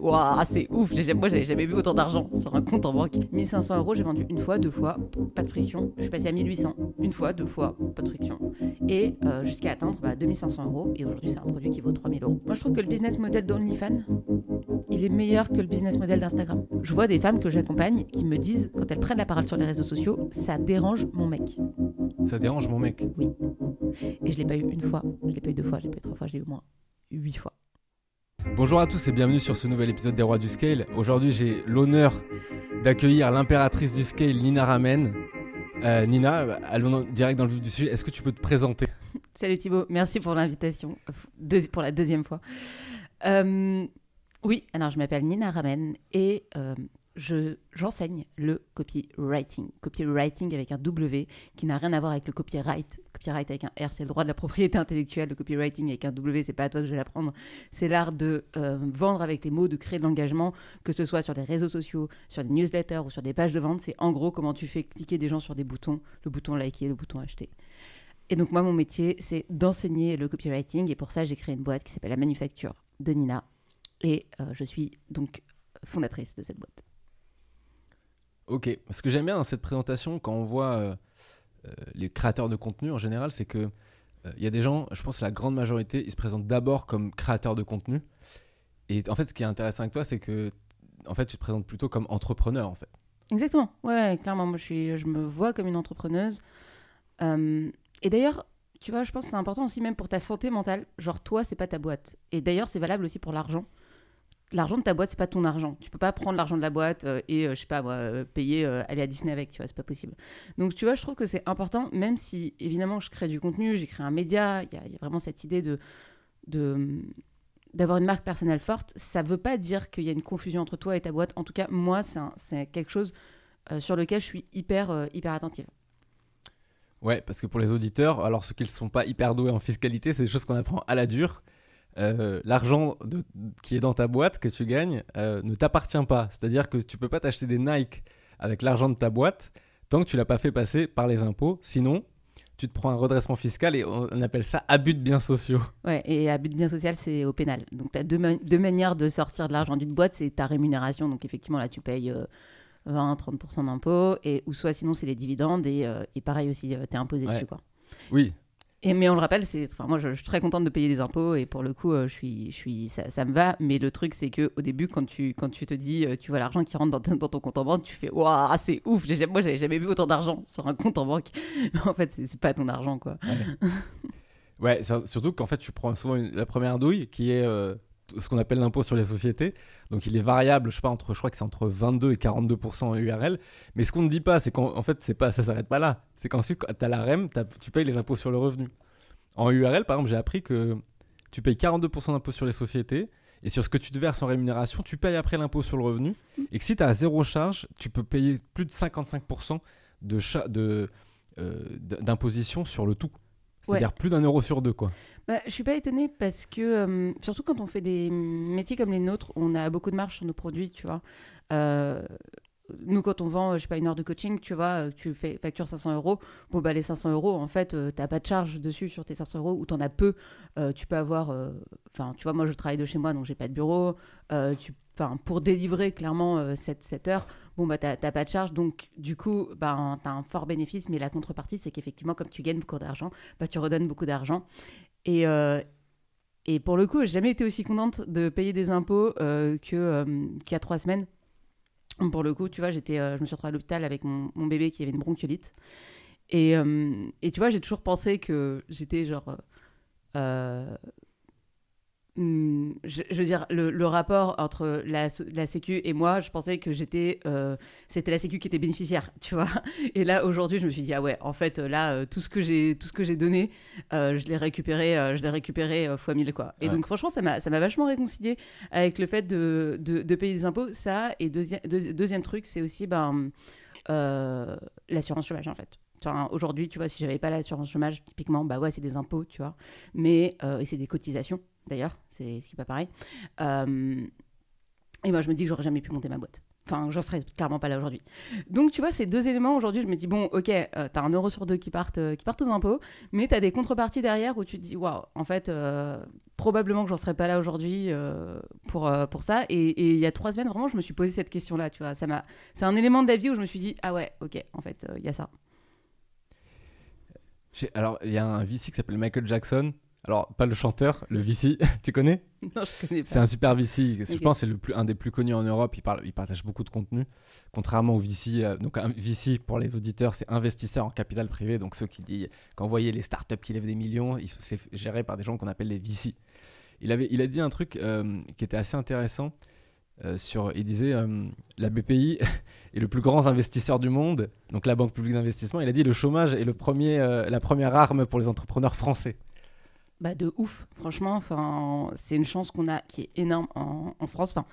Waouh, c'est ouf. Moi, j'avais jamais vu autant d'argent sur un compte en banque. 1500 euros, j'ai vendu une fois, deux fois, pas de friction. Je suis passé à 1800, une fois, deux fois, pas de friction. Et euh, jusqu'à atteindre bah, 2500 euros. Et aujourd'hui, c'est un produit qui vaut 3000 euros. Moi, je trouve que le business model d'OnlyFans, il est meilleur que le business model d'Instagram. Je vois des femmes que j'accompagne qui me disent, quand elles prennent la parole sur les réseaux sociaux, ça dérange mon mec. Ça dérange mon mec Oui. Et je l'ai pas eu une fois, je l'ai pas eu deux fois, je l'ai pas eu trois fois, je l'ai eu au moins huit fois. Bonjour à tous et bienvenue sur ce nouvel épisode des Rois du Scale. Aujourd'hui, j'ai l'honneur d'accueillir l'impératrice du Scale, Nina Ramen. Euh, Nina, allons direct dans le vif du sujet. Est-ce que tu peux te présenter? Salut Thibaut, merci pour l'invitation, pour la deuxième fois. Euh, oui, alors je m'appelle Nina Ramen et euh, je, j'enseigne le copywriting. Copywriting avec un W qui n'a rien à voir avec le copyright. Copyright avec un R, c'est le droit de la propriété intellectuelle. Le copywriting avec un W, c'est pas à toi que je vais l'apprendre. C'est l'art de euh, vendre avec tes mots, de créer de l'engagement, que ce soit sur les réseaux sociaux, sur des newsletters ou sur des pages de vente. C'est en gros comment tu fais cliquer des gens sur des boutons, le bouton liker, le bouton acheter. Et donc moi, mon métier, c'est d'enseigner le copywriting. Et pour ça, j'ai créé une boîte qui s'appelle La Manufacture de Nina. Et euh, je suis donc fondatrice de cette boîte. Ok, ce que j'aime bien dans cette présentation, quand on voit euh, euh, les créateurs de contenu en général, c'est que euh, il y a des gens, je pense la grande majorité, ils se présentent d'abord comme créateurs de contenu. Et en fait, ce qui est intéressant avec toi, c'est que en fait, tu te présentes plutôt comme entrepreneur, en fait. Exactement. Ouais, clairement, moi, je me vois comme une entrepreneuse. et d'ailleurs, tu vois, je pense que c'est important aussi même pour ta santé mentale. Genre, toi, c'est pas ta boîte. Et d'ailleurs, c'est valable aussi pour l'argent l'argent de ta boîte, c'est pas ton argent. Tu peux pas prendre l'argent de la boîte euh, et, euh, je sais pas, euh, payer, aller à Disney avec, tu vois, c'est pas possible. Donc, tu vois, je trouve que c'est important, même si, évidemment, je crée du contenu, j'ai créé un média, il y, a vraiment cette idée de, d'avoir une marque personnelle forte, ça veut pas dire qu'il y a une confusion entre toi et ta boîte. En tout cas, moi, c'est quelque chose sur lequel je suis hyper, hyper attentive. Ouais, parce que pour les auditeurs, alors ceux qui ne sont pas hyper doués en fiscalité, c'est des choses qu'on apprend à la dure. Euh, l'argent qui est dans ta boîte que tu gagnes euh, ne t'appartient pas. C'est-à-dire que tu peux pas t'acheter des Nike avec l'argent de ta boîte tant que tu l'as pas fait passer par les impôts. Sinon, tu te prends un redressement fiscal et on appelle ça abus de biens sociaux. Ouais, et abus de biens sociaux, c'est au pénal. Donc, tu as deux, manières de sortir de l'argent d'une boîte c'est ta rémunération. Donc, effectivement, là, tu payes 20-30% euh, d'impôts, et, ou soit sinon, c'est les dividendes, et, et pareil aussi, tu es imposé dessus. Quoi. Oui, et, mais on le rappelle, c'est, enfin, moi je, suis très contente de payer des impôts et pour le coup, euh, je suis, je suis, ça, me va. Mais le truc, c'est que au début, quand tu, quand tu te dis, euh, tu vois l'argent qui rentre dans, ton compte en banque, tu fais, waouh, c'est ouf. Moi, j'avais jamais vu autant d'argent sur un compte en banque. en fait, c'est, pas ton argent, quoi. Ouais, surtout qu'en fait, tu prends souvent la première douille qui est euh, ce qu'on appelle l'impôt sur les sociétés. Donc il est variable, je sais entre je crois que c'est entre 22 et 42% en URL, mais ce qu'on ne dit pas c'est qu'en fait c'est pas ça s'arrête pas là. C'est qu'ensuite tu as la REM, tu payes les impôts sur le revenu. En URL par exemple, j'ai appris que tu payes 42 d'impôt sur les sociétés et sur ce que tu te verses en rémunération, tu payes après l'impôt sur le revenu et que si tu as zéro charge, tu peux payer plus de 55 de euh, d'imposition sur le tout. C'est-à-dire plus d'un euro sur deux, quoi. Bah, je suis pas étonnée parce que, euh, surtout quand on fait des métiers comme les nôtres, on a beaucoup de marge sur nos produits, tu vois. Euh, nous, quand on vend, je sais pas, une heure de coaching, tu vois, tu fais facture 500 euros. Bon, bah, les 500 euros, en fait, euh, tu n'as pas de charge dessus sur tes 500 euros ou tu en as peu. tu peux avoir, enfin, tu vois, moi, je travaille de chez moi, donc j'ai pas de bureau. tu pour délivrer clairement cette, cette, heure, bon, bah, tu n'as pas de charge. Donc, du coup, bah, tu as un fort bénéfice. Mais la contrepartie, c'est qu'effectivement, comme tu gagnes beaucoup d'argent, bah, tu redonnes beaucoup d'argent. Et, euh, et pour le coup, j'ai jamais été aussi contente de payer des impôts euh, euh, qu'il y a trois semaines. Pour le coup, tu vois, j'étais, je me suis retrouvée à l'hôpital avec mon, mon, bébé qui avait une bronchiolite. Et, et tu vois, j'ai toujours pensé que j'étais genre Hmm, je, veux dire, le, rapport entre la, la, Sécu et moi, je pensais que j'étais, euh, c'était la Sécu qui était bénéficiaire, tu vois. Et là, aujourd'hui, je me suis dit, ah ouais, en fait, là, euh, tout ce que j'ai, tout ce que j'ai donné, euh, je l'ai récupéré, je l'ai récupéré fois mille, quoi. Et donc, franchement, ça m'a, ça m'a vachement réconcilié avec le fait de, de, payer des impôts. Ça, et deuxième, deuxième truc, c'est aussi, ben, l'assurance chômage, en fait. aujourd'hui, tu vois, si j'avais pas l'assurance chômage, typiquement, bah ouais, c'est des impôts, tu vois. Mais, et c'est des cotisations d'ailleurs, c'est ce qui n'est pas pareil. Euh, et moi, je me dis que j'aurais jamais pu monter ma boîte. Enfin, j'en serais clairement pas là aujourd'hui. Donc, tu vois, ces deux éléments, aujourd'hui, je me dis, bon, ok, tu t'as un euro sur deux qui partent, qui partent aux impôts, mais t'as des contreparties derrière où tu te dis, waouh, en fait, probablement que j'en serais pas là aujourd'hui pour, pour ça. Et il y a trois semaines, vraiment, je me suis posé cette question-là, tu vois. Ça. C'est un élément de la vie où je me suis dit, ah ouais, ok, en fait, il y a ça. Alors, il y a un VC qui s'appelle Michael Jackson. Alors, pas le chanteur, le VC, tu connais? Non, je connais pas. C'est un super VC. Je pense c'est le plus, un des plus connus en Europe. Il, parle, il partage beaucoup de contenu. Contrairement au VC. Euh, donc, un VC, pour les auditeurs, c'est investisseur en capital privé. Donc, ceux qui disent, quand vous voyez les startups qui lèvent des millions, c'est géré par des gens qu'on appelle les VC. Il, avait, il a dit un truc euh, qui était assez intéressant. Euh, sur, il disait la BPI est le plus grand investisseur du monde, donc la banque publique d'investissement. Il a dit le chômage est le premier, la première arme pour les entrepreneurs français. Bah de ouf, franchement, c'est une chance qu'on a qui est énorme en, en France. Enfin,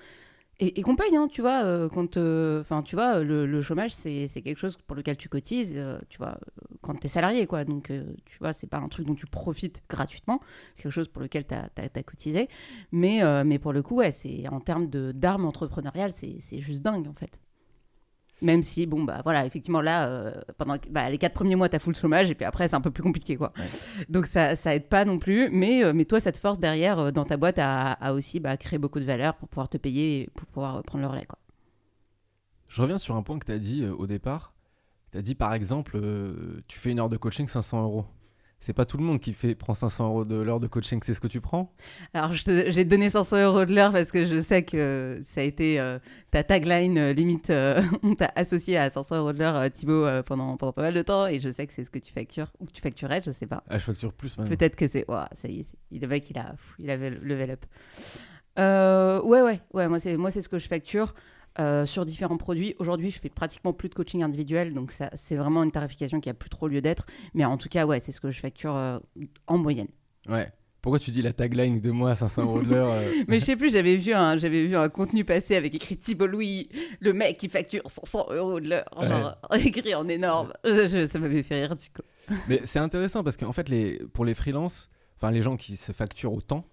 et, qu'on paye, hein, tu vois, euh, quand, euh, tu vois, le, chômage, c'est quelque chose pour lequel tu cotises, euh, tu vois, quand tu es salarié, quoi. Donc, tu vois, c'est pas un truc dont tu profites gratuitement, c'est quelque chose pour lequel tu as, cotisé. Mais, mais pour le coup, ouais, c'est en termes d'armes entrepreneuriales, c'est juste dingue, en fait. Même si, bon, bah voilà, effectivement, là, euh, pendant bah, les quatre premiers mois, tu as full chômage, et puis après, c'est un peu plus compliqué, quoi. Donc, ça, ça aide pas non plus. Mais, euh, mais toi, ça te force derrière, euh, dans ta boîte, à, à aussi bah, créer beaucoup de valeur pour pouvoir te payer, et pour pouvoir prendre le relais, quoi. Je reviens sur un point que tu as dit au départ. Tu as dit, par exemple, tu fais une heure de coaching 500 euros c'est pas tout le monde qui fait prend 500 euros de l'heure de coaching. C'est ce que tu prends? Alors, j'ai donné 500 euros de l'heure parce que je sais que ça a été euh, ta tagline euh, limite. Euh, on t'a associé à 500 euros de l'heure, Thibaut, pendant, pendant pas mal de temps. Et je sais que c'est ce que tu factures ou que tu facturais, je sais pas. Ah, je facture plus maintenant. Peut-être que c'est. ça y est, le mec, il a, il avait level up. ouais, ouais, ouais. Moi, c'est moi, c'est ce que je facture. Euh, sur différents produits. Aujourd'hui, je fais pratiquement plus de coaching individuel, donc ça, c'est vraiment une tarification qui a plus trop lieu d'être. Mais en tout cas, ouais, c'est ce que je facture euh, en moyenne. Ouais. Pourquoi tu dis la tagline de moi à 500 euros de l'heure euh Mais je sais plus, j'avais vu, un, j'avais vu un contenu passer avec écrit Thibault Louis, le mec qui facture 500 euros de l'heure, genre écrit en énorme. ça m'avait fait rire du coup. Mais c'est intéressant parce qu'en fait, les, pour les freelances, enfin les gens qui se facturent autant,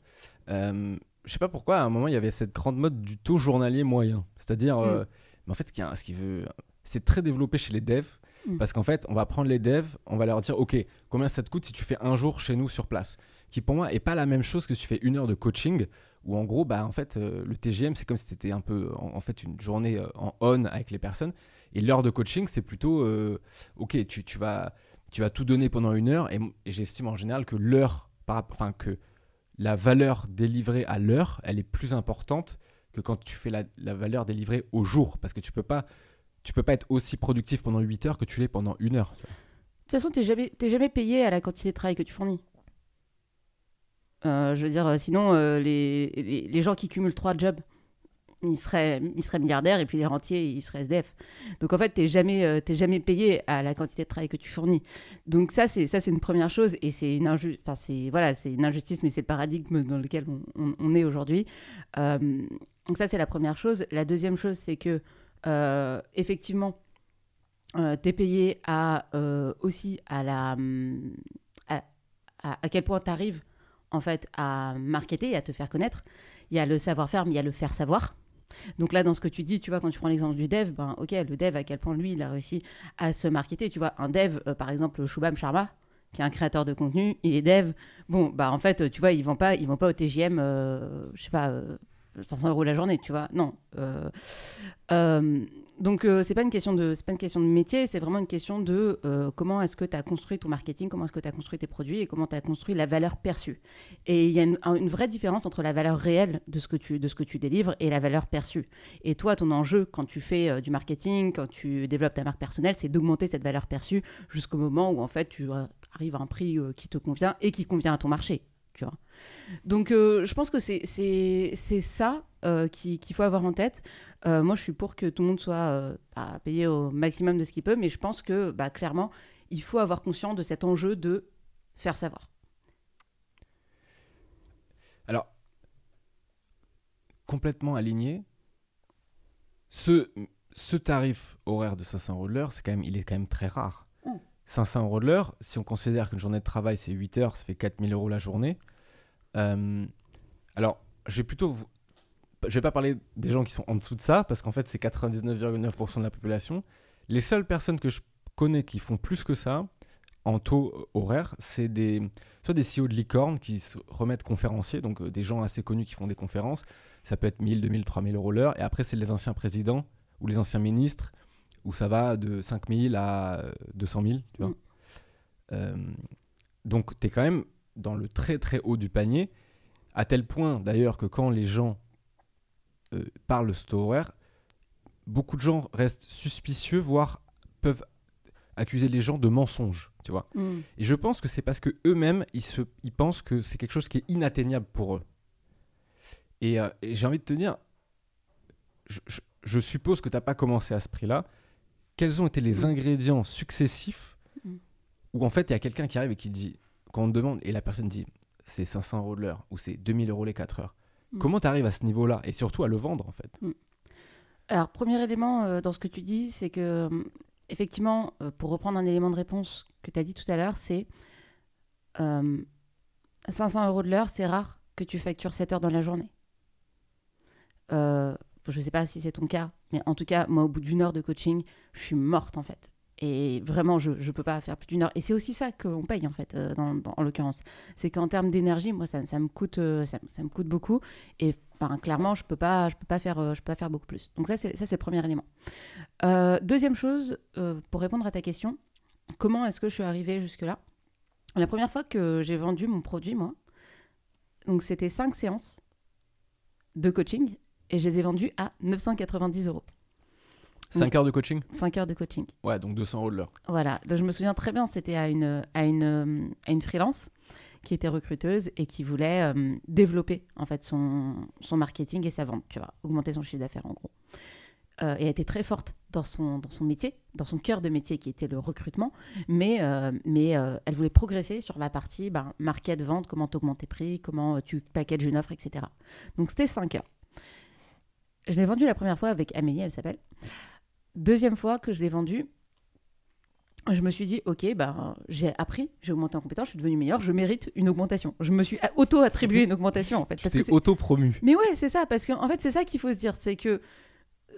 je sais pas pourquoi, à un moment, il y avait cette grande mode du taux journalier moyen. C'est-à-dire, euh, mm. mais en fait, ce qui, ce qui veut, c'est très développé chez les devs. Mm. Parce qu'en fait, on va prendre les devs, on va leur dire, OK, combien ça te coûte si tu fais un jour chez nous sur place? Qui pour moi est pas la même chose que si tu fais une heure de coaching, où en gros, bah, en fait, euh, le TGM, c'est comme si c'était un peu, en, fait, une journée euh, en on avec les personnes. Et l'heure de coaching, c'est plutôt, OK, tu, tu, vas, tu vas tout donner pendant une heure. Et, et j'estime en général que l'heure, enfin, que la valeur délivrée à l'heure, elle est plus importante que quand tu fais la, valeur délivrée au jour. Parce que tu peux peux pas être aussi productif pendant 8 heures que tu l'es pendant une heure. De toute façon, tu n'es jamais, jamais payé à la quantité de travail que tu fournis. Euh, je veux dire, sinon, euh, les, les, gens qui cumulent trois jobs, il serait, il serait milliardaire et puis les rentiers, il serait SDF. Donc en fait, tu n'es jamais, euh, jamais payé à la quantité de travail que tu fournis. Donc ça, c'est, ça, c'est une première chose et c'est une, inju enfin, voilà, une injustice, mais c'est le paradigme dans lequel on, est aujourd'hui. Euh, donc ça, c'est la première chose. La deuxième chose, c'est que euh, effectivement, tu es payé à, aussi à, la, à, à quel point tu arrives en fait à marketer et à te faire connaître. Il y a le savoir-faire, mais il y a le faire savoir. Donc là, dans ce que tu dis, tu vois, quand tu prends l'exemple du dev, ben ok, le dev, à quel point lui, il a réussi à se marketer. Tu vois, un dev, euh, par exemple, Shubham Sharma, qui est un créateur de contenu, il est dev. Bon, bah en fait, tu vois, ils vont pas, ils vont pas au TGM, euh, je sais pas, 500 euh, euros la journée, tu vois. Non. Donc euh, c'est pas une question de pas une question de métier, c'est vraiment une question de euh, comment est-ce que tu as construit ton marketing, comment est-ce que tu as construit tes produits et comment tu as construit la valeur perçue. Et il y a une, vraie différence entre la valeur réelle de ce que tu de ce que tu délivres et la valeur perçue. Et toi ton enjeu quand tu fais euh, du marketing, quand tu développes ta marque personnelle, c'est d'augmenter cette valeur perçue jusqu'au moment où en fait tu arrives à un prix qui te convient et qui convient à ton marché. Tu vois. Donc je pense que c'est ça qu'il faut avoir en tête. Euh, moi, je suis pour que tout le monde soit euh, bah, payé au maximum de ce qu'il peut, mais je pense que bah, clairement, il faut avoir conscience de cet enjeu de faire savoir. Alors, complètement aligné, ce, ce tarif horaire de 500 euros de l'heure, c'est quand même, il est quand même très rare. 500 mmh. euros de l'heure, si on considère qu'une journée de travail c'est 8 heures, ça fait 4000 euros la journée. Euh, alors, je vais plutôt vous, je vais pas parler des gens qui sont en dessous de ça, parce qu'en fait, c'est 99,9% de la population. Les seules personnes que je connais qui font plus que ça, en taux horaire, c'est des, soit des CEO de licorne qui se remettent conférenciers, donc euh, des gens assez connus qui font des conférences. Ça peut être 1000, 2000, 3000 euros l'heure. Et après, c'est les anciens présidents ou les anciens ministres, où ça va de 5000 à 200 000. Tu vois. Mm. Euh, donc, tu es quand même dans le très très haut du panier, à tel point d'ailleurs que quand les gens euh, ce taux horaire, beaucoup de gens restent suspicieux, voire peuvent accuser les gens de mensonges, tu vois. Mm. Et je pense que c'est parce que eux-mêmes, ils, se, ils pensent que c'est quelque chose qui est inatteignable pour eux. Et, euh, et j'ai envie de te dire, je, je- je suppose que tu n'as pas commencé à ce prix-là. Quels ont été les Mm. ingrédients successifs Mm. où en fait il y a quelqu'un qui arrive et qui dit, quand on te demande, et la personne dit, c'est 500 euros de l'heure ou c'est 2000 euros les 4 heures. Mm. Comment tu arrives à ce niveau-là et surtout à le vendre en fait Alors, premier élément euh, dans ce que tu dis, c'est que, euh, effectivement, euh, pour reprendre un élément de réponse que tu as dit tout à l'heure, c'est euh, 500 euros de l'heure, c'est rare que tu factures 7 heures dans la journée. Je ne sais pas si c'est ton cas, mais en tout cas, moi, au bout d'une heure de coaching, je suis morte en fait. Et vraiment, je ne peux pas faire plus d'une heure. Et c'est aussi ça qu'on paye en fait, euh, dans- en l'occurrence. C'est qu'en termes d'énergie, moi, ça, me coûte, euh, ça, me coûte beaucoup. Et clairement, je peux pas, je peux pas faire, euh, peux pas faire beaucoup plus. Donc ça, c'est le premier élément. Deuxième chose, pour répondre à ta question, comment est-ce que je suis arrivée jusque là La première fois que j'ai vendu mon produit, moi, donc c'était cinq séances de coaching et je les ai vendues à 990 euros. 5 heures de coaching 5 heures de coaching. Ouais, donc 200 euros de l'heure. Voilà, donc je me souviens très bien, c'était à une, à, une, à une freelance qui était recruteuse et qui voulait euh, développer en fait son, son marketing et sa vente, tu vois, augmenter son chiffre d'affaires en gros. Euh, et elle était très forte dans son, dans son métier, dans son cœur de métier qui était le recrutement, mais, euh, mais elle voulait progresser sur la partie ben, market, vente, comment tu augmentes tes prix, comment tu packages une offre, etc. Donc c'était 5 heures. Je l'ai vendu la première fois avec Amélie, elle s'appelle. Deuxième fois que je l'ai vendu, je me suis dit, ok, ben, j'ai appris, j'ai augmenté en compétence, je suis devenue meilleure, je mérite une augmentation. Je me suis auto-attribué une augmentation, en fait. Tu t'es c'est- auto-promu. mais ouais, c'est ça, parce qu'en fait, c'est ça qu'il faut se dire, c'est que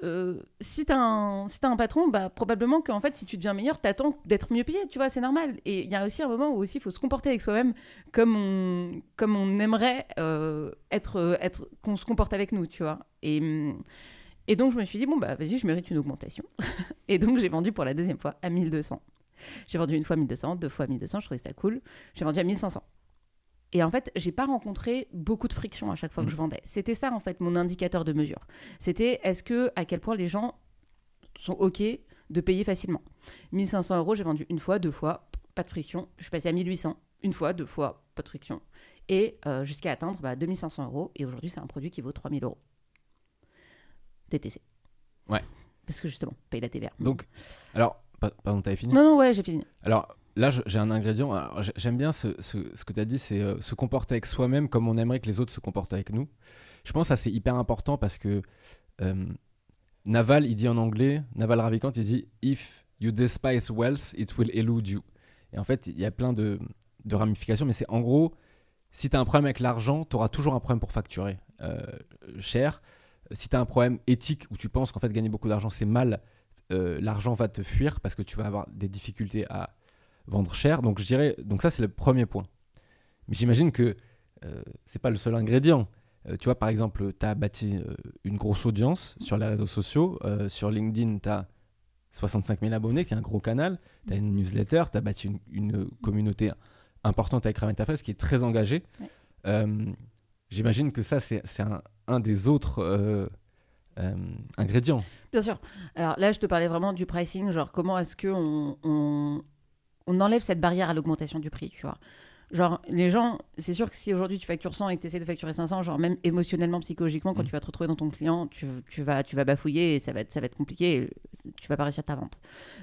euh, si t'as un, si t'as un patron, bah, probablement qu'en fait, si tu deviens meilleur, t'attends d'être mieux payé, tu vois, c'est normal. Et il y a aussi un moment où aussi il faut se comporter avec soi-même comme on, comme on aimerait euh, être, être, qu'on se comporte avec nous, tu vois. Et, hum, et donc, je me suis dit, bon, bah, vas-y, je mérite une augmentation. et donc, j'ai vendu pour la deuxième fois à 1200. J'ai vendu une fois 1200, deux fois 1200, je trouvais ça cool. J'ai vendu à 1500. Et en fait, j'ai pas rencontré beaucoup de friction à chaque fois que Mm. je vendais. C'était ça, en fait, mon indicateur de mesure. C'était est-ce que, à quel point les gens sont OK de payer facilement. 1500 euros, j'ai vendu une fois, deux fois, pas de friction. Je suis passée à 1800, une fois, deux fois, pas de friction. Et euh, jusqu'à atteindre bah, 2500 euros. Et aujourd'hui, c'est un produit qui vaut 3000 euros. TTC. Ouais. Parce que justement, paye la TVA. Donc, alors, pa- pardon, t'avais fini? Non, non, ouais, j'ai fini. Alors là, j'ai un ingrédient. Alors, J'aime bien ce, ce- ce que tu as dit, c'est euh, se comporter avec soi-même comme on aimerait que les autres se comportent avec nous. Je pense que ça, c'est hyper important parce que euh, Naval, il dit en anglais, Naval Ravikant, il dit If you despise wealth, it will elude you. Et en fait, il y a plein de, de ramifications, mais c'est en gros, si tu as un problème avec l'argent, tu auras toujours un problème pour facturer euh, cher. Si tu as un problème éthique où tu penses qu'en fait gagner beaucoup d'argent c'est mal, euh, l'argent va te fuir parce que tu vas avoir des difficultés à vendre cher. Donc je dirais, donc ça c'est le premier point. Mais j'imagine que euh, c'est pas le seul ingrédient. Euh, tu vois, par exemple, tu as bâti euh, une grosse audience sur les réseaux sociaux. Sur LinkedIn, tu as 65 000 abonnés, qui est un gros canal. Tu as une newsletter, tu as bâti une, une communauté importante avec Interface qui est très engagée. Ouais. J'imagine que ça, c'est un, des autres euh, euh, ingrédients. Bien sûr. Alors là, je te parlais vraiment du pricing, genre comment est-ce qu'on on, on enlève cette barrière à l'augmentation du prix, tu vois. Genre, les gens, c'est sûr que si aujourd'hui tu factures 100 et que tu essaies de facturer 500, genre même émotionnellement, psychologiquement, quand Mm. tu vas te retrouver dans ton client, tu, tu vas, tu vas bafouiller et ça va être, ça va être compliqué et tu vas pas réussir ta vente.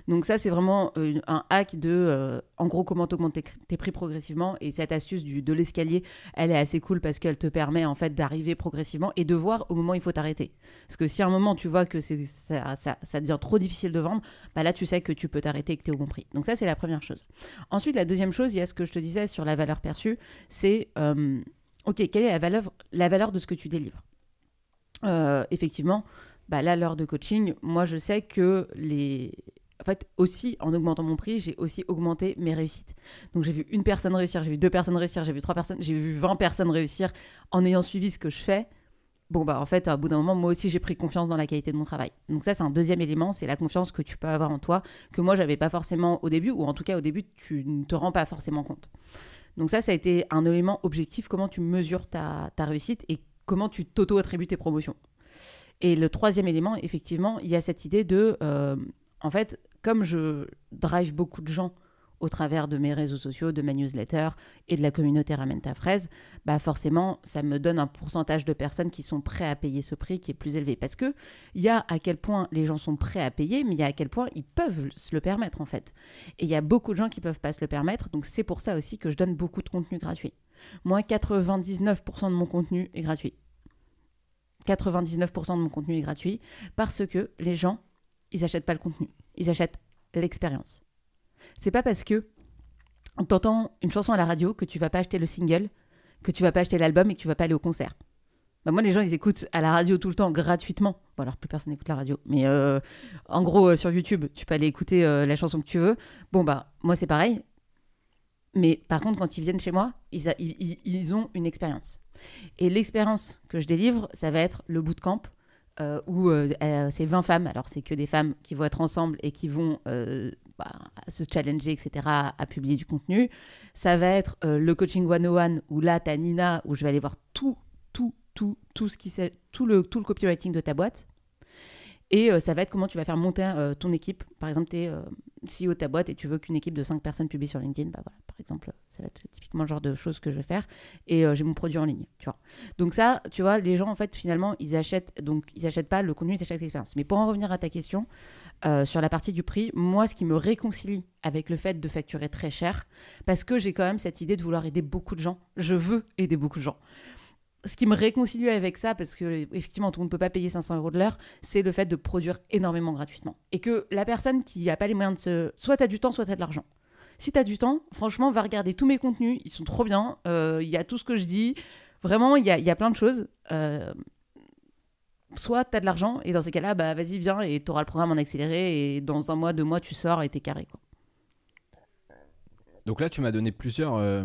Donc ça, c'est vraiment euh, un hack de, euh, en gros, comment t'augmenter tes, tes prix progressivement. Et cette astuce du, de l'escalier, elle est assez cool parce qu'elle te permet en fait d'arriver progressivement et de voir au moment où il faut t'arrêter. Parce que si à un moment tu vois que c'est, ça, ça, ça devient trop difficile de vendre, bah là tu sais que tu peux t'arrêter et que tu es au bon prix. Donc ça c'est la première chose. Ensuite la deuxième chose, il y a ce que je te disais sur la valeur perçue, c'est euh, ok quelle est la valeur, de ce que tu délivres. euh, effectivement, bah là, l'heure de coaching, moi, je sais que les. En fait, aussi, en augmentant mon prix, j'ai aussi augmenté mes réussites. Donc, j'ai vu une personne réussir, j'ai vu deux personnes réussir, j'ai vu trois personnes, j'ai vu 20 personnes réussir en ayant suivi ce que je fais. Bon, bah, en fait, à bout d'un moment, moi aussi, j'ai pris confiance dans la qualité de mon travail. Donc, ça, c'est un deuxième élément, c'est la confiance que tu peux avoir en toi, que moi, j'avais pas forcément au début, ou en tout cas, au début, tu ne te rends pas forcément compte. Donc, ça, ça a été un élément objectif, comment tu mesures ta, réussite et comment tu t'auto-attribues tes promotions. Et le troisième élément, effectivement, il y a cette idée de, euh, en fait, comme je drive beaucoup de gens au travers de mes réseaux sociaux, de ma newsletter et de la communauté Ramène ta fraise, bah forcément, ça me donne un pourcentage de personnes qui sont prêts à payer ce prix qui est plus élevé. Parce que il y a à quel point les gens sont prêts à payer, mais il y a à quel point ils peuvent se le permettre en fait. Et il y a beaucoup de gens qui peuvent pas se le permettre, donc c'est pour ça aussi que je donne beaucoup de contenu gratuit. Moi, 99% de mon contenu est gratuit. 99% de mon contenu est gratuit parce que les gens, ils achètent pas le contenu, ils achètent l'expérience. C'est pas parce que t'entends une chanson à la radio que tu vas pas acheter le single, que tu vas pas acheter l'album et que tu vas pas aller au concert. Bah moi, les gens, ils écoutent à la radio tout le temps gratuitement. Bon, alors plus personne n'écoute la radio, mais euh, en gros, euh, sur YouTube, tu peux aller écouter euh, la chanson que tu veux. Bon, bah, moi, c'est pareil. Mais par contre, quand ils viennent chez moi, ils, ont une expérience. Et l'expérience que je délivre, ça va être le bootcamp, euh, où c'est 20 femmes. Alors, c'est que des femmes qui vont être ensemble et qui vont euh, bah, se challenger, etc., à, à publier du contenu. Ça va être euh, le coaching 101, où là, tu as Nina, où je vais aller voir tout, tout, tout, tout, ce qui tout, le, tout le copywriting de ta boîte. Et euh, ça va être comment tu vas faire monter euh, ton équipe. Par exemple, tu es CEO de ta boîte et tu veux qu'une équipe de 5 personnes publie sur LinkedIn. Bah voilà, par exemple, ça va être typiquement le genre de choses que je vais faire. Et euh, j'ai mon produit en ligne. Donc ça, tu vois, les gens, en fait, finalement, ils achètent, donc ils achètent pas le contenu, ils achètent l'expérience. Mais pour en revenir à ta question, euh, sur la partie du prix, moi, ce qui me réconcilie avec le fait de facturer très cher, parce que j'ai quand même cette idée de vouloir aider beaucoup de gens. Je veux aider beaucoup de gens. Ce qui me réconcilie avec ça, parce que effectivement, monde ne peut pas payer 500 euros de l'heure, c'est le fait de produire énormément gratuitement. Et que la personne qui n'a pas les moyens de se... Soit tu as du temps, soit tu as de l'argent. Si tu as du temps, franchement, va regarder tous mes contenus, ils sont trop bien. Euh, Il y a tout ce que je dis. Vraiment, il y a, y a plein de choses. Euh, soit tu as de l'argent, et dans ces cas-là, bah, vas-y, viens, et tu auras le programme en accéléré, et dans un mois, deux mois, tu sors et t'es carré. Quoi. Donc là, tu m'as donné plusieurs euh,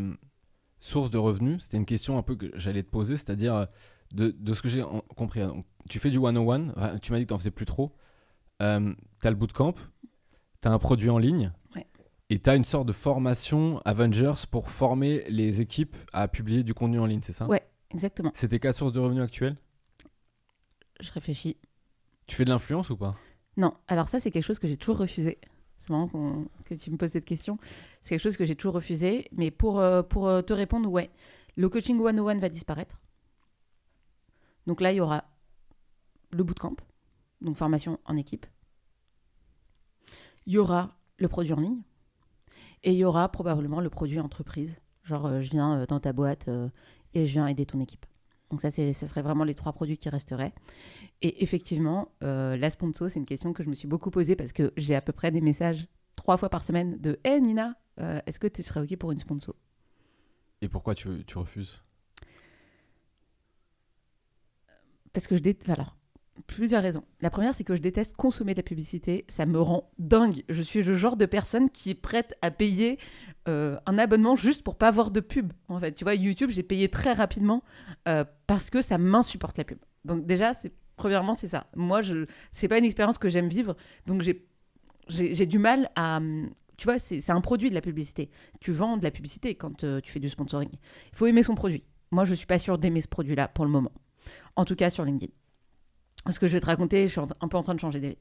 sources de revenus. C'était une question un peu que j'allais te poser, c'est-à-dire euh, de, de ce que j'ai compris. Donc, tu fais du 101, enfin, tu m'as dit que tu n'en faisais plus trop. Euh, tu as le bootcamp, tu as un produit en ligne, Ouais. et tu as une sorte de formation Avengers pour former les équipes à publier du contenu en ligne, c'est ça? Ouais. Exactement. Tes quatre sources de revenus actuelles Je réfléchis. Tu fais de l'influence ou pas? Non, alors ça, c'est quelque chose que j'ai toujours refusé. C'est marrant qu'on- que tu me poses cette question. C'est quelque chose que j'ai toujours refusé. Mais pour, euh, pour euh, te répondre, ouais, le coaching 101 va disparaître. Donc là, il y aura le bootcamp, donc formation en équipe. Il y aura le produit en ligne. Et il y aura probablement le produit entreprise. Genre, euh, je viens euh, dans ta boîte et je viens aider ton équipe. Donc ça, ce serait vraiment les trois produits qui resteraient. Et effectivement, euh, la sponsor, c'est une question que je me suis beaucoup posée parce que j'ai à peu près des messages trois fois par semaine de Hé Nina, euh, est-ce que tu serais OK pour une sponsor? Et pourquoi tu, tu refuses? Parce que je déteste. Alors, plusieurs raisons. La première, c'est que je déteste consommer de la publicité. Ça me rend dingue. Je suis le genre de personne qui est prête à payer euh, un abonnement juste pour pas avoir de pub. En fait, tu vois, YouTube, j'ai payé très rapidement euh, parce que ça m'insupporte la pub. Donc déjà, c'est premièrement, c'est ça. Moi, je c'est pas une expérience que j'aime vivre. Donc j'ai j'ai du mal à. Tu vois, c'est c'est un produit de la publicité. Tu vends de la publicité quand euh, tu fais du sponsoring. Il faut aimer son produit. Moi, je suis pas sûre d'aimer ce produit-là pour le moment. En tout cas, sur LinkedIn. Ce que je vais te raconter, je suis un peu en train de changer d'avis.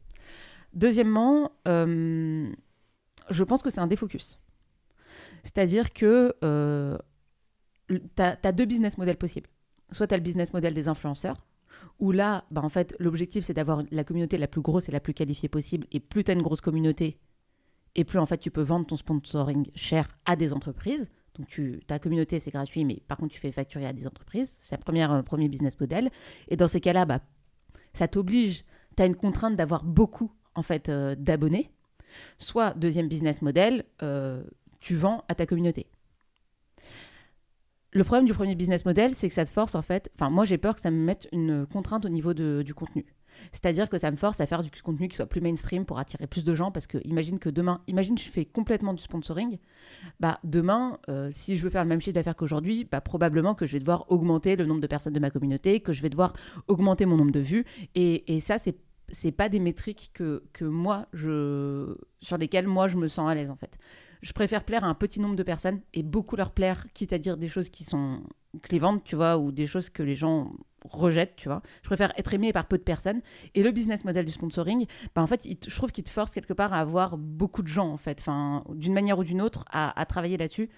Deuxièmement, euh, je pense que c'est un défocus. C'est-à-dire que euh, tu as, deux business models possibles. Soit tu as le business model des influenceurs, où là, bah, en fait, l'objectif, c'est d'avoir la communauté la plus grosse et la plus qualifiée possible. Et plus tu as une grosse communauté, et plus en fait, tu peux vendre ton sponsoring cher à des entreprises. Donc, tu, ta communauté, c'est gratuit, mais par contre, tu fais facturer à des entreprises. C'est premier, un premier business model. Et dans ces cas-là, bah, ça t'oblige, tu as une contrainte d'avoir beaucoup en fait euh, d'abonnés. Soit, deuxième business model, euh, tu vends à ta communauté. le problème du premier business model, c'est que ça te force en fait. Enfin, moi j'ai peur que ça me mette une contrainte au niveau du contenu. C'est-à-dire que ça me force à faire du contenu qui soit plus mainstream pour attirer plus de gens. Parce que imagine que demain, imagine je fais complètement du sponsoring. Bah demain, euh, si je veux faire le même chiffre d'affaires qu'aujourd'hui, bah probablement que je vais devoir augmenter le nombre de personnes de ma communauté, que je vais devoir augmenter mon nombre de vues. Et, et ça, c'est c'est pas des métriques que, que moi je sur lesquelles moi je me sens à l'aise en fait je préfère plaire à un petit nombre de personnes et beaucoup leur plaire, quitte à dire des choses qui sont clivantes, tu vois, ou des choses que les gens rejettent, tu vois. Je préfère être aimé par peu de personnes. Et le business model du sponsoring, bah, en fait, je trouve qu'il te force quelque part à avoir beaucoup de gens, en fait, d'une manière ou d'une autre, à, travailler là-dessus.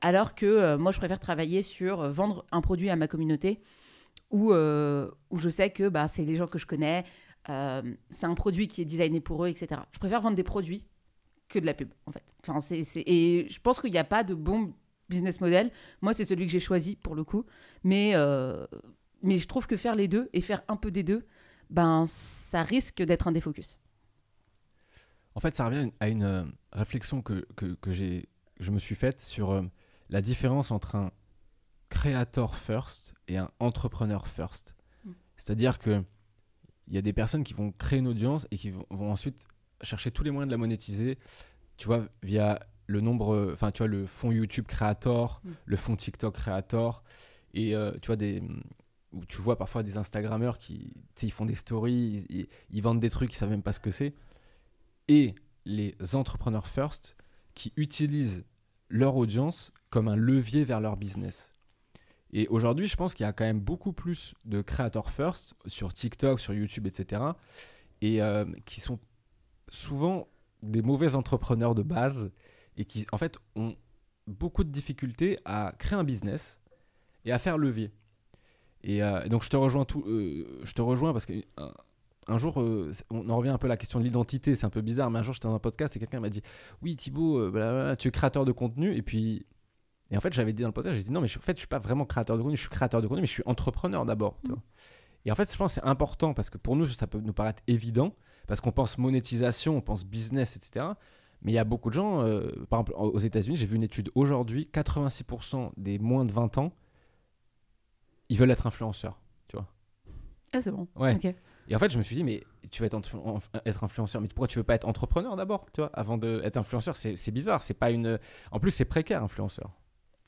Alors que euh, moi, je préfère travailler sur euh, vendre un produit à ma communauté où, euh, où je sais que bah, c'est les gens que je connais, c'est un produit qui est designé pour eux, etc. Je préfère vendre des produits que de la pub, en fait. Enfin, c'est, Et je pense qu'il n'y a pas de bon business model. Moi, c'est celui que j'ai choisi, pour le coup. Mais, euh, mais je trouve que faire les deux et faire un peu des deux, ben, ça risque d'être un défocus. En fait, ça revient à une euh, réflexion que, que, que j'ai, je me suis faite sur euh, la différence entre un créateur first et un entrepreneur first. Mm. C'est-à-dire que il y a des personnes qui vont créer une audience et qui vont, vont ensuite chercher tous les moyens de la monétiser, tu vois, via le nombre, enfin, tu vois, le fonds YouTube Creator, mm. le fonds TikTok Creator, et euh, tu vois, des, où tu vois parfois des Instagrammeurs qui, ils font des stories, ils, vendent des trucs, ils savent même pas ce que c'est, et les entrepreneurs first qui utilisent leur audience comme un levier vers leur business. Et aujourd'hui, je pense qu'il y a quand même beaucoup plus de créateurs first sur TikTok, sur YouTube, etc. Et euh, qui sont souvent des mauvais entrepreneurs de base et qui, en fait, ont beaucoup de difficultés à créer un business et à faire levier. Et, euh, donc, je te rejoins, tout, euh, je te rejoins parce qu'un un jour, euh, on en revient un peu à la question de l'identité, c'est un peu bizarre, mais un jour, j'étais dans un podcast et quelqu'un m'a dit Oui, Thibaut, tu es créateur de contenu. Et puis, et en fait, j'avais dit dans le podcast, j'ai dit Non, mais je, en fait, je suis pas vraiment créateur de contenu, je suis créateur de contenu, mais je suis entrepreneur d'abord. Mmh. Et en fait, je pense que c'est important parce que pour nous, ça peut nous paraître évident parce qu'on pense monétisation, on pense business, etc. Mais il y a beaucoup de gens, euh, par exemple aux États-Unis, j'ai vu une étude aujourd'hui, 86% des moins de 20 ans, ils veulent être influenceurs, tu vois. Ah, c'est bon. Ouais. Et en fait, je me suis dit, mais tu vas être, être influenceur, mais pourquoi tu veux pas être entrepreneur d'abord, tu vois, avant d'être influenceur? C'est bizarre, c'est pas une. En plus, c'est précaire, influenceur.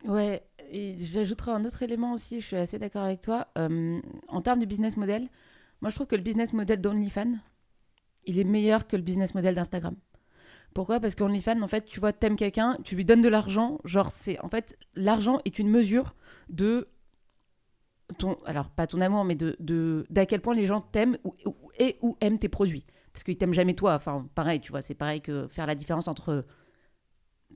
Ouais, et j'ajouterai un autre élément aussi, je suis assez d'accord avec toi. Euh, en termes de business model, moi je trouve que le business model d'OnlyFans, il est meilleur que le business model d'Instagram. Pourquoi? Parce qu'OnlyFans, en fait, tu vois, t'aimes quelqu'un, tu lui donnes de l'argent. Genre, c'est en fait, l'argent est une mesure de ton, alors pas ton amour, mais de d'à quel point les gens t'aiment ou, et ou aiment tes produits. Parce qu'ils t'aiment jamais toi. Enfin, pareil, tu vois, c'est pareil que faire la différence entre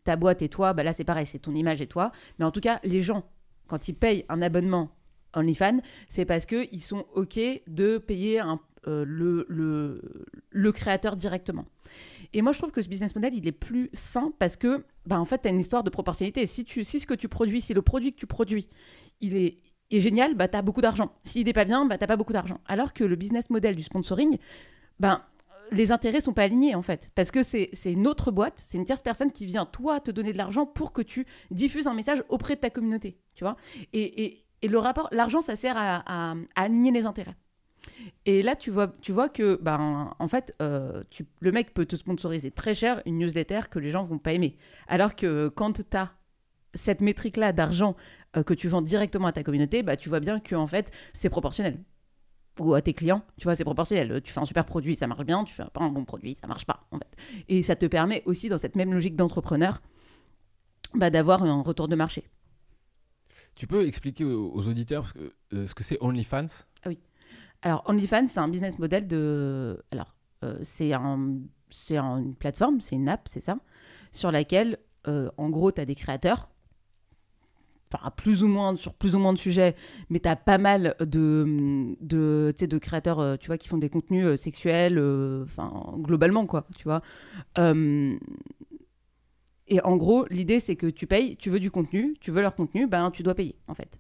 ta boîte et toi. Bah là, c'est pareil, c'est ton image et toi. Mais en tout cas, les gens, quand ils payent un abonnement OnlyFans, c'est parce que ils sont ok de payer un, euh, le, le, créateur directement. Et moi, je trouve que ce business model, il est plus sain parce que, bah, en fait, tu as une histoire de proportionnalité. Si, tu, si ce que tu produis, si le produit que tu produis, il est, génial, bah, tu as beaucoup d'argent. S'il n'est pas bien, bah, tu pas beaucoup d'argent. Alors que le business model du sponsoring, ben, les intérêts sont pas alignés en fait. Parce que c'est une autre boîte, c'est une tierce personne qui vient, toi, te donner de l'argent pour que tu diffuses un message auprès de ta communauté. Tu vois et, et, le rapport, l'argent, ça sert à, à aligner les intérêts. Et là, tu vois, tu vois que, ben, en fait, euh, tu, le mec peut te sponsoriser très cher une newsletter que les gens vont pas aimer. Alors que quand tu as cette métrique-là d'argent euh, que tu vends directement à ta communauté, bah, tu vois bien que, en fait, c'est proportionnel. Ou à tes clients, tu vois, c'est proportionnel. Tu fais un super produit, ça marche bien. Tu fais pas un bon produit, ça marche pas, en fait. Et ça te permet aussi, dans cette même logique d'entrepreneur, bah, d'avoir un retour de marché. Tu peux expliquer aux, auditeurs euh, ce que c'est OnlyFans? Ah oui. Alors, OnlyFans, c'est un business model de. Alors, euh, c'est un, une plateforme, c'est une app, c'est ça, sur laquelle, euh, en gros, tu as des créateurs. Enfin, plus ou moins, sur plus ou moins de sujets, mais tu as pas mal de, de, de créateurs, euh, tu vois, qui font des contenus sexuels, enfin, globalement, quoi, tu vois. et en gros, l'idée, c'est que tu payes, tu veux du contenu, tu veux leur contenu, ben, tu dois payer, en fait.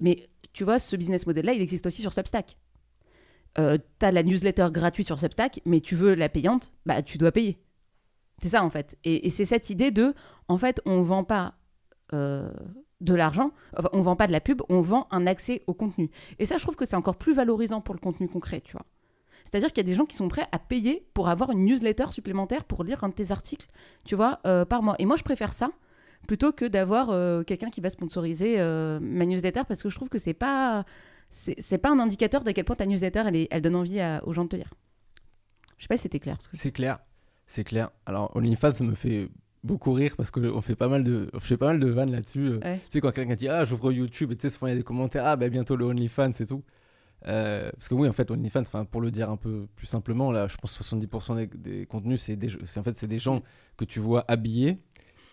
Mais tu vois, ce business model-là, il existe aussi sur Substack. Euh, tu as la newsletter gratuite sur Substack, mais tu veux la payante, bah tu dois payer. C'est ça en fait. Et, c'est cette idée de, en fait, on vend pas euh, de l'argent, enfin, on vend pas de la pub, on vend un accès au contenu. Et ça, je trouve que c'est encore plus valorisant pour le contenu concret, tu vois. C'est-à-dire qu'il y a des gens qui sont prêts à payer pour avoir une newsletter supplémentaire pour lire un de tes articles, tu vois, euh, par mois. Et moi, je préfère ça plutôt que d'avoir quelqu'un qui va sponsoriser ma newsletter parce que je trouve que c'est pas c'est pas un indicateur de quel point ta newsletter elle, est- elle donne envie à- aux gens de te lire. Je sais pas si c'était clair. ce je- C'est clair, c'est clair. Alors OnlyFans me fait beaucoup rire parce qu'on fait pas mal de, on fait pas mal de vannes là-dessus. euh. Ouais. Tu sais quand quelqu'un dit ah j'ouvre YouTube et tu sais souvent il y a des commentaires ah bah bientôt le OnlyFans et tout. Euh, parce que oui en fait OnlyFans, enfin pour le dire un peu plus simplement là, je pense que 70% des, des contenus c'est des, en fait c'est des gens que tu vois habillés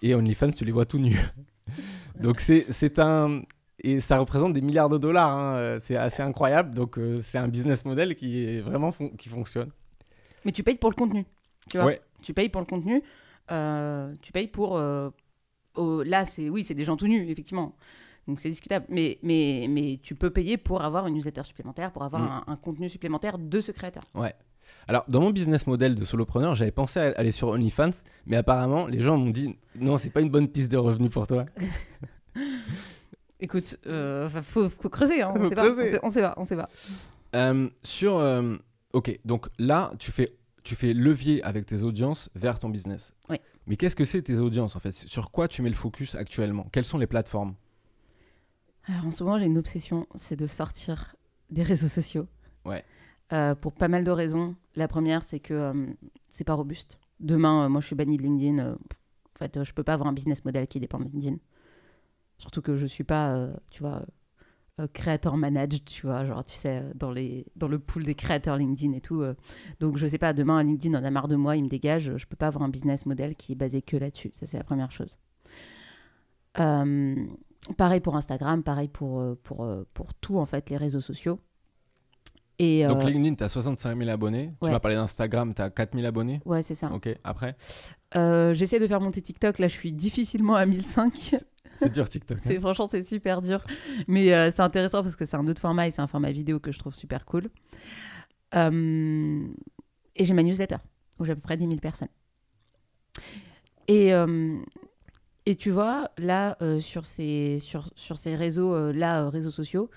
et OnlyFans tu les vois tout nus. Donc c'est c'est un et ça représente des milliards de dollars. hein. Euh, C'est assez incroyable. Donc euh, c'est un business model qui est vraiment fon- qui fonctionne. Mais tu payes pour le contenu. Tu vois Ouais. Tu payes pour le contenu. euh, tu payes pour. euh, au- là, c'est oui, c'est des gens tout nus, effectivement. Donc c'est discutable. Mais, mais, mais tu peux payer pour avoir une newsletter supplémentaire, pour avoir Mm. un, un contenu supplémentaire de ce créateur. Alors, dans mon business model de solopreneur, j'avais pensé à aller sur OnlyFans, mais apparemment, les gens m'ont dit non, c'est pas une bonne piste de revenu pour toi. Écoute, euh, faut, faut creuser. hein, on Faut sait pas. On sait, on sait pas. On sait pas. Euh, sur. euh, ok, donc là, tu fais, tu fais levier avec tes audiences vers ton business. Oui. Mais qu'est-ce que c'est tes audiences en fait? Sur quoi tu mets le focus actuellement? Quelles sont les plateformes? Alors en ce moment, j'ai une obsession, c'est de sortir des réseaux sociaux. Ouais. Euh, pour pas mal de raisons. La première, c'est que euh, c'est pas robuste. Demain, euh, moi, je suis banni de LinkedIn. euh, en fait, euh, je peux pas avoir un business model qui dépend de LinkedIn. Surtout que je suis pas, euh, tu vois, euh, créateur managed, tu vois, genre, tu sais, euh, dans, les, dans le pool des créateurs LinkedIn et tout. euh. donc, je sais pas, demain, LinkedIn en a marre de moi, il me dégage. Je peux pas avoir un business model qui est basé que là-dessus. Ça, c'est la première chose. Pareil pour Instagram, pareil pour, pour, pour tout, en fait, les réseaux sociaux. Et, Donc LinkedIn, tu as 65 000 abonnés. Tu m'as parlé d'Instagram, tu as 4 000 abonnés. ouais, c'est ça. Ok, après? Euh, J'essaie de faire monter TikTok. Là, je suis difficilement à 1005. C'est dur TikTok. hein. c'est franchement, c'est super dur. Mais euh, c'est intéressant parce que c'est un autre format et c'est un format vidéo que je trouve super cool. Euh, et j'ai ma newsletter où j'ai à peu près 10 000 personnes. Et, euh, et tu vois, là, sur, ces, sur, sur ces réseaux, là, réseaux sociaux,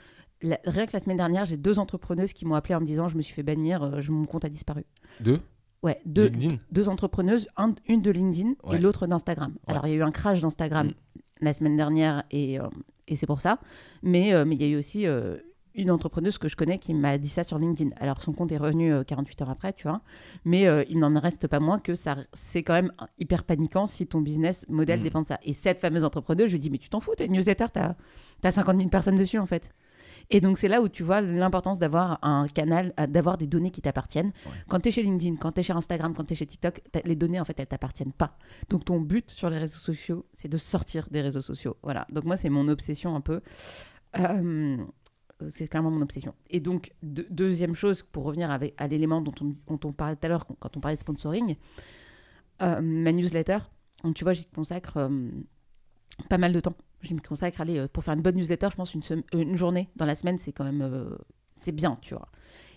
la- rien que la semaine dernière, j'ai deux entrepreneuses qui m'ont appelé en me disant Je me suis fait bannir, je- mon compte a disparu. Deux? Ouais, deux, LinkedIn? deux entrepreneuses, un- une de LinkedIn Ouais. et l'autre d'Instagram. Ouais. Alors, il y a eu un crash d'Instagram Mm. La semaine dernière et, euh, et c'est pour ça. Mais euh, mais il y a eu aussi euh, une entrepreneuse que je connais qui m'a dit ça sur LinkedIn. Alors, son compte est revenu euh, 48 heures après, tu vois. Mais euh, il n'en reste pas moins que ça, c'est quand même hyper paniquant si ton business modèle Mm. dépend de ça. Et cette fameuse entrepreneuse, je lui dis, mais tu t'en fous, t'as une newsletter, t'as as 50 000 personnes dessus, en fait. Et donc, c'est là où tu vois l'importance d'avoir un canal, euh, d'avoir des données qui t'appartiennent. Ouais. Quand tu es chez LinkedIn, quand tu es chez Instagram, quand tu es chez TikTok, les données, en fait, elles t'appartiennent pas. Donc, ton but sur les réseaux sociaux, c'est de sortir des réseaux sociaux. Voilà. Donc, moi, c'est mon obsession un peu. Euh, c'est clairement mon obsession. Et donc, deux- deuxième chose, pour revenir avec, à l'élément dont on, dont on parlait tout à l'heure, quand on parlait de sponsoring, euh, ma newsletter, donc, tu vois, j'y consacre euh, pas mal de temps. Je me consacre, allez, euh, pour faire une bonne newsletter, je pense une, euh, une journée dans la semaine, c'est quand même, euh, c'est bien, tu vois.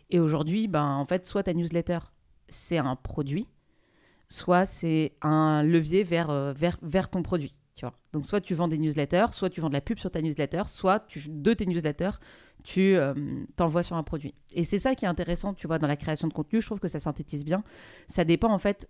Et aujourd'hui, ben, en fait, soit ta newsletter, c'est un produit, soit c'est un levier vers, vers, vers ton produit. Tu vois. Donc, soit tu vends des newsletters, soit tu vends de la pub sur ta newsletter, soit tu, de tes newsletters, tu euh, t'envoies sur un produit. Et c'est ça qui est intéressant, tu vois, dans la création de contenu. Je trouve que ça synthétise bien. Ça dépend, en fait,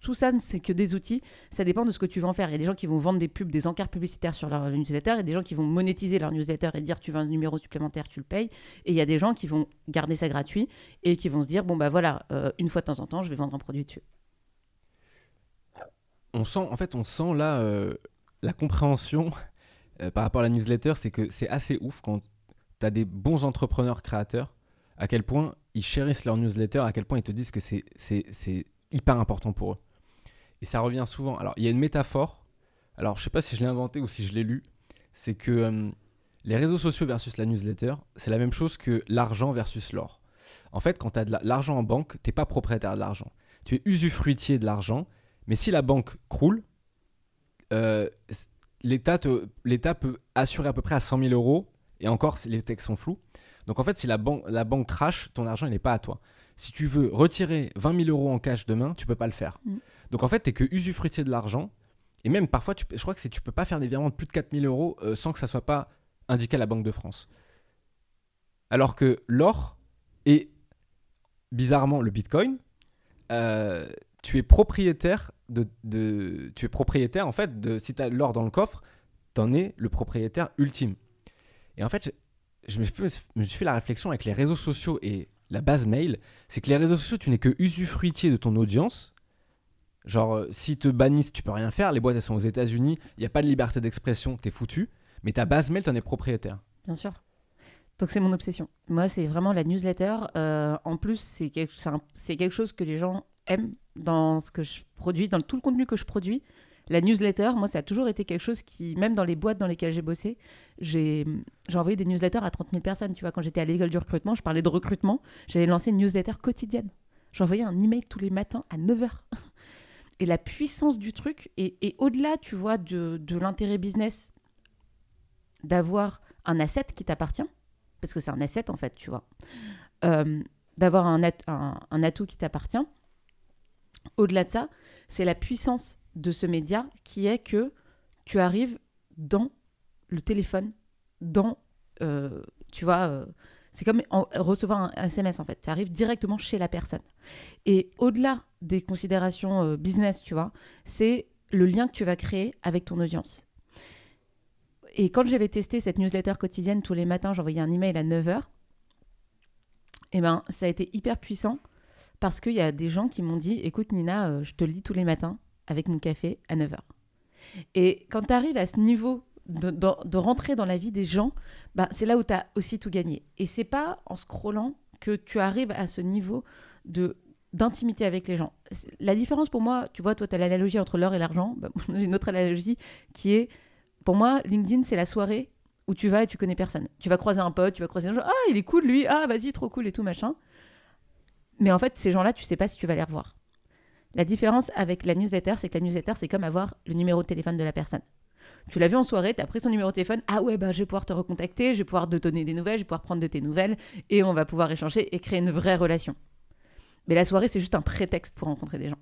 tout ça, c'est que des outils. Ça dépend de ce que tu veux en faire. Il y a des gens qui vont vendre des pubs, des encarts publicitaires sur leur newsletter, et des gens qui vont monétiser leur newsletter et dire tu veux un numéro supplémentaire, tu le payes. Et il y a des gens qui vont garder ça gratuit et qui vont se dire bon, bah voilà, euh, une fois de temps en temps, je vais vendre un produit dessus. on sent, en fait, on sent là euh, la compréhension par rapport à la newsletter, c'est que c'est assez ouf quand tu des bons entrepreneurs créateurs, à quel point ils chérissent leur newsletter, à quel point ils te disent que c'est- hyper important pour eux. Et ça revient souvent. Alors, il y a une métaphore, alors je sais pas si je l'ai inventé ou si je l'ai lu, c'est que euh, les réseaux sociaux versus la newsletter, c'est la même chose que l'argent versus l'or. En fait, quand tu as de la- l'argent en banque, t'es pas propriétaire de l'argent. Tu es usufruitier de l'argent, mais si la banque croule, euh, l'État peut assurer à peu près à 100 000 euros, et encore, les textes sont flous. Donc en fait, si la, ban- la banque crache, ton argent, il n'est pas à toi. Si tu veux retirer 20 000 euros en cash demain, tu peux pas le faire. Mm. Donc en fait, tu que usufruitier de l'argent, Et même parfois, tu, je crois que tu peux pas faire des virements de plus de 4000 euros euh, sans que ça soit pas indiqué à la Banque de France. Alors que l'or et bizarrement le Bitcoin, euh, tu es propriétaire de, de- tu es propriétaire en fait de si tu as l'or dans le coffre, t'en es le propriétaire ultime. Et en fait, je, me, suis fait, la réflexion avec les réseaux sociaux et la base mail, c'est que les réseaux sociaux, tu n'es que usufruitier de ton audience. Genre, euh, si te bannissent, tu peux rien faire. Les boîtes, elles sont aux États-Unis. Il n'y a pas de liberté d'expression, t'es foutu. Mais ta base mail, t'en es propriétaire. Bien sûr. Donc c'est mon obsession. Moi, c'est vraiment la newsletter. Euh, en plus, c'est quelque, c'est quelque chose que les gens aiment dans ce que je produis, dans tout le contenu que je produis. La newsletter, moi, ça a toujours été quelque chose qui, même dans les boîtes dans lesquelles j'ai bossé, j'ai envoyé des newsletters à 30 000 personnes. Tu vois, quand j'étais à l'école du recrutement, je parlais de recrutement. J'avais lancé une newsletter quotidienne. J'envoyais un email tous les matins à 9h. Et la puissance du truc, et, et au-delà, tu vois, de, de l'intérêt business, d'avoir un asset qui t'appartient, parce que c'est un asset en fait, tu vois, euh, d'avoir un- un atout qui t'appartient. Au-delà de ça, c'est la puissance de ce média qui est que tu arrives dans le téléphone, dans, euh, tu vois, euh, c'est comme en- recevoir un SMS en fait. Tu arrives directement chez la personne. Et au-delà des considérations euh, business, tu vois, c'est le lien que tu vas créer avec ton audience. Et quand j'avais testé cette newsletter quotidienne tous les matins, j'envoyais un email à 9h, et ben ça a été hyper puissant parce qu'il y a des gens qui m'ont dit écoute Nina, je te lis tous les matins avec mon café à 9h. Et quand tu arrives à ce niveau de, rentrer dans la vie des gens, bah, c'est là où tu as aussi tout gagné. Et c'est pas en scrollant que tu arrives à ce niveau de d'intimité avec les gens. La différence pour moi, tu vois, toi, tu as l'analogie entre l'or et l'argent. Bah, J'ai une autre analogie qui est, pour moi, LinkedIn, c'est la soirée où tu vas et tu connais personne. Tu vas croiser un pote, tu vas croiser un genre, ah, il est cool, lui, ah, vas-y, trop cool et tout, machin. Mais en fait, ces gens-là, tu sais pas si tu vas les revoir. La différence avec la newsletter, c'est que la newsletter, c'est comme avoir le numéro de téléphone de la personne. Tu l'as vu en soirée, tu as pris son numéro de téléphone, ah ouais, bah, je vais pouvoir te recontacter, je vais pouvoir te donner des nouvelles, je vais pouvoir prendre de tes nouvelles, et on va pouvoir échanger et créer une vraie relation. Mais la soirée, c'est juste un prétexte pour rencontrer des gens.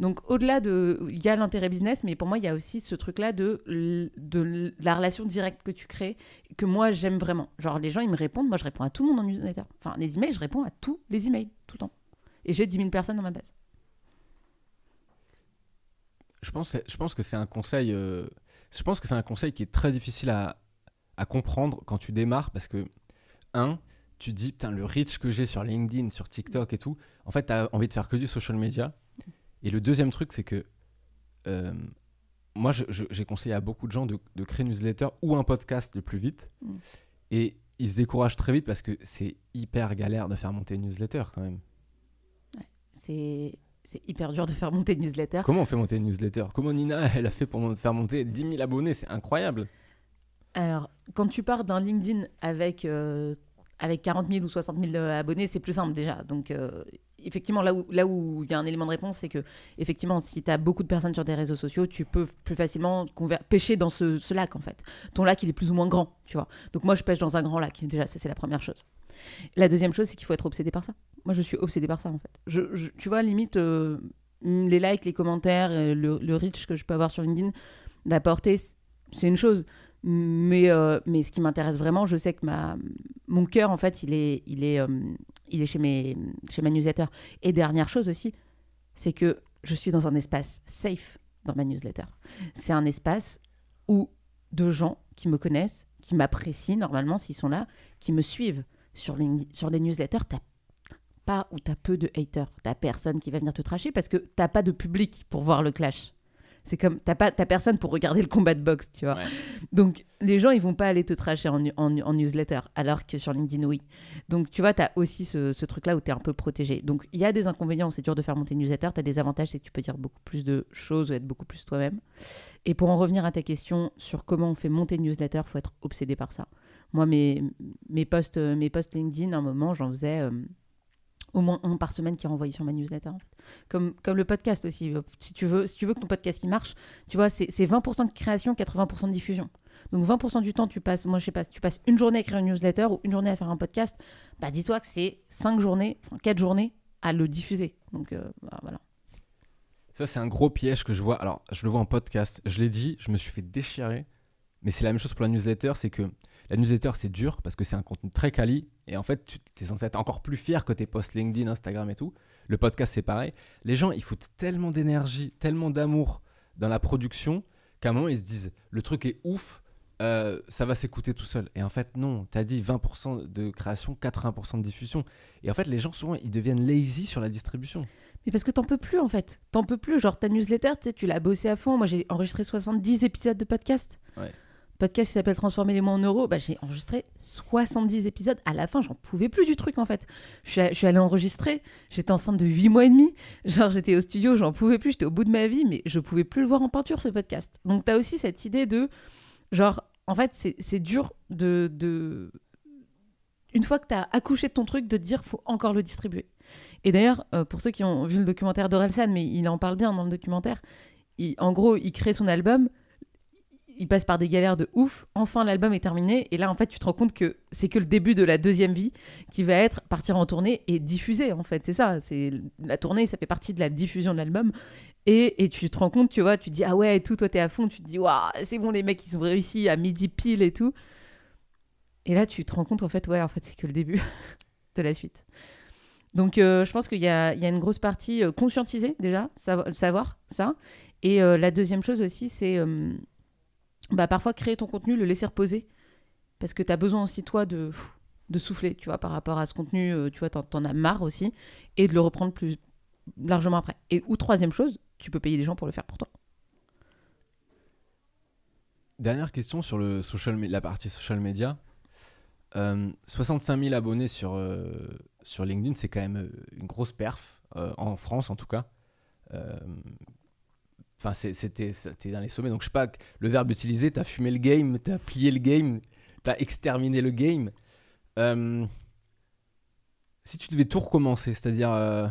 Donc, au-delà de. Il y a l'intérêt business, mais pour moi, il y a aussi ce truc-là de, la relation directe que tu crées, que moi, j'aime vraiment. Genre, les gens, ils me répondent, moi, je réponds à tout le monde en newsletter. Enfin, les emails, je réponds à tous les emails, tout le temps. Et j'ai 10 000 personnes dans ma base. Je pense, je pense que c'est un conseil. euh, je pense que c'est un conseil qui est très difficile à, à comprendre quand tu démarres parce que un, tu dis putain le reach que j'ai sur LinkedIn, sur TikTok et tout. En fait, tu as envie de faire que du social media. Et le deuxième truc, c'est que euh, moi, j'ai conseillé à beaucoup de gens de, de créer une newsletter ou un podcast le plus vite. Mm. Et ils se découragent très vite parce que c'est hyper galère de faire monter une newsletter quand même. C'est. C'est hyper dur de faire monter une newsletter. Comment on fait monter une newsletter? Comment Nina, elle a fait pour faire monter 10 000 abonnés? C'est incroyable. Alors, quand tu pars d'un LinkedIn avec, euh, avec 40 000 ou 60 000 abonnés, c'est plus simple déjà. Donc, euh, effectivement, là où là où il y a un élément de réponse, c'est que, effectivement, si tu as beaucoup de personnes sur des réseaux sociaux, tu peux plus facilement pêcher dans ce, ce lac, en fait. Ton lac, il est plus ou moins grand, tu vois. Donc, moi, je pêche dans un grand lac. Déjà, ça, c'est la première chose. La deuxième chose, c'est qu'il faut être obsédé par ça. Moi, je suis obsédé par ça, en fait. Tu vois, limite, euh, les likes, les commentaires, euh, le, le reach que je peux avoir sur LinkedIn, la portée, c'est une chose. Mais, euh, mais ce qui m'intéresse vraiment, je sais que ma, mon cœur, en fait, il est, il est, il est chez, mes, chez ma newsletter. Et dernière chose aussi, c'est que je suis dans un espace safe dans ma newsletter. C'est un espace où de gens qui me connaissent, qui m'apprécient normalement s'ils sont là, qui me suivent sur, LinkedIn- sur des newsletters, t'as pas ou t'as peu de haters, t'as personne qui va venir te tracher parce que t'as pas de public pour voir le clash. C'est comme t'as pas t'as personne pour regarder le combat de boxe, tu vois. Ouais. Donc les gens ils vont pas aller te tracher en, en- en newsletter, alors que sur LinkedIn oui. Donc tu vois t'as aussi ce, ce truc là où t'es un peu protégé. Donc il y a des inconvénients, c'est dur de faire monter une newsletter. T'as des avantages, c'est que tu peux dire beaucoup plus de choses ou être beaucoup plus toi-même. Et pour en revenir à ta question sur comment on fait monter une newsletter, faut être obsédé par ça. Moi mes mes posts mes posts LinkedIn, à un moment j'en faisais euh, au moins un par semaine qui renvoyait sur ma newsletter. Comme, comme le podcast aussi. Si tu, veux, si tu veux que ton podcast il marche, tu vois, c'est c'est 20% de création, 80% de diffusion. Donc 20% du temps, tu passes, moi je sais pas, si tu passes une journée à écrire une newsletter ou une journée à faire un podcast, bah dis-toi que c'est 5 journées, enfin 4 journées à le diffuser. Donc euh, bah, voilà. Ça, c'est un gros piège que je vois. Alors, je le vois en podcast. Je l'ai dit, je me suis fait déchirer. Mais c'est la même chose pour la newsletter. C'est que la newsletter, c'est dur parce que c'est un contenu très quali. Et en fait, tu es censé être encore plus fier que tes posts LinkedIn, Instagram et tout. Le podcast, c'est pareil. Les gens, ils foutent tellement d'énergie, tellement d'amour dans la production qu'à un moment, ils se disent le truc est ouf, euh, ça va s'écouter tout seul. Et en fait, non, tu as dit 20% de création, 80% de diffusion. Et en fait, les gens, souvent, ils deviennent lazy sur la distribution. Mais parce que t'en peux plus, en fait. T'en peux plus. Genre, ta newsletter, tu l'as bossé à fond. Moi, j'ai enregistré 70 épisodes de podcast. Ouais. Podcast qui s'appelle Transformer les mots en euros. Bah, j'ai enregistré 70 épisodes. À la fin, j'en pouvais plus du truc, en fait. Je suis, allée enregistrer. J'étais enceinte de 8 mois et demi. Genre, j'étais au studio, j'en pouvais plus. J'étais au bout de ma vie, mais je pouvais plus le voir en peinture, ce podcast. Donc, t'as aussi cette idée de. Genre, en fait, c'est dur de, de. Une fois que t'as accouché de ton truc, de te dire faut encore le distribuer. Et d'ailleurs, euh, pour ceux qui ont vu le documentaire d'Orelsan, mais il en parle bien dans le documentaire, en gros, il crée son album, il passe par des galères de ouf, enfin l'album est terminé, et là en fait tu te rends compte que c'est que le début de la deuxième vie qui va être partir en tournée et diffuser en fait, c'est ça, c'est la tournée, ça fait partie de la diffusion de l'album, et, tu te rends compte, tu vois, tu dis ah ouais et tout, toi t'es à fond, tu te dis waouh c'est bon les mecs ils ont réussi à midi pile et tout, et là tu te rends compte en fait ouais en fait c'est que le début de la suite. Donc euh, je pense qu'il y y a une grosse partie euh, conscientiser déjà, savo- savoir ça. Et euh, la deuxième chose aussi, c'est bah, parfois créer ton contenu, le laisser reposer. Parce que tu as besoin aussi, toi, de, souffler, tu vois, par rapport à ce contenu, euh, tu vois, t'en, as marre aussi, et de le reprendre plus largement après. Et ou troisième chose, tu peux payer des gens pour le faire pour toi. Dernière question sur la partie social media. Euh, 65 000 abonnés sur, euh, sur LinkedIn, c'est quand même euh, une grosse perf, euh, en France en tout cas. Enfin, c'était dans les sommets. Donc, je sais pas, le verbe utilisé, t'as fumé le game, t'as plié le game, t'as exterminé le game. Euh, si tu devais tout recommencer, c'est-à-dire, euh,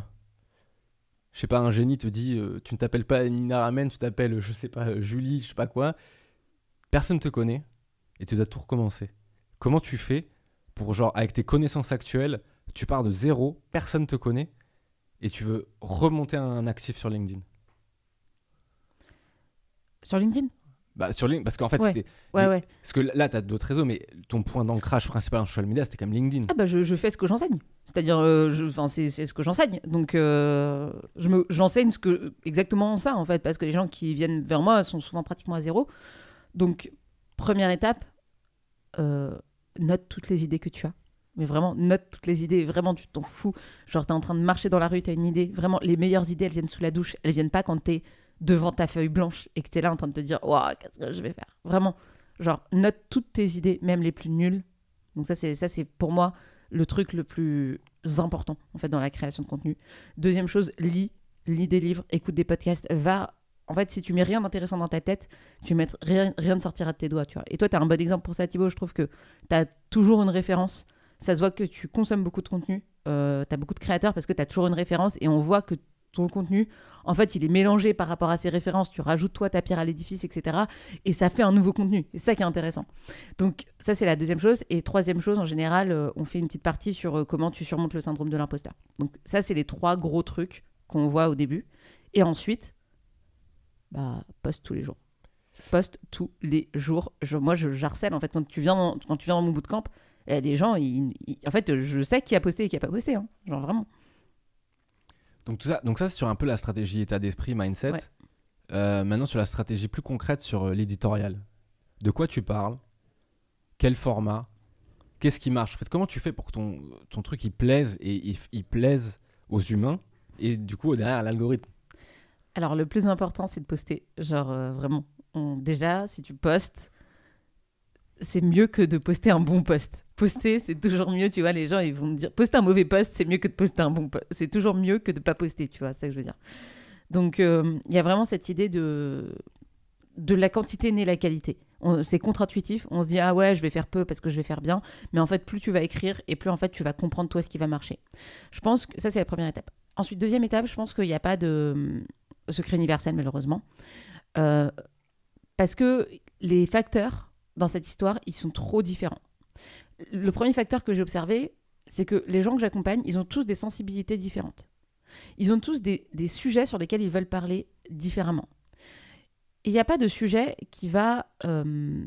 je sais pas, un génie te dit, euh, tu ne t'appelles pas Nina Ramen, tu t'appelles, je sais pas, Julie, je sais pas quoi. Personne te connaît et tu dois tout recommencer. Comment tu fais pour, genre, avec tes connaissances actuelles, tu pars de zéro, personne te connaît et tu veux remonter un actif sur LinkedIn? Sur LinkedIn? Bah, sur LinkedIn, parce qu'en fait, Ouais. c'était. Ouais, ouais. Parce que là, tu as d'autres réseaux, mais ton point d'ancrage principal en social media, c'était quand même LinkedIn. Ah bah je, je fais ce que j'enseigne. C'est-à-dire, euh, je- c'est c'est ce que j'enseigne. Donc, euh, je me- j'enseigne ce que, exactement ça, en fait, parce que les gens qui viennent vers moi sont souvent pratiquement à zéro. Donc, première étape, euh, note toutes les idées que tu as. Mais vraiment, note toutes les idées. Vraiment, tu t'en fous. Genre, t'es en train de marcher dans la rue, t'as une idée. Vraiment, les meilleures idées, elles viennent sous la douche. Elles viennent pas quand t'es devant ta feuille blanche et que t'es là en train de te dire, waouh, qu'est-ce que je vais faire? Vraiment, genre, note toutes tes idées, même les plus nulles. Donc ça, c'est ça, c'est pour moi le truc le plus important en fait dans la création de contenu. Deuxième chose, lis, lis des livres, écoute des podcasts, va. En fait, si tu mets rien d'intéressant dans ta tête, tu mets rien, rien ne sortira de tes doigts, tu vois. Et toi, tu as un bon exemple pour ça, Thibaut. Je trouve que tu as toujours une référence. Ça se voit que tu consommes beaucoup de contenu. Euh, tu as beaucoup de créateurs parce que tu as toujours une référence et on voit que ton contenu, en fait, il est mélangé par rapport à ces références. Tu rajoutes toi ta pierre à l'édifice, etc. Et ça fait un nouveau contenu. C'est ça qui est intéressant. Donc ça c'est la deuxième chose. Et troisième chose, en général, euh, on fait une petite partie sur euh, comment tu surmontes le syndrome de l'imposteur. Donc ça c'est les trois gros trucs qu'on voit au début. Et ensuite, bah poste tous les jours. Poste tous les jours. Je- moi je j'harcèle en fait quand tu viens dans, quand tu viens dans mon bootcamp, eh, les gens, ils- ils- en fait je sais qui a posté et qui a pas posté. hein. Genre vraiment. Donc, tout ça, donc ça, c'est sur un peu la stratégie état d'esprit, mindset. Ouais. Euh, maintenant, sur la stratégie plus concrète sur euh, l'éditorial. De quoi tu parles? Quel format? Qu'est-ce qui marche? En fait, comment tu fais pour que ton, ton truc il plaise et il, il plaise aux humains et du coup derrière l'algorithme? Alors, le plus important, c'est de poster. Genre, euh, vraiment. On- déjà, si tu postes, c'est mieux que de poster un bon post. Poster, c'est toujours mieux, tu vois. Les gens, ils vont me dire, poster un mauvais post, c'est mieux que de poster un bon post. C'est toujours mieux que de pas poster, tu vois, c'est ça que je veux dire. Donc, euh, il y a vraiment cette idée de, de la quantité née la qualité. C'est contre-intuitif. On se dit, ah ouais, je vais faire peu parce que je vais faire bien. Mais en fait, plus tu vas écrire et plus en fait, tu vas comprendre toi ce qui va marcher. Je pense que ça, c'est la première étape. Ensuite, deuxième étape, je pense qu'il n'y a pas de hum, secret universel, malheureusement. Euh, parce que les facteurs dans cette histoire, ils sont trop différents. Le premier facteur que j'ai observé, c'est que les gens que j'accompagne, ils ont tous des sensibilités différentes. Ils ont tous des, sujets sur lesquels ils veulent parler différemment. Il n'y a pas de sujet qui va, euh,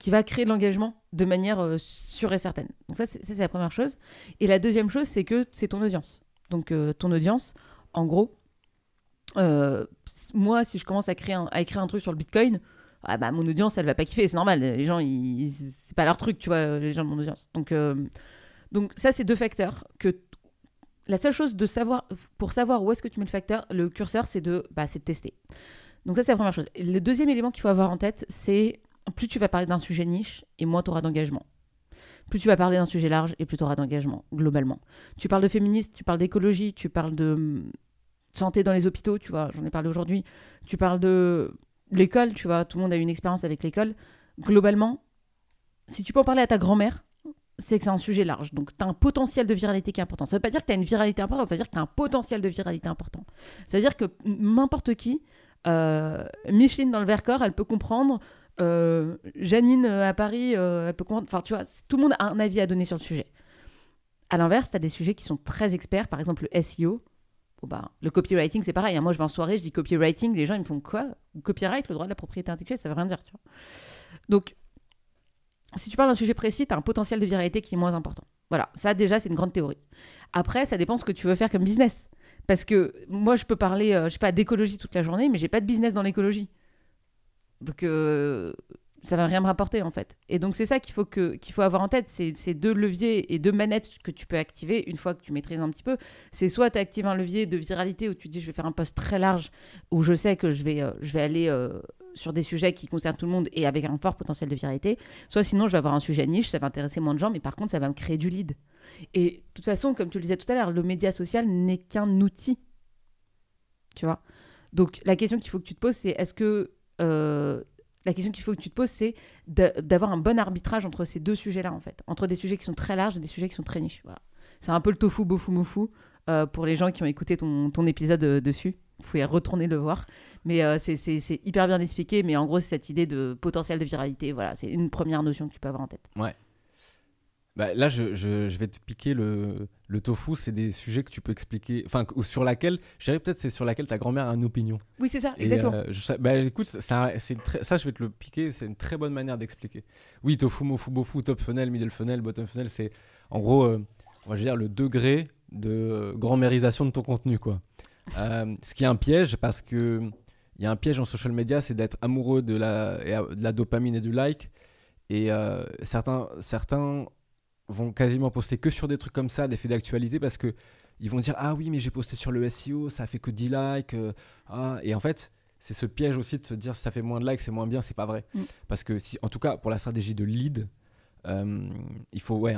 qui va créer de l'engagement de manière euh, sûre et certaine. Donc ça, c'est la première chose. Et la deuxième chose, c'est que c'est ton audience. Donc euh, ton audience, en gros, moi, si je commence à, créer à écrire un truc sur le Bitcoin, ah bah, mon audience, elle va pas kiffer, c'est normal. Les gens, c'est pas leur truc, tu vois, les gens de mon audience. Donc, donc ça, c'est deux facteurs que la seule chose de savoir, pour savoir où est-ce que tu mets le facteur, le curseur, c'est de, bah, de tester. Donc ça, c'est la première chose. le deuxième élément qu'il faut avoir en tête, c'est plus tu vas parler d'un sujet niche et moins tu auras d'engagement. Plus tu vas parler d'un sujet large et plus tu auras d'engagement, globalement. Tu parles de féminisme, tu parles d'écologie, tu parles de santé dans les hôpitaux, tu vois, j'en ai parlé aujourd'hui. Tu parles de l'école, tu vois, tout le monde a une expérience avec l'école. Globalement, si tu peux en parler à ta grand-mère, c'est que c'est un sujet large. Donc, tu as un potentiel de viralité qui est important. Ça veut pas dire que tu as une viralité importante, ça veut dire que tu as un potentiel de viralité important. Ça veut dire que n'importe qui, euh, Micheline dans le Vercors, elle peut comprendre. Euh, Janine euh, à Paris, elle peut comprendre. Enfin, tu vois, tout le monde a un avis à donner sur le sujet. À l'inverse, tu as des sujets qui sont très experts, par exemple le SEO. Bah, le copywriting, c'est pareil. Hein. Moi, je vais en soirée, je dis copywriting, les gens ils me font quoi? Copyright, le droit de la propriété intellectuelle, ça veut rien dire, tu vois. Donc, si tu parles d'un sujet précis, tu as un potentiel de viralité qui est moins important. Voilà, ça déjà, c'est une grande théorie. Après, ça dépend ce que tu veux faire comme business. Parce que moi, je peux parler, euh, je sais pas, d'écologie toute la journée, mais j'ai pas de business dans l'écologie. Donc, euh, ça va rien me rapporter, en fait. Et donc, c'est ça qu'il faut, faut avoir en tête. C'est, c'est deux leviers et deux manettes que tu peux activer une fois que tu maîtrises un petit peu. C'est soit tu actives un levier de viralité où tu dis, je vais faire un poste très large, où je sais que je vais, euh, je vais aller sur des sujets qui concernent tout le monde et avec un fort potentiel de viralité, soit sinon je vais avoir un sujet niche, ça va intéresser moins de gens, mais par contre ça va me créer du lead. Et de toute façon, comme tu le disais tout à l'heure, le média social n'est qu'un outil. Tu vois? Donc la question qu'il faut que tu te poses, c'est est-ce que... Euh, la question qu'il faut que tu te poses, c'est d'avoir un bon arbitrage entre ces deux sujets-là, en fait. Entre des sujets qui sont très larges et des sujets qui sont très niches. Voilà. C'est un peu le tofu, bofu, mofu euh, pour les gens qui ont écouté ton, ton épisode euh, dessus. Vous pouvez retourner le voir. Mais euh, c'est hyper bien expliqué. Mais en gros, c'est cette idée de potentiel de viralité. Voilà, c'est une première notion que tu peux avoir en tête. Ouais. Bah, là, je, je, je, vais te piquer le, le tofu. C'est des sujets que tu peux expliquer. Enfin, sur laquelle, je dirais peut-être c'est sur laquelle ta grand-mère a une opinion. Oui, c'est ça, exactement. Euh, bah, écoute, ça, ça, je vais te le piquer. C'est une très bonne manière d'expliquer. Oui, tofu, mofu, bofu, top funnel, middle funnel, bottom funnel. C'est en gros, euh, on va dire le degré de grand-mérisation de ton contenu, quoi. ce qui est un piège parce que il y a un piège en social media, c'est d'être amoureux de la, de la dopamine et du like. Et euh, certains, certains vont quasiment poster que sur des trucs comme ça, des faits d'actualité, parce que ils vont dire Ah oui, mais j'ai posté sur le SEO, ça a fait que 10 likes. Euh, ah. Et en fait, c'est ce piège aussi de se dire si ça fait moins de likes, c'est moins bien, c'est pas vrai. Mm. Parce que, si, en tout cas, pour la stratégie de lead, euh, il faut, ouais,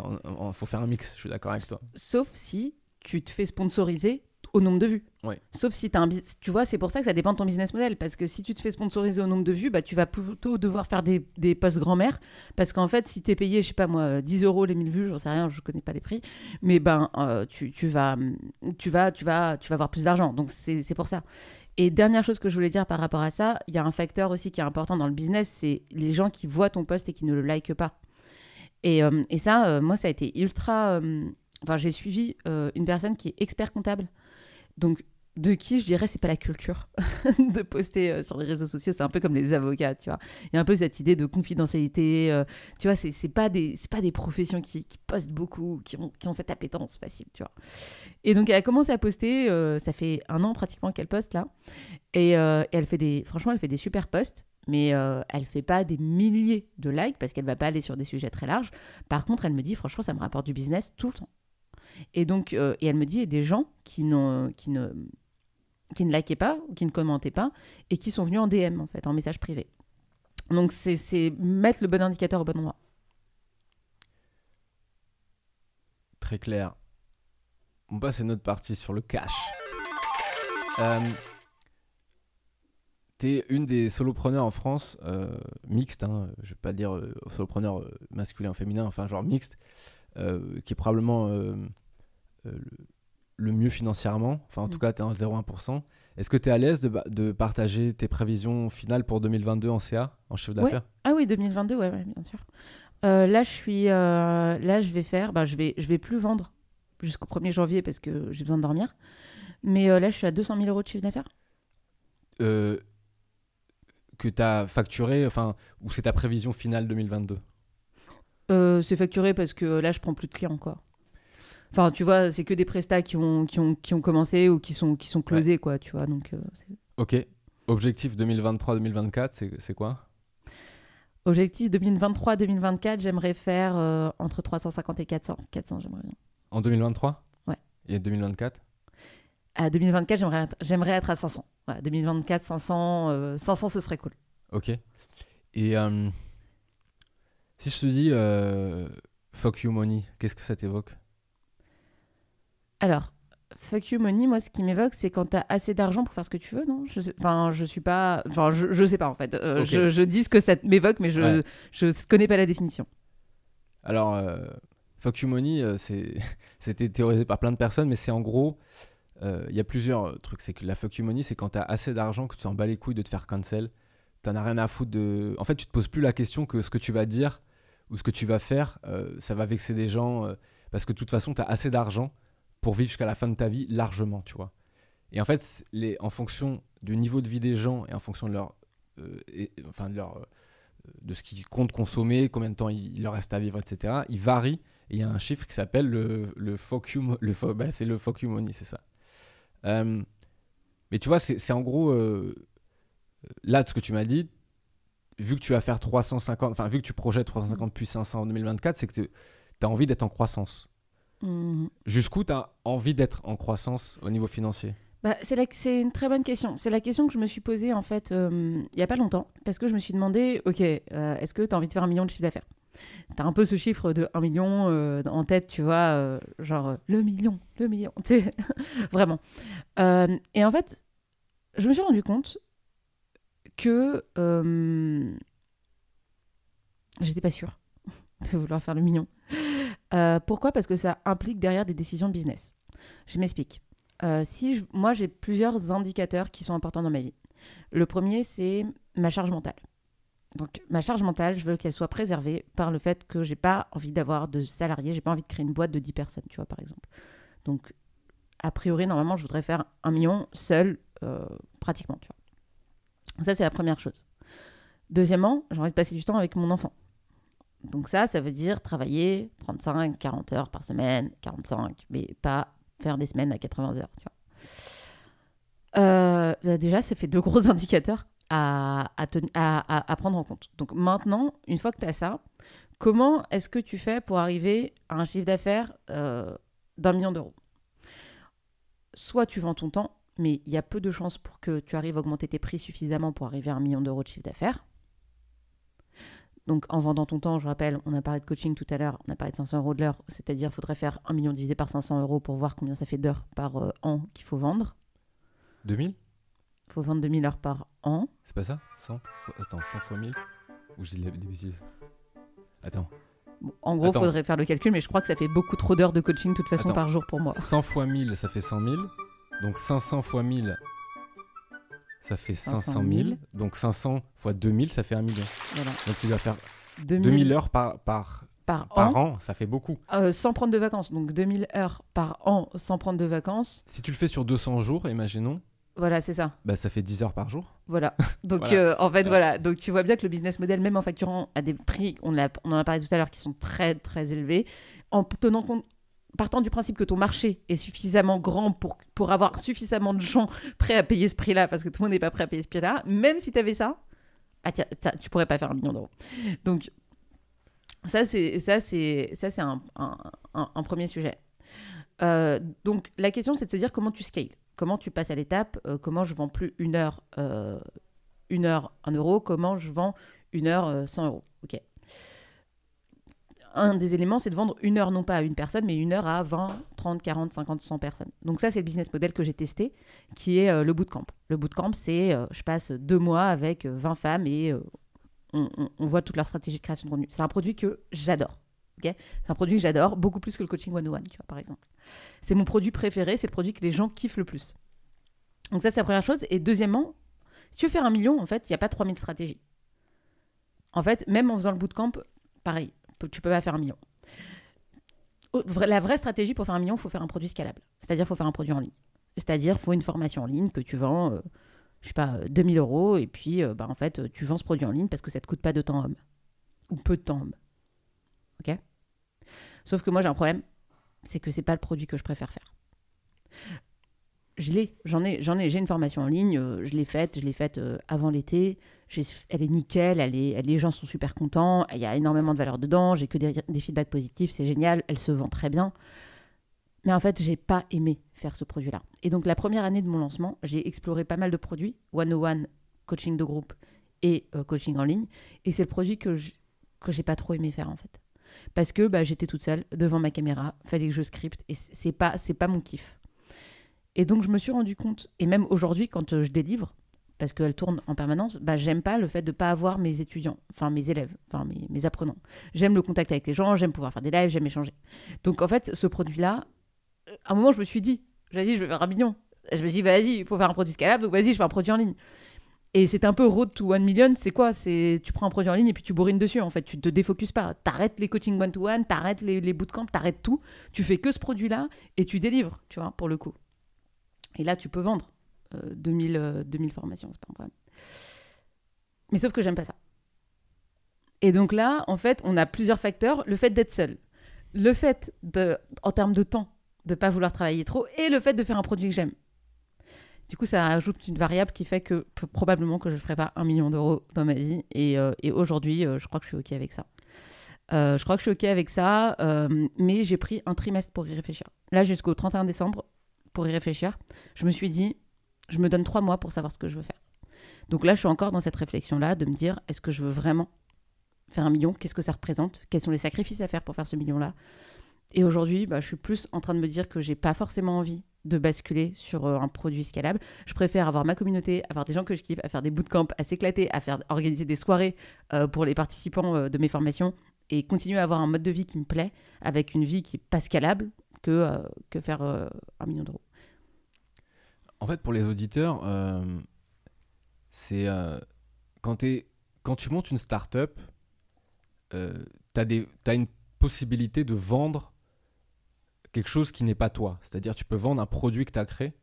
faut faire un mix, je suis d'accord avec toi. Sauf si tu te fais sponsoriser au nombre de vues. Sauf si tu as un tu vois, c'est pour ça que ça dépend de ton business model parce que si tu te fais sponsoriser au nombre de vues, bah tu vas plutôt devoir faire des, des posts grand-mère parce qu'en fait, si tu es payé, je sais pas moi, 10 euros les 1000 vues, j'en sais rien, je connais pas les prix, mais ben euh, tu, tu, vas tu vas tu vas tu vas avoir plus d'argent. Donc c'est pour ça. Et dernière chose que je voulais dire par rapport à ça, il y a un facteur aussi qui est important dans le business, c'est les gens qui voient ton post et qui ne le likent pas. Et, euh, et ça, euh, moi, ça a été ultra. Enfin, j'ai suivi une personne qui est expert comptable donc, de qui je dirais c'est pas la culture de poster euh, sur les réseaux sociaux. C'est un peu comme les avocats tu vois. Il y a un peu cette idée de confidentialité euh, tu vois c'est pas des pas des professions qui, postent beaucoup qui ont, qui ont cette appétence facile tu vois. Et donc elle a commencé à poster euh, ça fait un an pratiquement qu'elle poste là. Et, et, elle fait des franchement elle fait des super posts mais elle fait pas des milliers de likes parce qu'elle va pas aller sur des sujets très larges. Par contre elle me dit franchement ça me rapporte du business tout le temps. Et donc, et elle me dit, a des gens qui, qui, ne, qui ne likaient pas, qui ne commentaient pas, et qui sont venus en DM, en fait, en message privé. Donc, c'est mettre le bon indicateur au bon endroit. Très clair. On passe à une autre partie sur le cash. Euh, T'es une des solopreneurs en France, euh, mixte, hein, je vais pas dire euh, solopreneur masculin, féminin, enfin genre mixte, qui est probablement euh, le, mieux financièrement. Enfin, en tout mm. cas, tu es en 0,1%. Est-ce que tu es à l'aise de, de, partager tes prévisions finales pour 2022 en CA, en chiffre d'affaires? Ah oui, 2022, ouais, bien sûr. Euh, là, je suis, euh, là, je vais faire, bah, je vais, je vais plus vendre jusqu'au 1er janvier parce que j'ai besoin de dormir. Mais euh, là, je suis à 200 000 euros de chiffre d'affaires. Que tu as facturé, enfin, ou c'est ta prévision finale 2022 Euh, c'est facturé parce que là, je prends plus de clients, quoi. Enfin, tu vois, c'est que des prestats qui ont, qui ont, qui ont commencé ou qui sont, qui sont closés, quoi, tu vois. Donc, euh, Ok. Objectif 2023-2024, c'est c'est quoi? Objectif 2023-2024, j'aimerais faire euh, entre 350 et 400. 400, j'aimerais bien. En 2023 Ouais. Et 2024 À 2024, j'aimerais être, j'aimerais être à 500. Ouais, 2024, 500, euh, 500, ce serait cool. Ok. Et euh, si je te dis fuck you money, qu'est-ce que ça t'évoque? Alors, fuck you money, moi, ce qui m'évoque, c'est quand t'as assez d'argent pour faire ce que tu veux, non? Je sais, Enfin, je suis pas. Enfin, je, je sais pas, en fait. Euh, je, je dis ce que ça m'évoque, mais je, Ouais. je connais pas la définition. Alors, euh, fuck you money, euh, c'était théorisé par plein de personnes, mais c'est en gros, euh, il y a plusieurs trucs. C'est que la fuck you money, c'est quand tu as assez d'argent que tu t'en bats les couilles de te faire cancel. T'en as rien à foutre de. En fait, tu te poses plus la question que ce que tu vas dire ou ce que tu vas faire, ça va vexer des gens. parce que de toute façon, tu as assez d'argent pour vivre jusqu'à la fin de ta vie largement, tu vois. Et en fait, les, en fonction du niveau de vie des gens et en fonction de leur. euh, enfin, de leur. euh, de ce qu'ils comptent consommer, combien de temps il, leur reste à vivre, etc. Il varie. Et il y a un chiffre qui s'appelle le, le le bah, c'est le fuck money, c'est ça. Euh, mais tu vois, c'est en gros, là, de ce que tu m'as dit, vu que tu vas faire 350, enfin, vu que tu projettes 350 puis 500 en 2024, c'est que tu as envie d'être en croissance. Mhm. Jusqu'où tu as envie d'être en croissance au niveau financier Bah, c'est une très bonne question. C'est la question que je me suis posée en fait euh, il y a pas longtemps parce que je me suis demandé, ok, euh, est-ce que tu as envie de faire un million de chiffre d'affaires? T'as un peu ce chiffre de 1 million euh, en tête, tu vois, euh, genre euh, le million, le million, tu sais, vraiment. Euh, et en fait, je me suis rendu compte que euh, j'étais pas sûre de vouloir faire le million. Euh, pourquoi? Parce que ça implique derrière des décisions de business. Je m'explique. Euh, si moi j'ai plusieurs indicateurs qui sont importants dans ma vie. Le premier c'est ma charge mentale. Donc ma charge mentale, je veux qu'elle soit préservée par le fait que j'ai pas envie d'avoir de salariés, j'ai pas envie de créer une boîte de 10 personnes, tu vois par exemple. Donc a priori normalement je voudrais faire un million seul euh, pratiquement. Ça c'est la première chose. Deuxièmement, j'ai envie de passer du temps avec mon enfant. Donc ça, ça veut dire travailler 35, 40 heures par semaine, 45, mais pas faire des semaines à 80 heures. Euh, déjà, ça fait deux gros indicateurs à prendre en compte. Donc maintenant, une fois que tu as ça, comment est-ce que tu fais pour arriver à un chiffre d'affaires euh, d'un million d'euros? Soit tu vends ton temps, mais il y a peu de chances pour que tu arrives à augmenter tes prix suffisamment pour arriver à un million d'euros de chiffre d'affaires. Donc en vendant ton temps, je rappelle, on a parlé de coaching tout à l'heure, on a parlé de 500 euros de l'heure, c'est-à-dire il faudrait faire 1 million divisé par 500 euros pour voir combien ça fait d'heures par euh, an qu'il faut vendre. 2000 Il faut vendre 2000 heures par an. C'est pas ça? 100 Faut- Attends, 100 fois 1000 Ou je dis des bêtises Attends. Bon, en gros, il faudrait faire le calcul, mais je crois que ça fait beaucoup trop d'heures de coaching de toute façon Attends. par jour pour moi. 100 fois 1000, ça fait 100 000. Donc 500 fois 1000, ça fait 500 500 000. 000. Donc 500 fois 2000, ça fait 1 million. Voilà. Donc tu dois faire 2000, 2000 heures par, par, par, par an, an, ça fait beaucoup. euh, sans prendre de vacances. Donc 2000 heures par an sans prendre de vacances. Si tu le fais sur 200 jours, imaginons, Voilà, c'est ça. bah ça fait 10 heures par jour. Voilà. Donc, Voilà. euh, en fait, Ouais. voilà. Donc, tu vois bien que le business model, même en facturant à des prix, on, l'a- on en a parlé tout à l'heure, qui sont très, très élevés, en tenant compte, partant du principe que ton marché est suffisamment grand pour, pour avoir suffisamment de gens prêts à payer ce prix-là, parce que tout le monde n'est pas prêt à payer ce prix-là, même si tu avais ça, ah, tiens, tu pourrais pas faire un million d'euros. Donc, ça, c'est un, un- premier sujet. Euh, donc, la question, c'est de se dire comment tu scales. Comment tu passes à l'étape euh, Comment je vends plus une heure, euh, une heure, un euro Comment je vends une heure, euh, 100 euros Ok? Un des éléments, c'est de vendre une heure non pas à une personne, mais une heure à 20, 30, 40, 50, 100 personnes. Donc ça, c'est le business model que j'ai testé, qui est euh, le bootcamp. Le bootcamp, c'est euh, je passe deux mois avec euh, 20 femmes et euh, on, voit toute leur stratégie de création de contenu. C'est un produit que j'adore. c'est un produit que j'adore, beaucoup plus que le coaching one-on-one, tu vois, par exemple. C'est mon produit préféré, c'est le produit que les gens kiffent le plus. Donc ça, c'est la première chose. Et deuxièmement, si tu veux faire un million, en fait, il n'y a pas 3000 stratégies. En fait, même en faisant le bootcamp, pareil, tu peux pas faire un million. La vraie stratégie pour faire un million, il faut faire un produit scalable. C'est-à-dire, il faut faire un produit en ligne. C'est-à-dire, faut une formation en ligne que tu vends, euh, je sais pas, 2000 euros, et puis, euh, bah, en fait, tu vends ce produit en ligne parce que ça te coûte pas de temps homme. Ou peu de temps homme. Ok? Sauf que moi, j'ai un problème, c'est que c'est pas le produit que je préfère faire. Je l'ai, j'en ai, j'en ai, j'ai une formation en ligne, euh, je l'ai faite, je l'ai faite euh, avant l'été. Elle est nickel, les gens sont super contents, il y a énormément de valeur dedans, j'ai que des, feedbacks positifs, c'est génial, elle se vend très bien. Mais en fait, j'ai pas aimé faire ce produit-là. Et donc, la première année de mon lancement, j'ai exploré pas mal de produits, one-on-one, coaching de groupe et euh, coaching en ligne. Et c'est le produit que je- que j'ai pas trop aimé faire, en fait. Parce que bah, j'étais toute seule devant ma caméra, fallait que je scripte, et c'est pas, c'est pas mon kiff. Et donc, je me suis rendu compte, et même aujourd'hui, quand euh, je délivre, parce qu'elle tourne en permanence, bah, j'aime pas le fait de pas avoir mes étudiants, enfin mes élèves, enfin mes, apprenants. J'aime le contact avec les gens, j'aime pouvoir faire des lives, j'aime échanger. Donc en fait, ce produit-là, euh, à un moment, je me suis dit, j'ai dit, je vais faire un million. Je me suis dit, vas-y, il faut faire un produit scalable, donc vas-y, je fais un produit en ligne. Et c'est un peu road to one million, c'est quoi? C'est tu prends un produit en ligne et puis tu bourrines dessus, en fait, tu te défocuses pas. T'arrêtes les coachings one to one, t'arrêtes les, les bootcamps, t'arrêtes tout. Tu fais que ce produit-là et tu délivres, tu vois, pour le coup. Et là, tu peux vendre euh, 2000, euh, 2000 formations, c'est pas un problème. Mais sauf que j'aime pas ça. Et donc là, en fait, on a plusieurs facteurs. Le fait d'être seul, le fait, de, en termes de temps, de pas vouloir travailler trop, et le fait de faire un produit que j'aime. Du coup, ça ajoute une variable qui fait que probablement que je ne ferai pas un million d'euros dans ma vie. Et, euh, aujourd'hui, euh, je crois que je suis OK avec ça. Euh, je crois que je suis OK avec ça, euh, mais j'ai pris un trimestre pour y réfléchir. Là, jusqu'au 31 décembre, pour y réfléchir, je me suis dit, je me donne trois mois pour savoir ce que je veux faire. Donc là, je suis encore dans cette réflexion-là de me dire, est-ce que je veux vraiment faire un million? Qu'est-ce que ça représente? Quels sont les sacrifices à faire pour faire ce million-là? Et aujourd'hui, bah, je suis plus en train de me dire que j'ai pas forcément envie de basculer sur euh, un produit scalable. Je préfère avoir ma communauté, avoir des gens que je kiffe, à faire des bootcamps, à s'éclater, à faire organiser des soirées euh, pour les participants euh, de mes formations et continuer à avoir un mode de vie qui me plaît, avec une vie qui est pas scalable, que, faire un million d'euros. En fait, pour les auditeurs, euh, c'est euh, quand, tu montes une startup, euh, tu as, une possibilité de vendre quelque chose qui n'est pas toi. C'est-à-dire, tu peux vendre un produit que tu as créé.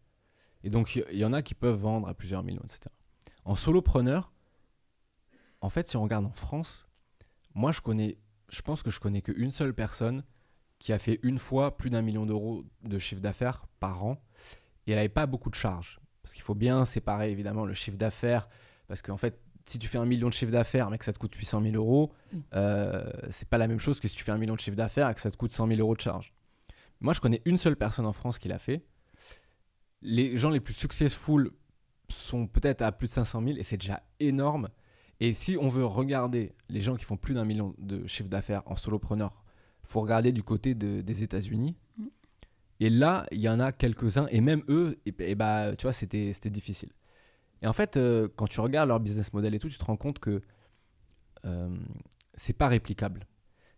Et donc, il y, y en a qui peuvent vendre à plusieurs millions, etc. En solopreneur, en fait, si on regarde en France, moi, je connais, je pense que je connais qu'une seule personne qui a fait une fois plus d'un million d'euros de chiffre d'affaires par an et elle n'avait pas beaucoup de charges. Parce qu'il faut bien séparer évidemment le chiffre d'affaires, parce qu'en fait, si tu fais un million de chiffre d'affaires mais que ça te coûte 800 000 euros, Oui. euh, c'est pas la même chose que si tu fais un million de chiffre d'affaires et que ça te coûte 100 000 euros de charges. Moi, je connais une seule personne en France qui l'a fait. Les gens les plus successful sont peut-être à plus de 500 000 et c'est déjà énorme. Et si on veut regarder les gens qui font plus d'un million de chiffre d'affaires en solopreneur, faut regarder du côté de- des États-Unis. Et là, il y en a quelques-uns, et même eux, et, et bah, tu vois, c'était difficile. Et en fait, euh, quand tu regardes leur business model et tout, tu te rends compte que euh, c'est pas réplicable.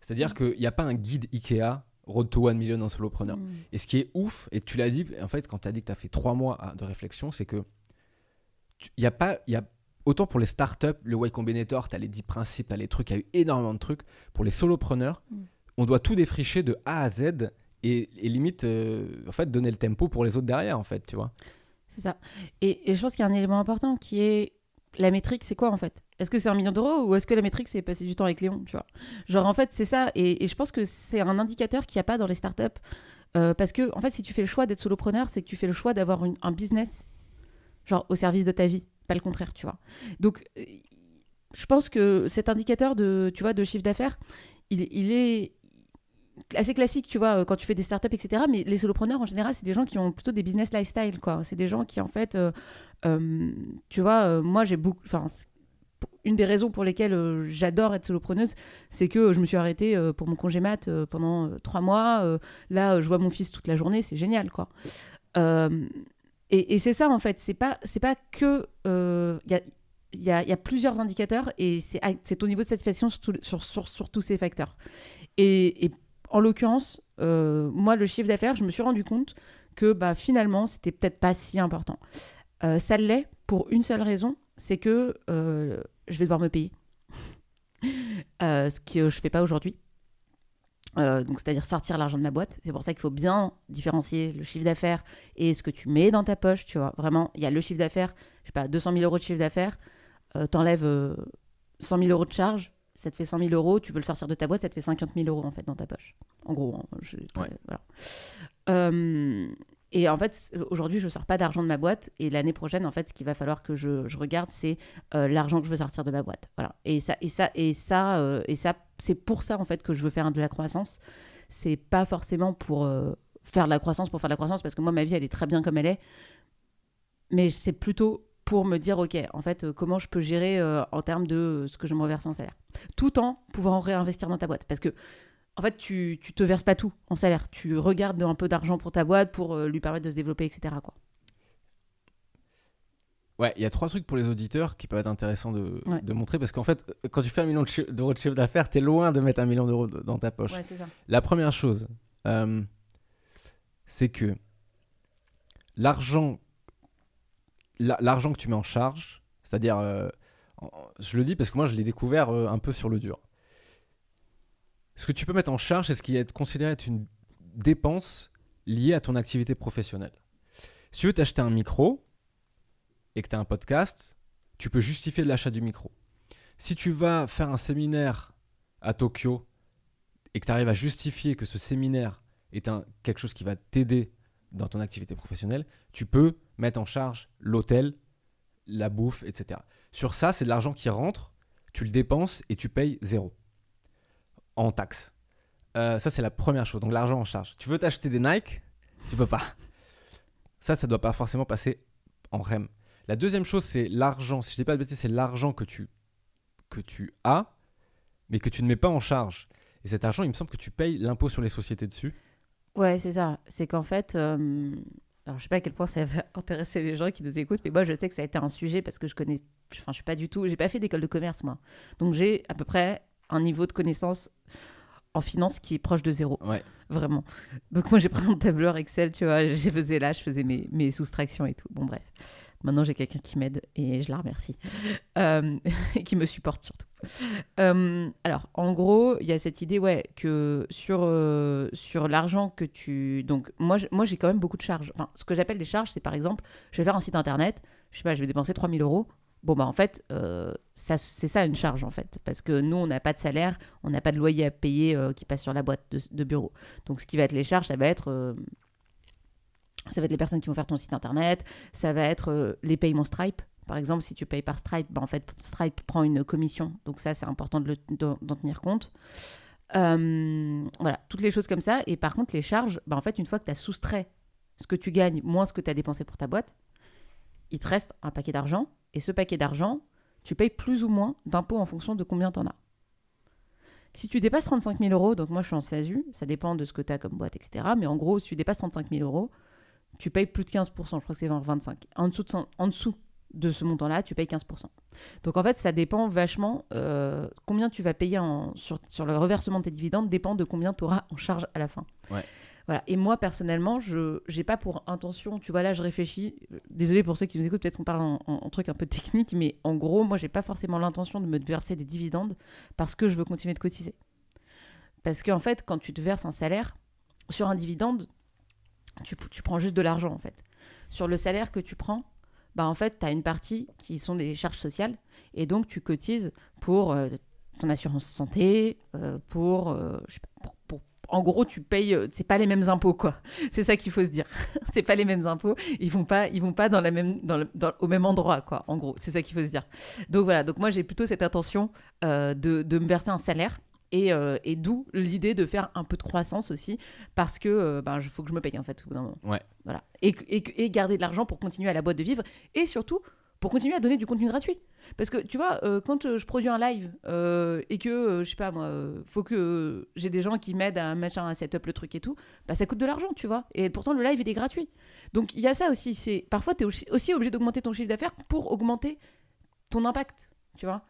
C'est-à-dire Mm. qu'il n'y a pas un guide Ikea Road to One Million en solopreneur. Mm. Et ce qui est ouf, et tu l'as dit, en fait, quand tu as dit que tu as fait trois mois à- de réflexion, c'est que il y a pas, y a autant pour les startups, le Y Combinator, tu as les 10 principes, tu as les trucs, il y a eu énormément de trucs. Pour les solopreneurs, Mm. on doit tout défricher de A à Z et, limite, euh, en fait, donner le tempo pour les autres derrière, en fait, tu vois. C'est ça. Et, je pense qu'il y a un élément important qui est la métrique, c'est quoi en fait? Est-ce que c'est un million d'euros ou est-ce que la métrique c'est passer du temps avec Léon, tu vois? Genre en fait c'est ça et, je pense que c'est un indicateur qu'il n'y a pas dans les startups euh, parce que en fait si tu fais le choix d'être solopreneur, c'est que tu fais le choix d'avoir un business genre au service de ta vie, pas le contraire, tu vois. Donc euh, je pense que cet indicateur de tu vois de chiffre d'affaires, il est assez classique, tu vois, euh, quand tu fais des startups, etc. Mais les solopreneurs, en général, c'est des gens qui ont plutôt des business lifestyle, quoi. C'est des gens qui, en fait, euh, euh, tu vois, moi, j'ai beaucoup. Enfin, une des raisons pour lesquelles j'adore être solopreneuse, c'est que je me suis arrêtée pour mon congé mat pendant trois mois. Là, je vois mon fils toute la journée, c'est génial, quoi. Et c'est ça, en fait. C'est pas, c'est pas que. Il y a, y, a, plusieurs indicateurs et c'est au niveau de satisfaction sur, sur, sur, sur tous ces facteurs. Et en l'occurrence, euh, moi, le chiffre d'affaires, je me suis rendu compte que bah, finalement, c'était peut-être pas si important. Euh, ça l'est pour une seule raison, c'est que euh, je vais devoir me payer. Ce que je fais pas aujourd'hui. Donc, c'est-à-dire sortir l'argent de ma boîte. C'est pour ça qu'il faut bien différencier le chiffre d'affaires et ce que tu mets dans ta poche. Tu vois, vraiment, il y a le chiffre d'affaires, je sais pas, 200 000 euros de chiffre d'affaires, t'enlèves euh, 100 000 euros de charge, ça te fait 100 000 euros, tu veux le sortir de ta boîte, ça te fait 50 000 euros en fait dans ta poche. En gros, hein, je- Ouais. voilà. Euh, et en fait, aujourd'hui, je sors pas d'argent de ma boîte. Et l'année prochaine, en fait, ce qu'il va falloir que je, je regarde, c'est euh, l'argent que je veux sortir de ma boîte. Voilà. Et ça, et ça, et ça, euh, et ça, c'est pour ça en fait que je veux faire de la croissance. C'est pas forcément pour faire de la croissance pour faire de la croissance, parce que moi, ma vie, elle est très bien comme elle est. Mais c'est plutôt pour me dire, ok, en fait, euh, comment je peux gérer euh, en termes de euh, ce que je me reverse en salaire, tout en pouvant réinvestir dans ta boîte, parce que en fait, tu, tu te verses pas tout en salaire. Tu regardes un peu d'argent pour ta boîte pour lui permettre de se développer, etc. Quoi. Ouais, il y a trois trucs pour les auditeurs qui peuvent être intéressants de, Ouais. de montrer parce qu'en fait, quand tu fais un million d'euros de chiffre d'affaires, t'es loin de mettre un million d'euros de- dans ta poche. Ouais, c'est ça. La première chose, euh, c'est que l'argent, la- l'argent que tu mets en charge, c'est-à-dire, euh, je le dis parce que moi je l'ai découvert euh, un peu sur le dur. Ce que tu peux mettre en charge, c'est ce qui est considéré être une dépense liée à ton activité professionnelle. Si tu veux t'acheter un micro et que tu as un podcast, tu peux justifier l'achat du micro. Si tu vas faire un séminaire à Tokyo et que tu arrives à justifier que ce séminaire est un, quelque chose qui va t'aider dans ton activité professionnelle, tu peux mettre en charge l'hôtel, la bouffe, etc. Sur ça, c'est de l'argent qui rentre, tu le dépenses et tu payes zéro en taxes. Euh, ça, c'est la première chose. Donc, l'argent en charge. Tu veux t'acheter des Nike? Tu peux pas. Ça, ça doit pas forcément passer en REM. La deuxième chose, c'est l'argent. Si je dis pas de bêtises, c'est l'argent que tu, que tu as, mais que tu ne mets pas en charge. Et cet argent, il me semble que tu payes l'impôt sur les sociétés dessus. Ouais, c'est ça. C'est qu'en fait, euh, alors je sais pas à quel point ça va intéresser les gens qui nous écoutent, mais moi je sais que ça a été un sujet parce que je connais, enfin je suis pas du tout, j'ai pas fait d'école de commerce moi, donc j'ai à peu près un niveau de connaissance en finance qui est proche de zéro, Ouais. vraiment. Donc moi j'ai pris un tableur Excel, tu vois, je faisais là, je faisais mes, mes soustractions et tout. Bon bref, maintenant j'ai quelqu'un qui m'aide et je la remercie, Euh, qui me supporte surtout. Euh, alors, en gros, il y a cette idée, ouais, que sur, euh, sur l'argent que tu... Donc, moi, j'ai quand même beaucoup de charges. Enfin, ce que j'appelle des charges, c'est par exemple, je vais faire un site internet, je sais pas, je vais dépenser 3000 euros. Bon, bah, en fait, c'est ça une charge, en fait. Parce que nous, on n'a pas de salaire, on n'a pas de loyer à payer qui passe sur la boîte de bureau. Donc, ce qui va être les charges, ça va être... ça va être les personnes qui vont faire ton site internet, ça va être euh, les paiements Stripe. Par exemple, si tu payes par Stripe, bah, en fait, Stripe prend une commission. Donc ça, c'est important de d'en d'en tenir compte. Voilà, toutes les choses comme ça. Et par contre, les charges, bah, en fait, une fois que tu as soustrait ce que tu gagnes moins ce que tu as dépensé pour ta boîte, il te reste un paquet d'argent. Et ce paquet d'argent, tu payes plus ou moins d'impôts en fonction de combien tu en as. Si tu dépasses 35 000 euros, donc moi je suis en SASU, ça dépend de ce que tu as comme boîte, etc. Mais en gros, si tu dépasses 35 000 euros, tu payes plus de 15%, je crois que c'est vers 25. En dessous de, en dessous de ce montant-là, tu payes 15%. Donc en fait, ça dépend vachement. euh, combien tu vas payer en- sur, sur le reversement de tes dividendes dépend de combien tu auras en charge à la fin. Ouais. Voilà. Et moi, personnellement, je n'ai pas pour intention, tu vois, là, je réfléchis. Désolé pour ceux qui nous écoutent, peut-être qu'on parle en, en- en truc un peu technique, mais en gros, moi, j'ai pas forcément l'intention de me verser des dividendes parce que je veux continuer de cotiser. Parce qu'en fait, quand tu te verses un salaire, sur un dividende, tu, tu prends juste de l'argent, en fait. Sur le salaire que tu prends, bah, en fait, tu as une partie qui sont des charges sociales, et donc tu cotises pour euh, ton assurance santé, euh, pour, euh, pour- En gros, tu payes, c'est pas les mêmes impôts, quoi. C'est ça qu'il faut se dire. c'est pas les mêmes impôts. Ils vont pas, ils vont pas dans la même, dans au même endroit, quoi. En gros, c'est ça qu'il faut se dire. Donc voilà. Donc moi, j'ai plutôt cette intention de, de me verser un salaire. Et, euh, et d'où l'idée de faire un peu de croissance aussi, parce que euh, ben, il faut que je me paye en fait au bout d'un moment. Ouais. Voilà. Et, garder de l'argent pour continuer à la boîte de vivre, et surtout pour continuer à donner du contenu gratuit. Parce que tu vois, euh, quand euh, je produis un live euh, et que, euh, je sais pas moi, faut que j'ai des gens qui m'aident à machin, à set up le truc et tout, bah ça coûte de l'argent, tu vois. Et pourtant, le live, il est gratuit. Donc il y a ça aussi. C'est Parfois, tu es aussi, aussi obligé d'augmenter ton chiffre d'affaires pour augmenter ton impact, tu vois.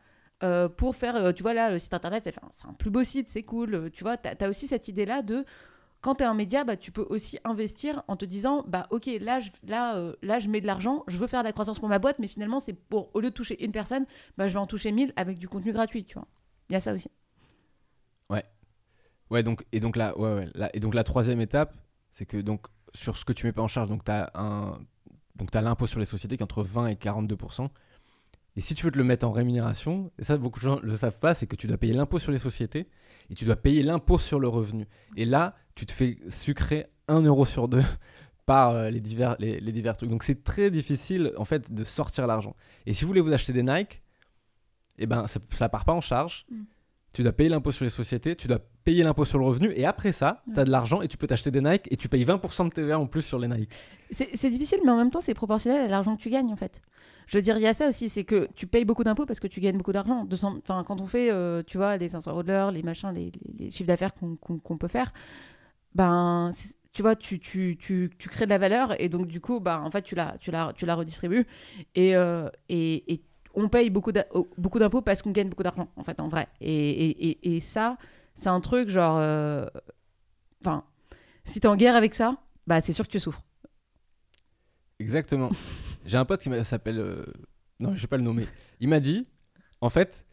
Euh, pour faire, euh, tu vois, là, le site internet, c'est un plus beau site, c'est cool. euh, Tu vois, tu as, aussi cette idée-là de quand tu un média, bah, tu peux aussi investir en te disant bah ok là je, là, là je mets de l'argent, je veux faire de la croissance pour ma boîte, mais finalement c'est pour au lieu de toucher une personne, bah, je vais en toucher 1000 avec du contenu gratuit, tu vois. Il y a ça aussi. Ouais, donc, et, donc la, ouais, ouais, et donc la troisième étape, c'est que donc, sur ce que tu mets pas en charge, donc tu as, donc l'impôt sur les sociétés qui est entre 20 et 42%. Et si tu veux te le mettre en rémunération, et ça beaucoup de gens ne le savent pas, c'est que tu dois payer l'impôt sur les sociétés et tu dois payer l'impôt sur le revenu. Et là, tu te fais sucrer 1 euro sur 2 par euh, les, divers, les, les divers trucs. Donc c'est très difficile en fait de sortir l'argent. Et si vous voulez vous acheter des Nike, eh ben ça, ça part pas en charge. Mm. Tu dois payer l'impôt sur les sociétés, tu dois payer l'impôt sur le revenu, et après ça, tu as de l'argent et tu peux t'acheter des Nike et tu payes 20% de TVA en plus sur les Nike. C'est difficile, mais en même temps, c'est proportionnel à l'argent que tu gagnes, en fait. Je veux dire, il y a ça aussi, c'est que tu payes beaucoup d'impôts parce que tu gagnes beaucoup d'argent. 200 Enfin, quand on fait, euh, tu vois, les 500 euros de l'heure, les machins, les, les- les chiffres d'affaires qu'on peut faire, ben, tu vois, tu, tu, tu, tu crées de la valeur et donc, du coup, ben, en fait, tu la, tu la, tu la redistribues. Et, euh, et, et on paye beaucoup d'impôts parce qu'on gagne beaucoup d'argent, en fait, en vrai. Et, et, et, et ça, c'est un truc genre. euh, Enfin, si t'es en guerre avec ça, bah, c'est sûr que tu souffres. Exactement. J'ai un pote qui s'appelle. euh, Non, je vais pas le nommer. Il m'a dit en fait,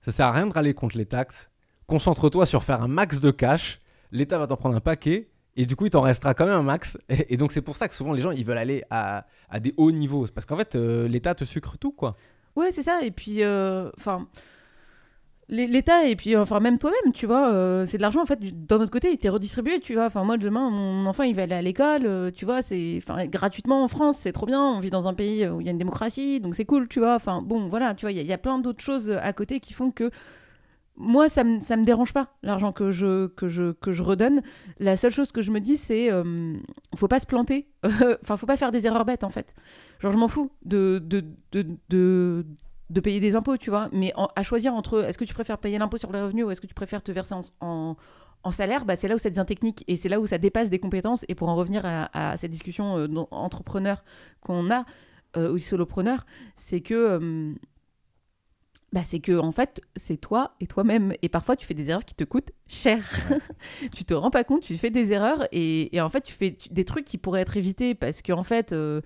ça sert à rien de râler contre les taxes. Concentre-toi sur faire un max de cash. L'État va t'en prendre un paquet. Et du coup, il t'en restera quand même un max. Et, et donc, c'est pour ça que souvent, les gens, ils veulent aller à, à des hauts niveaux. Parce qu'en fait, euh, l'État te sucre tout, quoi. Ouais, c'est ça. Et puis, euh, enfin, l'É- l'État et puis, enfin, même toi-même, tu vois, euh, c'est de l'argent en fait. du- D'un autre côté, il t'est redistribué, tu vois. Enfin, moi, demain, mon enfant, il va aller à l'école, euh, tu vois, c'est, enfin, gratuitement en France, c'est trop bien. On vit dans un pays où il y a une démocratie, donc c'est cool, tu vois. Enfin, bon, voilà, tu vois, il y a plein d'autres choses à côté qui font que moi, ça me, ça me dérange pas l'argent que je, que, je, que je redonne. La seule chose que je me dis, c'est euh, faut pas se planter. Enfin, faut pas faire des erreurs bêtes en fait. Genre, je m'en fous de, de, de, de, de payer des impôts, tu vois. Mais à choisir entre est-ce que tu préfères payer l'impôt sur les revenus ou est-ce que tu préfères te verser en, en, salaire, bah, c'est là où ça devient technique et c'est là où ça dépasse des compétences. Et pour en revenir à, cette discussion euh, entrepreneur qu'on a, euh, ou solopreneur, c'est que. Bah, c'est que en fait c'est toi et toi-même. Et parfois tu fais des erreurs qui te coûtent cher. Tu te rends pas compte tu fais des erreurs et, et en fait tu fais tu- des trucs qui pourraient être évités parce que en fait euh,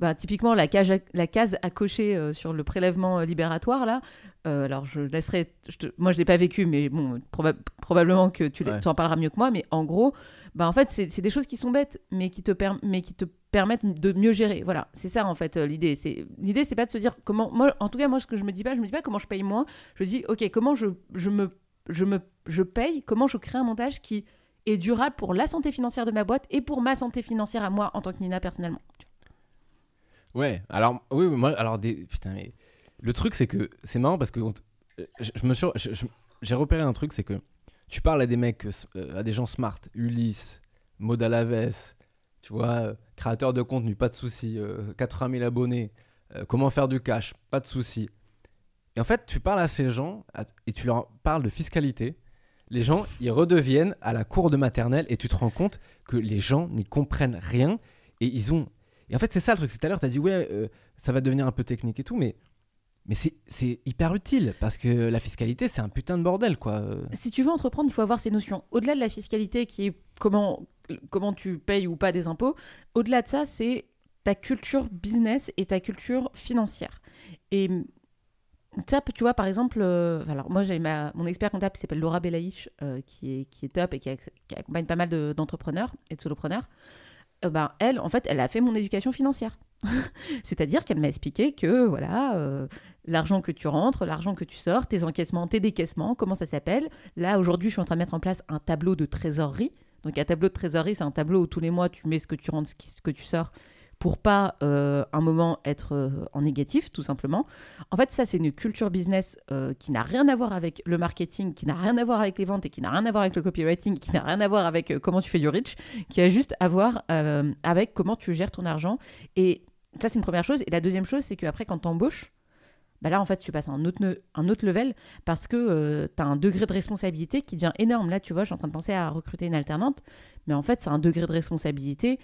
bah, typiquement la case à, la case à cocher euh, sur le prélèvement euh, libératoire là alors je laisserai je te- moi je l'ai pas vécu mais bon proba- probablement que tu, Ouais. en parleras mieux que moi mais en gros bah en fait c'est des choses qui sont bêtes mais qui te mais qui te permettent de mieux gérer. Voilà c'est ça en fait euh, l'idée. L'idée c'est pas de se dire comment moi en tout cas moi ce que je me dis pas je me dis pas comment je paye moins. Je dis ok comment je, je me je me je paye comment je crée un montage qui est durable pour la santé financière de ma boîte et pour ma santé financière à moi en tant que Nina personnellement. Ouais, alors, oui, moi, alors, putain, mais le truc, c'est que c'est marrant parce que euh, je, me suis, j'ai repéré un truc, c'est que tu parles à des mecs, euh, à des gens smart, Ulysse, Maud Alaves, tu vois, euh, créateur de contenu, pas de souci, euh, 80 000 abonnés, euh, comment faire du cash, pas de souci. Et en fait, tu parles à ces gens et tu leur parles de fiscalité. Les gens, ils redeviennent à la cour de maternelle et tu te rends compte que les gens n'y comprennent rien et ils ont et en fait, c'est ça le truc. C'est tout à l'heure, tu as dit, ouais, euh, ça va devenir un peu technique et tout, mais, mais c'est, hyper utile parce que la fiscalité, c'est un putain de bordel, quoi. Euh, si tu veux entreprendre, il faut avoir ces notions. Au-delà de la fiscalité, qui est comment, comment tu payes ou pas des impôts, au-delà de ça, c'est ta culture business et ta culture financière. Et ça, tu vois, par exemple, euh, alors moi, j'ai ma, mon expert comptable qui s'appelle Laura Belaïch, euh, qui, est, qui est top et qui, ac- qui accompagne pas mal de- d'entrepreneurs et de solopreneurs. Euh, ben, elle, en fait, elle a fait mon éducation financière. C'est-à-dire qu'elle m'a expliqué que, voilà, l'argent que tu rentres, l'argent que tu sors, tes encaissements, tes décaissements, comment ça s'appelle. Là, aujourd'hui, je suis en train de mettre en place un tableau de trésorerie. Donc, un tableau de trésorerie, c'est un tableau où tous les mois, tu mets ce que tu rentres, ce, que tu sors, pour pas, euh, un moment, être euh, en négatif, tout simplement. En fait, ça, c'est une culture business euh, qui n'a rien à voir avec le marketing, qui n'a rien à voir avec les ventes et qui n'a rien à voir avec le copywriting, qui n'a rien à voir avec euh, comment tu fais du rich, qui a juste à voir avec comment tu gères ton argent. Et ça, c'est une première chose. Et la deuxième chose, c'est qu'après, quand tu embauches, bah là, en fait, tu passes à un autre, un autre level parce que tu as un degré de responsabilité qui devient énorme. Là, tu vois, je suis en train de penser à recruter une alternante, mais en fait, c'est un degré de responsabilité.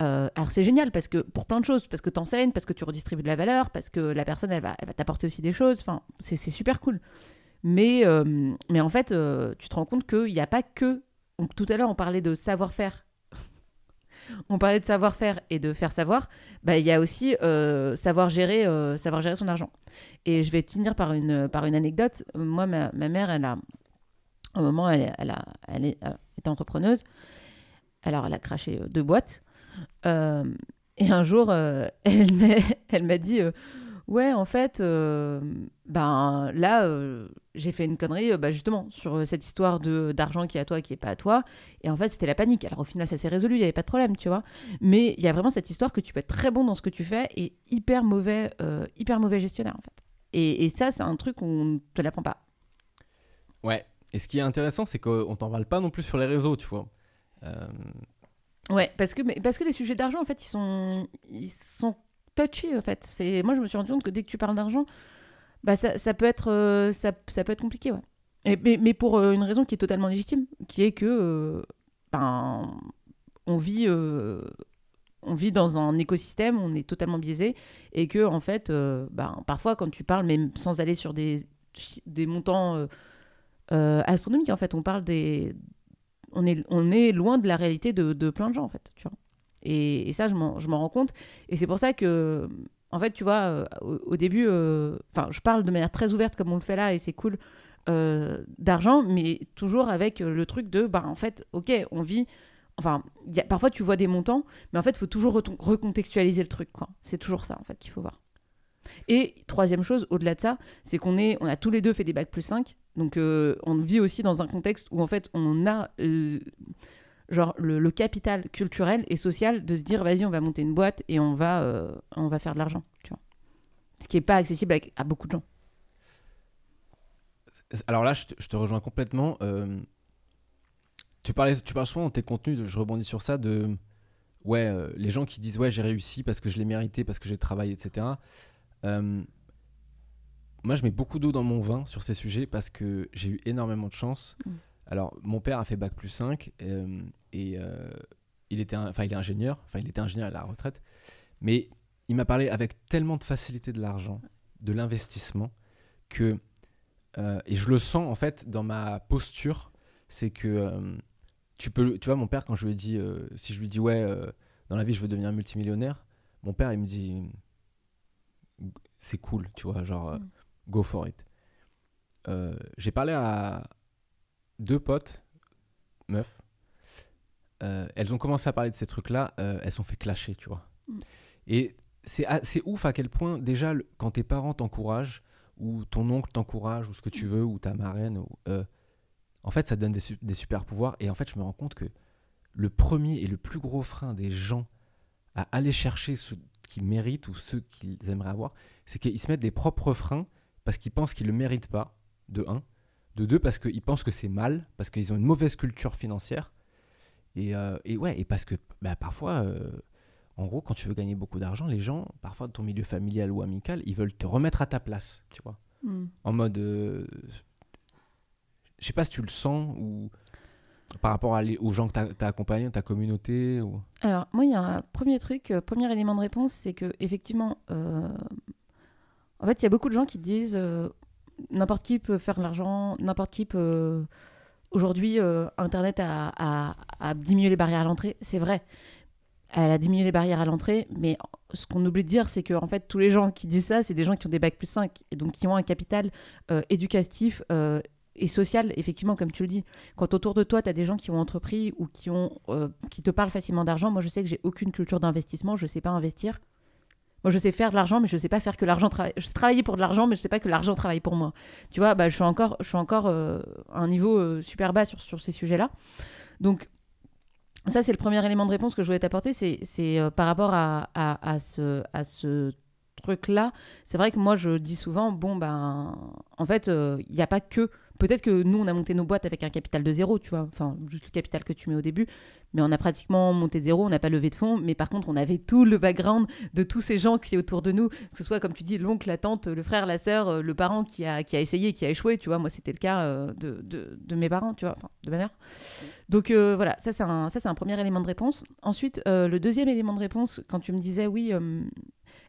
euh, alors, c'est génial parce que pour plein de choses, parce que tu enseignes, parce que tu redistribues de la valeur, parce que la personne, elle va, elle va t'apporter aussi des choses. Enfin, c'est super cool. Mais, euh, mais en fait, euh, tu te rends compte qu'il n'y a pas que. tout à l'heure, on parlait de savoir-faire. On parlait de savoir-faire et de faire savoir. Bah, il y a aussi euh, savoir, gérer, euh, savoir gérer son argent. Et je vais finir par une, anecdote. Moi, ma, mère, elle a, moment, elle, est, elle était entrepreneuse. Alors, elle a craché euh, deux boîtes. Euh, et un jour, euh, elle m'a dit euh, Ouais, en fait, euh, ben là, euh, j'ai fait une connerie, euh, bah, justement, sur euh, cette histoire de d'argent qui est à toi, qui est pas à toi. Et en fait, c'était la panique. Alors, au final, ça s'est résolu, il n'y avait pas de problème, tu vois. Mais il y a vraiment cette histoire que tu peux être très bon dans ce que tu fais et hyper mauvais, hyper mauvais gestionnaire, en fait. Et, et ça, c'est un truc qu'on ne te l'apprend pas. Ouais. Et ce qui est intéressant, c'est qu'on t'en parle pas non plus sur les réseaux, tu vois. Ouais, parce que, mais- parce que les sujets d'argent, en fait, ils sont, ils sont touchy, en fait. C'est, moi, je me suis rendu compte que dès que tu parles d'argent, bah, ça, peut être, euh, ça, peut être compliqué, mais, mais pour euh, une raison qui est totalement légitime, qui est que, euh, ben, on vit, on vit dans un écosystème, on est totalement biaisé, et que, en fait, ben, parfois, quand tu parles, même sans aller sur des, des montants astronomiques, en fait, on parle des, on est, on est loin de la réalité de, de plein de gens, en fait. Et, ça, je m'en rends compte. Et c'est pour ça que, en fait, tu vois, euh, au, début, euh, enfin, je parle de manière très ouverte comme on le fait là, et c'est cool, euh, d'argent, mais toujours avec le truc de, bah, en fait, ok, on vit. Enfin, parfois tu vois des montants, mais en fait, il faut toujours recontextualiser le truc. C'est toujours ça, en fait, qu'il faut voir. Et troisième chose, au-delà de ça, c'est qu'on on a tous les deux fait des bacs plus 5, donc on vit aussi dans un contexte où en fait on a genre le, le capital culturel et social de se dire vas-y on va monter une boîte et on va, euh, on va faire de l'argent, tu vois. Ce qui n'est pas accessible à, à beaucoup de gens. Alors là, je te, je te rejoins complètement. Euh, tu, parlais, tu parles souvent dans tes contenus, de- je rebondis sur ça, de ouais, euh, les gens qui disent ouais, j'ai réussi parce que je l'ai mérité, parce que j'ai travaillé, etc. Moi, je mets beaucoup d'eau dans mon vin sur ces sujets parce que j'ai eu énormément de chance. Mm. Alors, mon père a fait bac plus 5 euh, et euh, il, était un- enfin, il est ingénieur, enfin, il était ingénieur à la retraite, mais il m'a parlé avec tellement de facilité de l'argent, de l'investissement, que euh, et je le sens en fait dans ma posture, c'est que tu peux, tu vois, mon père quand je lui ai dit, si je lui dis ouais, dans la vie je veux devenir multimillionnaire, mon père il me dit, c'est cool, tu vois, genre Mm. go for it. J'ai parlé à deux potes, meufs, euh, elles ont commencé à parler de ces trucs-là, euh, elles sont fait clasher, tu vois. Mm. Et c'est ouf à quel point déjà le- quand tes parents t'encouragent ou ton oncle t'encourage ou ce que tu veux ou ta marraine ou, euh, en fait ça te donne des, su- des super pouvoirs et en fait je me rends compte que le premier et le plus gros frein des gens à aller chercher ce qu'ils méritent ou ceux qu'ils aimeraient avoir c'est qu'ils se mettent des propres freins parce qu'ils pensent qu'ils le méritent pas de un de deux parce qu'ils pensent que c'est mal parce qu'ils ont une mauvaise culture financière et, euh, et ouais et parce que bah, parfois euh, en gros, quand tu veux gagner beaucoup d'argent, les gens, parfois de ton milieu familial ou amical, ils veulent te remettre à ta place, tu vois. En mode. euh, je sais pas si tu le sens ou par rapport à les- aux gens que tu as, accompagnés, ta communauté. Ou... Alors, moi, il y a un premier truc, euh, premier élément de réponse, c'est que effectivement, euh, en fait, il y a beaucoup de gens qui disent euh, n'importe qui peut faire de l'argent, n'importe qui peut. Aujourd'hui, euh, Internet a, diminué les barrières à l'entrée, c'est vrai. Elle a diminué les barrières à l'entrée, mais ce qu'on oublie de dire, c'est que en fait, tous les gens qui disent ça, c'est des gens qui ont des bacs plus 5 et donc qui ont un capital euh, éducatif euh, et social, effectivement, comme tu le dis. Quand autour de toi, tu as des gens qui ont entrepris ou qui, ont, euh, qui te parlent facilement d'argent, moi je sais que j'ai aucune culture d'investissement, je sais pas investir. Moi je sais faire de l'argent, mais je sais pas faire que l'argent travaille. Je sais travailler pour de l'argent, mais je sais pas que l'argent travaille pour moi. Tu vois, bah, je suis encore, je suis encore euh, à un niveau euh, super bas sur, sur ces sujets-là. Donc, ça, c'est le premier élément de réponse que je voulais t'apporter, c'est euh, par rapport à, à, à ce, à ce truc-là. C'est vrai que moi, je dis souvent, bon, ben, en fait, il n'y a pas que. Peut-être que nous, on a monté nos boîtes avec un capital de zéro, tu vois, enfin, juste le capital que tu mets au début, mais on a pratiquement monté de zéro, on n'a pas levé de fonds, mais par contre, on avait tout le background de tous ces gens qui est autour de nous, que ce soit, comme tu dis, l'oncle, la tante, le frère, la sœur, euh, le parent qui a, qui a essayé, qui a échoué, tu vois, moi, c'était le cas euh, de, de, de mes parents, tu vois, enfin, de ma mère. Donc euh, voilà, ça c'est un, un premier élément de réponse. Ensuite, le deuxième élément de réponse, quand tu me disais, oui,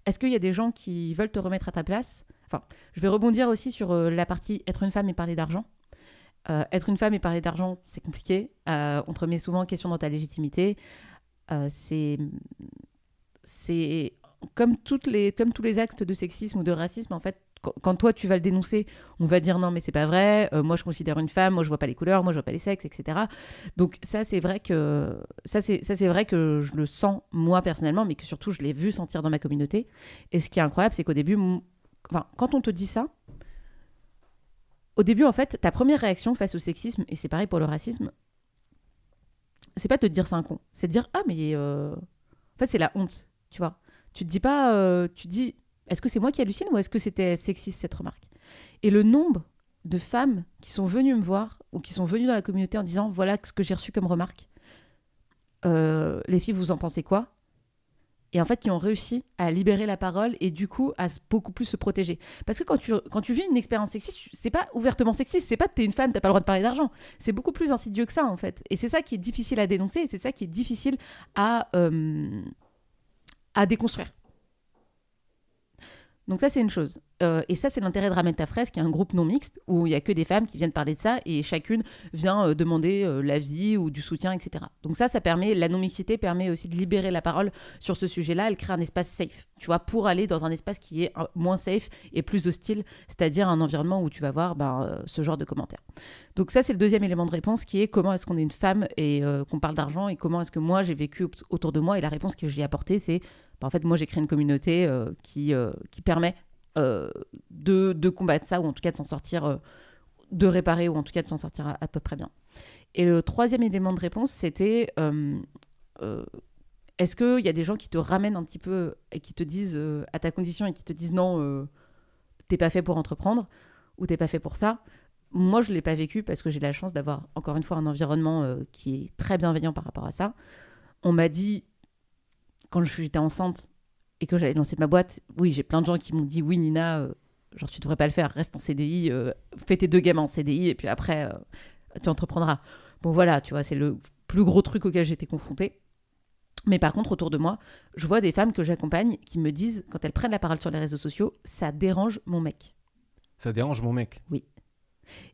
est-ce qu'il y a des gens qui veulent te remettre à ta place? Enfin, je vais rebondir aussi sur la partie être une femme et parler d'argent. Euh, être une femme et parler d'argent, c'est compliqué. Euh, on te remet souvent en question dans ta légitimité. Euh, c'est, comme, comme tous les actes de sexisme ou de racisme, en fait, quand, toi tu vas le dénoncer, on va dire non mais c'est pas vrai. moi je considère une femme, moi je vois pas les couleurs, moi je vois pas les sexes, etc. Donc ça c'est vrai que vrai que je le sens moi personnellement, mais que surtout je l'ai vu sentir dans ma communauté. Et ce qui est incroyable, c'est qu'au début, enfin quand on te dit ça, au début en fait, ta première réaction face au sexisme et c'est pareil pour le racisme, c'est pas de te dire c'est un con, c'est de dire ah mais euh, en fait c'est la honte, tu vois. Tu te dis pas, euh, tu te dis est-ce que c'est moi qui hallucine ou est-ce que c'était sexiste cette remarque? Et le nombre de femmes qui sont venues me voir ou qui sont venues dans la communauté en disant voilà ce que j'ai reçu comme remarque. Euh, les filles, vous en pensez quoi? Et en fait, qui ont réussi à libérer la parole et du coup à beaucoup plus se protéger. Parce que quand tu, quand tu vis une expérience sexiste, c'est pas ouvertement sexiste, c'est pas t'es une femme, t'as pas le droit de parler d'argent. C'est beaucoup plus insidieux que ça en fait. Et c'est ça qui est difficile à dénoncer et c'est ça qui est difficile à, euh, à déconstruire. Donc ça, c'est une chose. Euh, et ça, c'est l'intérêt de Ramène ta fraise, qui est un groupe non mixte, où il y a que des femmes qui viennent parler de ça, et chacune vient euh, demander euh, l'avis ou du soutien, etc. Donc ça, ça permet, la non-mixité permet aussi de libérer la parole sur ce sujet-là. Elle crée un espace safe, tu vois, pour aller dans un espace qui est moins safe et plus hostile, c'est-à-dire un environnement où tu vas voir ben, ce genre de commentaires. Donc ça, c'est le deuxième élément de réponse, qui est comment est-ce qu'on est une femme et qu'on parle d'argent, et comment est-ce que moi, j'ai vécu au- autour de moi, et la réponse que j'y ai apportée, c'est, ben, en fait, moi, j'ai créé une communauté euh, qui, euh, qui permet euh, de, de combattre ça, ou en tout cas de s'en sortir, de réparer, ou en tout cas de s'en sortir à, peu près bien. Et le troisième élément de réponse, c'était est-ce qu'il y a des gens qui te ramènent un petit peu et qui te disent à ta condition et qui te disent non, euh, t'es pas fait pour entreprendre ou t'es pas fait pour ça? Moi, je l'ai pas vécu parce que j'ai la chance d'avoir encore une fois un environnement qui est très bienveillant par rapport à ça. On m'a dit quand j'étais enceinte et que j'allais lancer ma boîte, oui, j'ai plein de gens qui m'ont dit oui, Nina, euh, genre tu devrais pas le faire, reste en CDI, euh, fais tes deux gamins en CDI et puis après euh, tu entreprendras. Bon voilà, tu vois, c'est le plus gros truc auquel j'étais confrontée. Mais par contre, autour de moi, je vois des femmes que j'accompagne qui me disent, quand elles prennent la parole sur les réseaux sociaux, ça dérange mon mec. Ça dérange mon mec.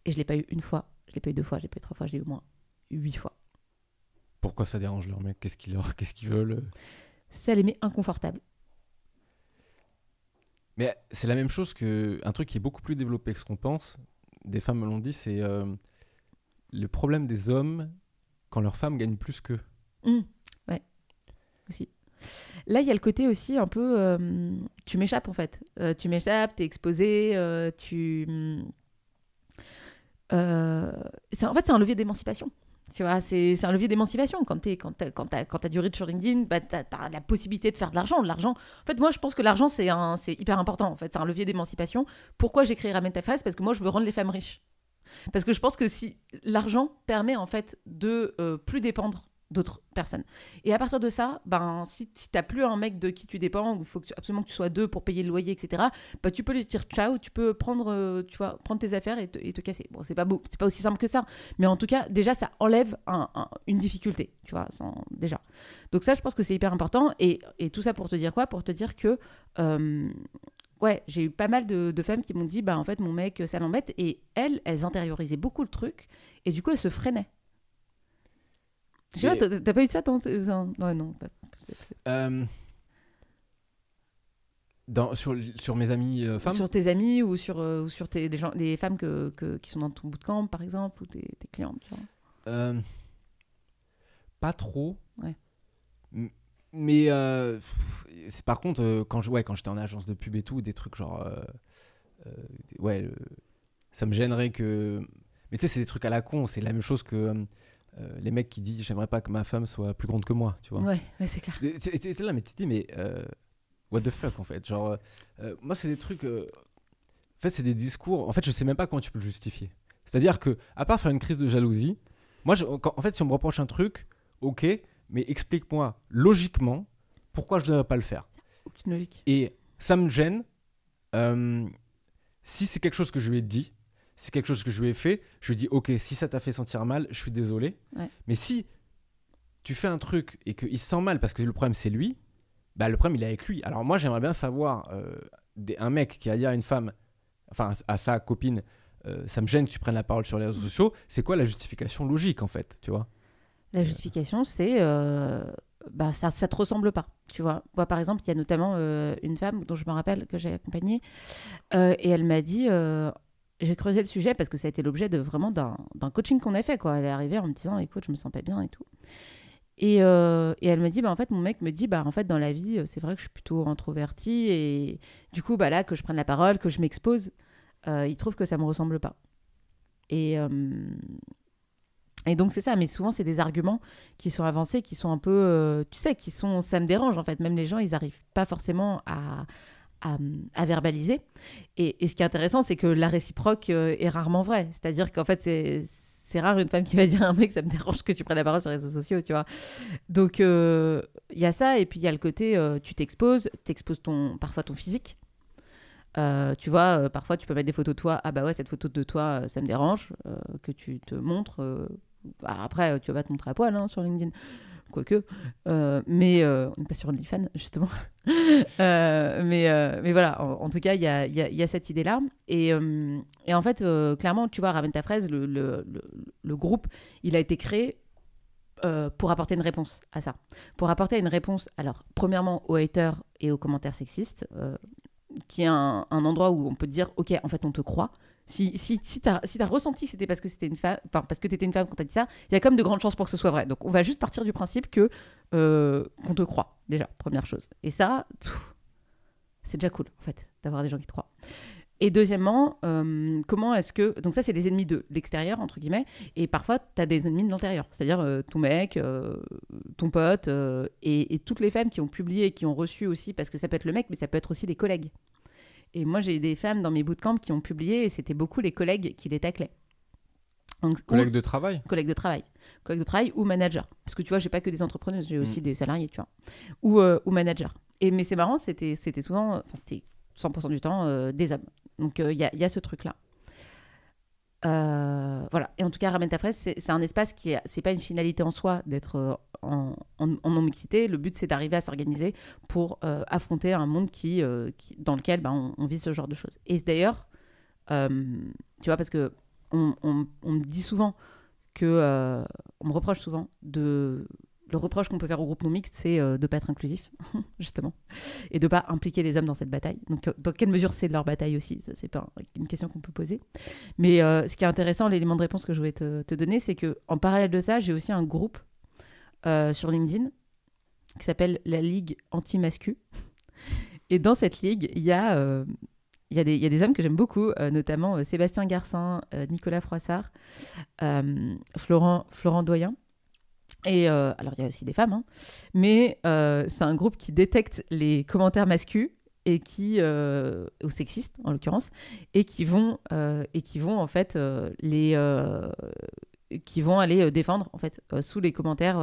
Et je l'ai pas eu une fois, je l'ai pas eu deux fois, je l'ai pas eu trois fois, je l'ai eu au moins huit fois. Pourquoi ça dérange leur mec? Qu'est-ce qu'ils leur... qu'est-ce qu'ils veulent? Ça les met inconfortables. Mais c'est la même chose que un truc qui est beaucoup plus développé que ce qu'on pense. Des femmes me l'ont dit, c'est euh, le problème des hommes quand leurs femmes gagnent plus qu'eux. Hum, ouais, aussi. Là, il y a le côté aussi un peu. euh, tu m'échappes en fait. Euh, tu m'échappes, t'es exposé, tu. c'est- en fait, c'est un levier d'émancipation. Tu vois, c'est un levier d'émancipation. Quand tu quand t'as- quand quand t'as du reach sur LinkedIn, bah, t'as as la possibilité de faire de l'argent. L'argent. En fait, moi, je pense que l'argent, c'est hyper important. En fait, c'est un levier d'émancipation. Pourquoi j'ai créé Ramène Parce que moi, je veux rendre les femmes riches. Parce que je pense que si l'argent permet en fait de euh, plus dépendre d'autres personnes. Et à partir de ça, ben, si, si t'as plus un mec de qui tu dépends, il faut absolument que tu sois deux pour payer le loyer, etc., bah, tu peux lui dire ciao, tu peux prendre, euh, tu vois, prendre tes affaires et te, casser. Bon, c'est pas beau, c'est pas aussi simple que ça, mais en tout cas, déjà, ça enlève un- un- une difficulté, tu vois, sans- déjà. Donc ça, je pense que c'est hyper important. Et, et tout ça pour te dire quoi? Pour te dire que, euh, ouais, j'ai eu pas mal de, de femmes qui m'ont dit, bah en fait, mon mec, ça l'embête. Et elles, elles intériorisaient beaucoup le truc, et du coup, elles se freinaient. Je sais pas, t'as pas eu ça dans... dans- Ouais, non. pas- Euh, dans, sur, sur mes amis euh, femmes Sur tes amis ou sur, euh, ou sur tes, des, gens, des femmes que, que- qui sont dans ton bootcamp, par exemple, ou tes, tes. Tu vois? Euh, Pas trop. Ouais. Mais c'est par contre, quand je- ouais, quand j'étais en agence de pub et tout, des trucs genre. ouais, ça me gênerait que. Mais tu sais, c'est des trucs à la con. C'est la même chose que euh, les mecs qui disent J'aimerais pas que ma femme soit plus grande que moi. Tu vois. Ouais, ouais, c'est clair. Et Tu tu- tu es là, mais tu te dis, mais euh, what the fuck en fait Genre, euh, moi, c'est des trucs. en fait, c'est des discours. En fait, je sais même pas comment tu peux le justifier. C'est-à-dire que, à part faire une crise de jalousie, moi, je- quand- en fait, si on me reproche un truc, ok, mais explique-moi logiquement pourquoi je ne devrais pas le faire. Aucune logique. Et ça me gêne. si c'est quelque chose que je lui ai dit, c'est quelque chose que je lui ai fait, je lui dis ok, si ça t'a fait sentir mal, je suis désolé. Ouais. Mais si tu fais un truc et qu'il se sent mal parce que le problème c'est lui, bah le problème il est avec lui. Alors moi j'aimerais bien savoir euh, des- un mec qui a dit à une femme, enfin à sa copine, euh, ça me gêne que tu prennes la parole sur les réseaux sociaux. C'est quoi la justification logique en fait, tu vois? La justification, c'est. euh, bah, ça, ça te ressemble pas, tu vois. Moi, par exemple, il y a notamment euh, une femme dont je me rappelle que j'ai accompagnée, euh, et elle m'a dit, euh, j'ai creusé le sujet parce que ça a été l'objet de vraiment d'un coaching qu'on a fait, quoi. Elle est arrivée en me disant, écoute, je me sens pas bien et tout. Et, euh, et elle me dit, bah, en fait, mon mec me dit, bah, en fait, dans la vie, c'est vrai que je suis plutôt introvertie, et du coup, bah, là, que je prenne la parole, que je m'expose, euh, il trouve que ça me ressemble pas. Et, euh, et donc, c'est ça, mais souvent, c'est des arguments qui sont avancés, qui sont un peu, tu sais, qui sont, ça me dérange, en fait. Même les gens, ils n'arrivent pas forcément à, à, à verbaliser. Et, et ce qui est intéressant, c'est que la réciproque euh, est rarement vraie. C'est-à-dire qu'en fait, c'est rare une femme qui va dire à un mec ça me dérange que tu prennes la parole sur les réseaux sociaux, tu vois. Donc euh, il y a ça et puis il y a le côté euh, tu t'exposes, tu exposes ton parfois ton physique. Euh, tu vois, euh, parfois tu peux mettre des photos de toi. Ah bah ouais, cette photo de toi, euh, ça me dérange euh, que tu te montres. euh, bah, après, euh, tu vas pas te montrer à poil hein, sur LinkedIn, quoique. Euh, mais euh, on n'est pas sur OnlyFans justement. Euh, mais, euh, mais voilà, en, tout cas, il y a, y y a cette idée-là. Et, et en fait, clairement, tu vois, Ramène ta fraise, le, le- le- groupe, il a été créé pour apporter une réponse à ça. Pour apporter une réponse, alors, premièrement, aux haters et aux commentaires sexistes, qui est un, un endroit où on peut dire, OK, en fait, on te croit. Si, si, si tu as, si ressenti que c'était parce que c'était une femme, enfin, parce que tu étais une femme quand t'as dit ça, il y a quand même de grandes chances pour que ce soit vrai. Donc, on va juste partir du principe que euh, qu'on te croit, déjà, première chose. Et ça, c'est déjà cool, en fait, d'avoir des gens qui te croient. Et deuxièmement, euh, comment est-ce que. Donc, ça, c'est les ennemis de l'extérieur, entre guillemets. Et parfois, tu as des ennemis de l'intérieur. C'est-à-dire euh, ton mec, ton pote, et, toutes les femmes qui ont publié et qui ont reçu aussi, parce que ça peut être le mec, mais ça peut être aussi les collègues. Et moi, j'ai des femmes dans mes bootcamps qui ont publié, et c'était beaucoup les collègues qui les taclaient. Donc, ou- Collègue de travail collègues de travail, collègues de travail ou manager. Parce que tu vois, j'ai pas que des entrepreneuses, j'ai aussi Mm. des salariés, tu vois, ou, euh, ou manager. Et mais c'est marrant, c'était souvent, enfin c'était 100% du temps euh, des hommes. Donc il y, a, y a ce truc là. voilà. Et en tout cas, ramène ta fraise, c'est un espace qui est, c'est pas une finalité en soi d'être euh, en, en, en non-mixité. Le but, c'est d'arriver à s'organiser pour euh, affronter un monde qui, euh, dans lequel bah, on, vit ce genre de choses. Et d'ailleurs, euh, tu vois, parce que on, on- me dit souvent que euh, on me reproche souvent de le reproche qu'on peut faire au groupe non mixte, c'est euh, de pas être inclusif, justement, et de pas impliquer les hommes dans cette bataille. Donc, dans quelle mesure c'est de leur bataille aussi Ça, c'est pas un- une question qu'on peut poser. Mais euh, ce qui est intéressant, l'élément de réponse que je voulais te, donner, c'est que en parallèle de ça, j'ai aussi un groupe euh, sur LinkedIn qui s'appelle la Ligue Anti-Mascu. Et dans cette ligue, il y a des, hommes que j'aime beaucoup, notamment Sébastien Garcin, Nicolas Froissart, Florent Doyen. Et euh, alors, il y a aussi des femmes, hein, mais euh, c'est un groupe qui détecte les commentaires masculins et qui, euh, ou sexistes en l'occurrence, et qui vont, euh, et qui vont en fait les, qui vont aller défendre en fait sous les commentaires,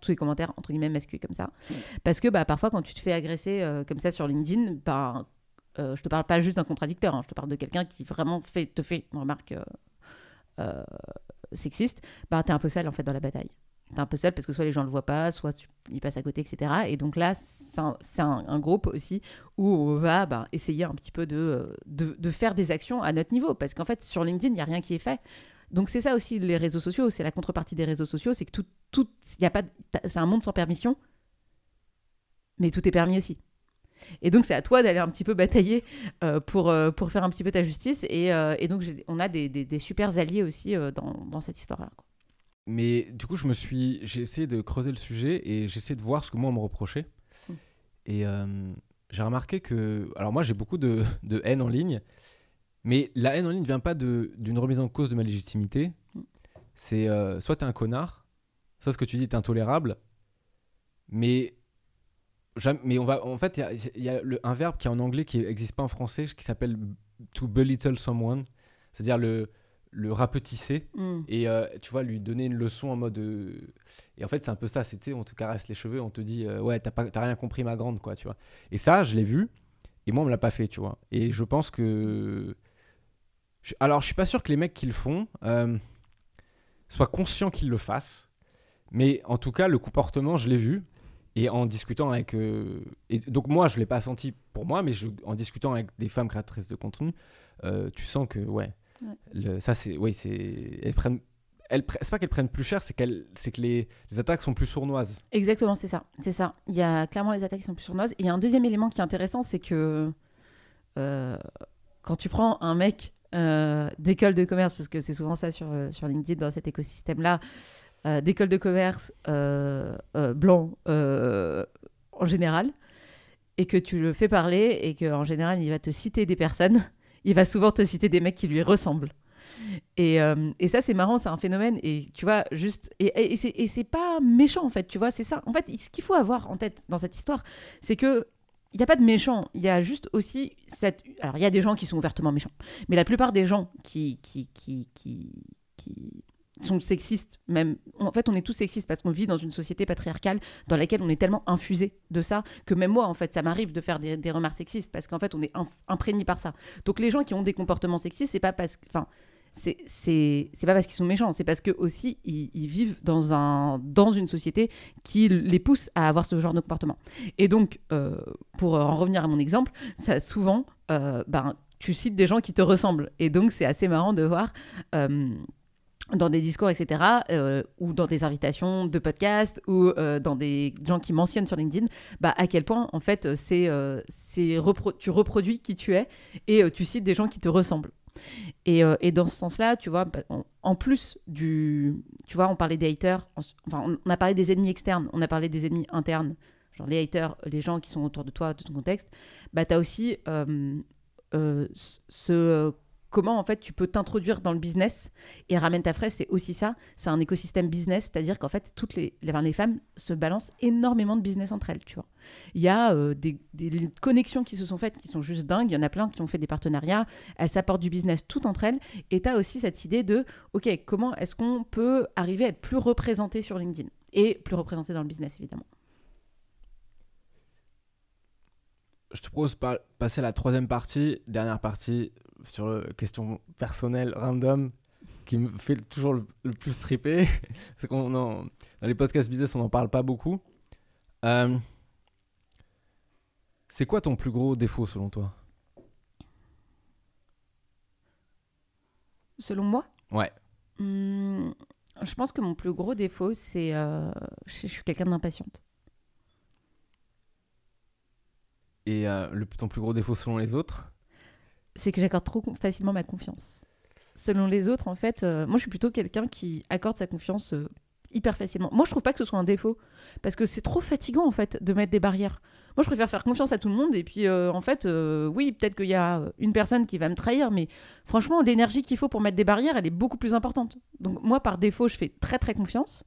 tous les commentaires entre guillemets masculins comme ça, parce que bah parfois quand tu te fais agresser comme ça sur LinkedIn, bah je te parle pas juste d'un contradicteur, hein, je te parle de quelqu'un qui vraiment fait, te fait une remarque sexiste, bah t'es un peu seul en fait dans la bataille. T'es un peu seul parce que soit les gens le voient pas, soit tu, ils passent à côté, etc. Et donc là, c'est un, groupe aussi où on va bah, essayer un petit peu de, faire des actions à notre niveau. Parce qu'en fait, sur LinkedIn, il n'y a rien qui est fait. Donc c'est ça aussi les réseaux sociaux, c'est la contrepartie des réseaux sociaux, c'est que tout, y a pas, c'est un monde sans permission, mais tout est permis aussi. Et donc c'est à toi d'aller un petit peu batailler euh, pour, euh, pour faire un petit peu ta justice. Et, euh, donc on a des, des, super alliés aussi dans cette histoire-là. Mais du coup, je me suis, j'ai essayé de creuser le sujet et j'ai essayé de voir ce que moi on me reprochait. Mm. Et euh, j'ai remarqué que, alors moi j'ai beaucoup de, de haine en ligne, mais la haine en ligne ne vient pas d'une remise en cause de ma légitimité. Mm. C'est euh, soit t'es un connard, soit ce que tu dis est intolérable, mais mais on va, en fait, il y a, y a le- un verbe qui est en anglais qui n'existe pas en français, qui s'appelle to belittle someone, c'est-à-dire le le rapetisser. Mm. Et euh, tu vois, lui donner une leçon en mode. euh, Et en fait, c'est un peu ça. Sais, on te caresse les cheveux, on te dit, euh, ouais, t'as, pas, t'as rien compris, ma grande, quoi, tu vois. Et ça, je l'ai vu. Et moi, on me l'a pas fait, tu vois. Et je pense que. je- Alors, je suis pas sûr que les mecs qui le font soient conscients qu'ils le fassent. Mais en tout cas, le comportement, je l'ai vu. Et en discutant avec. Et donc, moi, je l'ai pas senti pour moi, mais je- en discutant avec des femmes créatrices de contenu, tu sens que, ouais. Ça, c'est. Oui, c'est. Elles prennent elles c'est pas qu'elles prennent plus cher, c'est qu'elles, c'est que les, les attaques sont plus sournoises. Exactement, c'est ça. C'est ça. Il y a clairement les attaques qui sont plus sournoises. Il y a un deuxième élément qui est intéressant, c'est que euh, quand tu prends un mec euh, d'école de commerce, parce que c'est souvent ça sur, euh, sur LinkedIn dans cet écosystème-là, d'école de commerce blanc en général, et que tu le fais parler, et qu'en général, il va te citer des personnes, il va souvent te citer des mecs qui lui ressemblent. Et, euh, et ça, c'est marrant, c'est un phénomène. Et tu vois, juste. Et, et, et c'est- pas méchant, en fait, tu vois, c'est ça. En fait, ce qu'il faut avoir en tête dans cette histoire, c'est que. Il n'y a pas de méchant, il y a juste aussi cette... Alors, il y a des gens qui sont ouvertement méchants, mais la plupart des gens qui, qui, qui, qui sont sexistes, même... En fait, on est tous sexistes parce qu'on vit dans une société patriarcale dans laquelle on est tellement infusé de ça que même moi, en fait, ça m'arrive de faire des, des remarques sexistes parce qu'en fait, on est imprégné par ça. Donc, les gens qui ont des comportements sexistes, c'est pas parce que... Enfin, c'est pas parce qu'ils sont méchants, c'est parce que aussi ils, ils vivent dans un dans une société qui les pousse à avoir ce genre de comportement. Et donc, euh, pour en revenir à mon exemple, ça souvent, euh, ben tu cites des gens qui te ressemblent, et donc c'est assez marrant de voir. euh, dans des discours, etc., euh, ou dans des invitations de podcasts, ou euh, dans des gens qui mentionnent sur LinkedIn, bah, à quel point, en fait, c'est, euh, tu reproduis qui tu es et tu cites des gens qui te ressemblent. Et, et dans ce sens-là, tu vois, bah, en, plus du. Tu vois, on parlait des haters, en- enfin, on, on a parlé des ennemis externes, on a parlé des ennemis internes, genre les haters, les gens qui sont autour de toi, de ton contexte, bah, tu as aussi ce. Comment en fait tu peux t'introduire dans le business et ramène ta fraise, c'est aussi ça. C'est un écosystème business, c'est-à-dire qu'en fait toutes les, les, femmes se balancent énormément de business entre elles. Il y a euh, des, connexions qui se sont faites qui sont juste dingues. Il y en a plein qui ont fait des partenariats. Elles s'apportent du business tout entre elles. Et tu as aussi cette idée de, OK, comment est-ce qu'on peut arriver à être plus représenté sur LinkedIn? Et plus représenté dans le business, évidemment. Je te propose de passer à la troisième partie, dernière partie sur la question personnelle, random, qui me fait toujours le, le plus triper. C'est qu'on en- dans les podcasts business, on n'en parle pas beaucoup. Euh, c'est quoi ton plus gros défaut selon toi? Selon moi? Ouais. Hum, je pense que mon plus gros défaut, c'est. euh, je, je suis quelqu'un d'impatiente. Et euh, le, ton plus gros défaut selon les autres? C'est que j'accorde trop facilement ma confiance. Selon les autres, en fait, euh, moi, je suis plutôt quelqu'un qui accorde sa confiance euh, hyper facilement. Moi, je trouve pas que ce soit un défaut. Parce que c'est trop fatigant, en fait, de mettre des barrières. Moi, je préfère faire confiance à tout le monde. Et puis, euh, en fait, oui, peut-être qu'il y a une personne qui va me trahir. Mais franchement, l'énergie qu'il faut pour mettre des barrières, elle est beaucoup plus importante. Donc, moi, par défaut, je fais très, très confiance.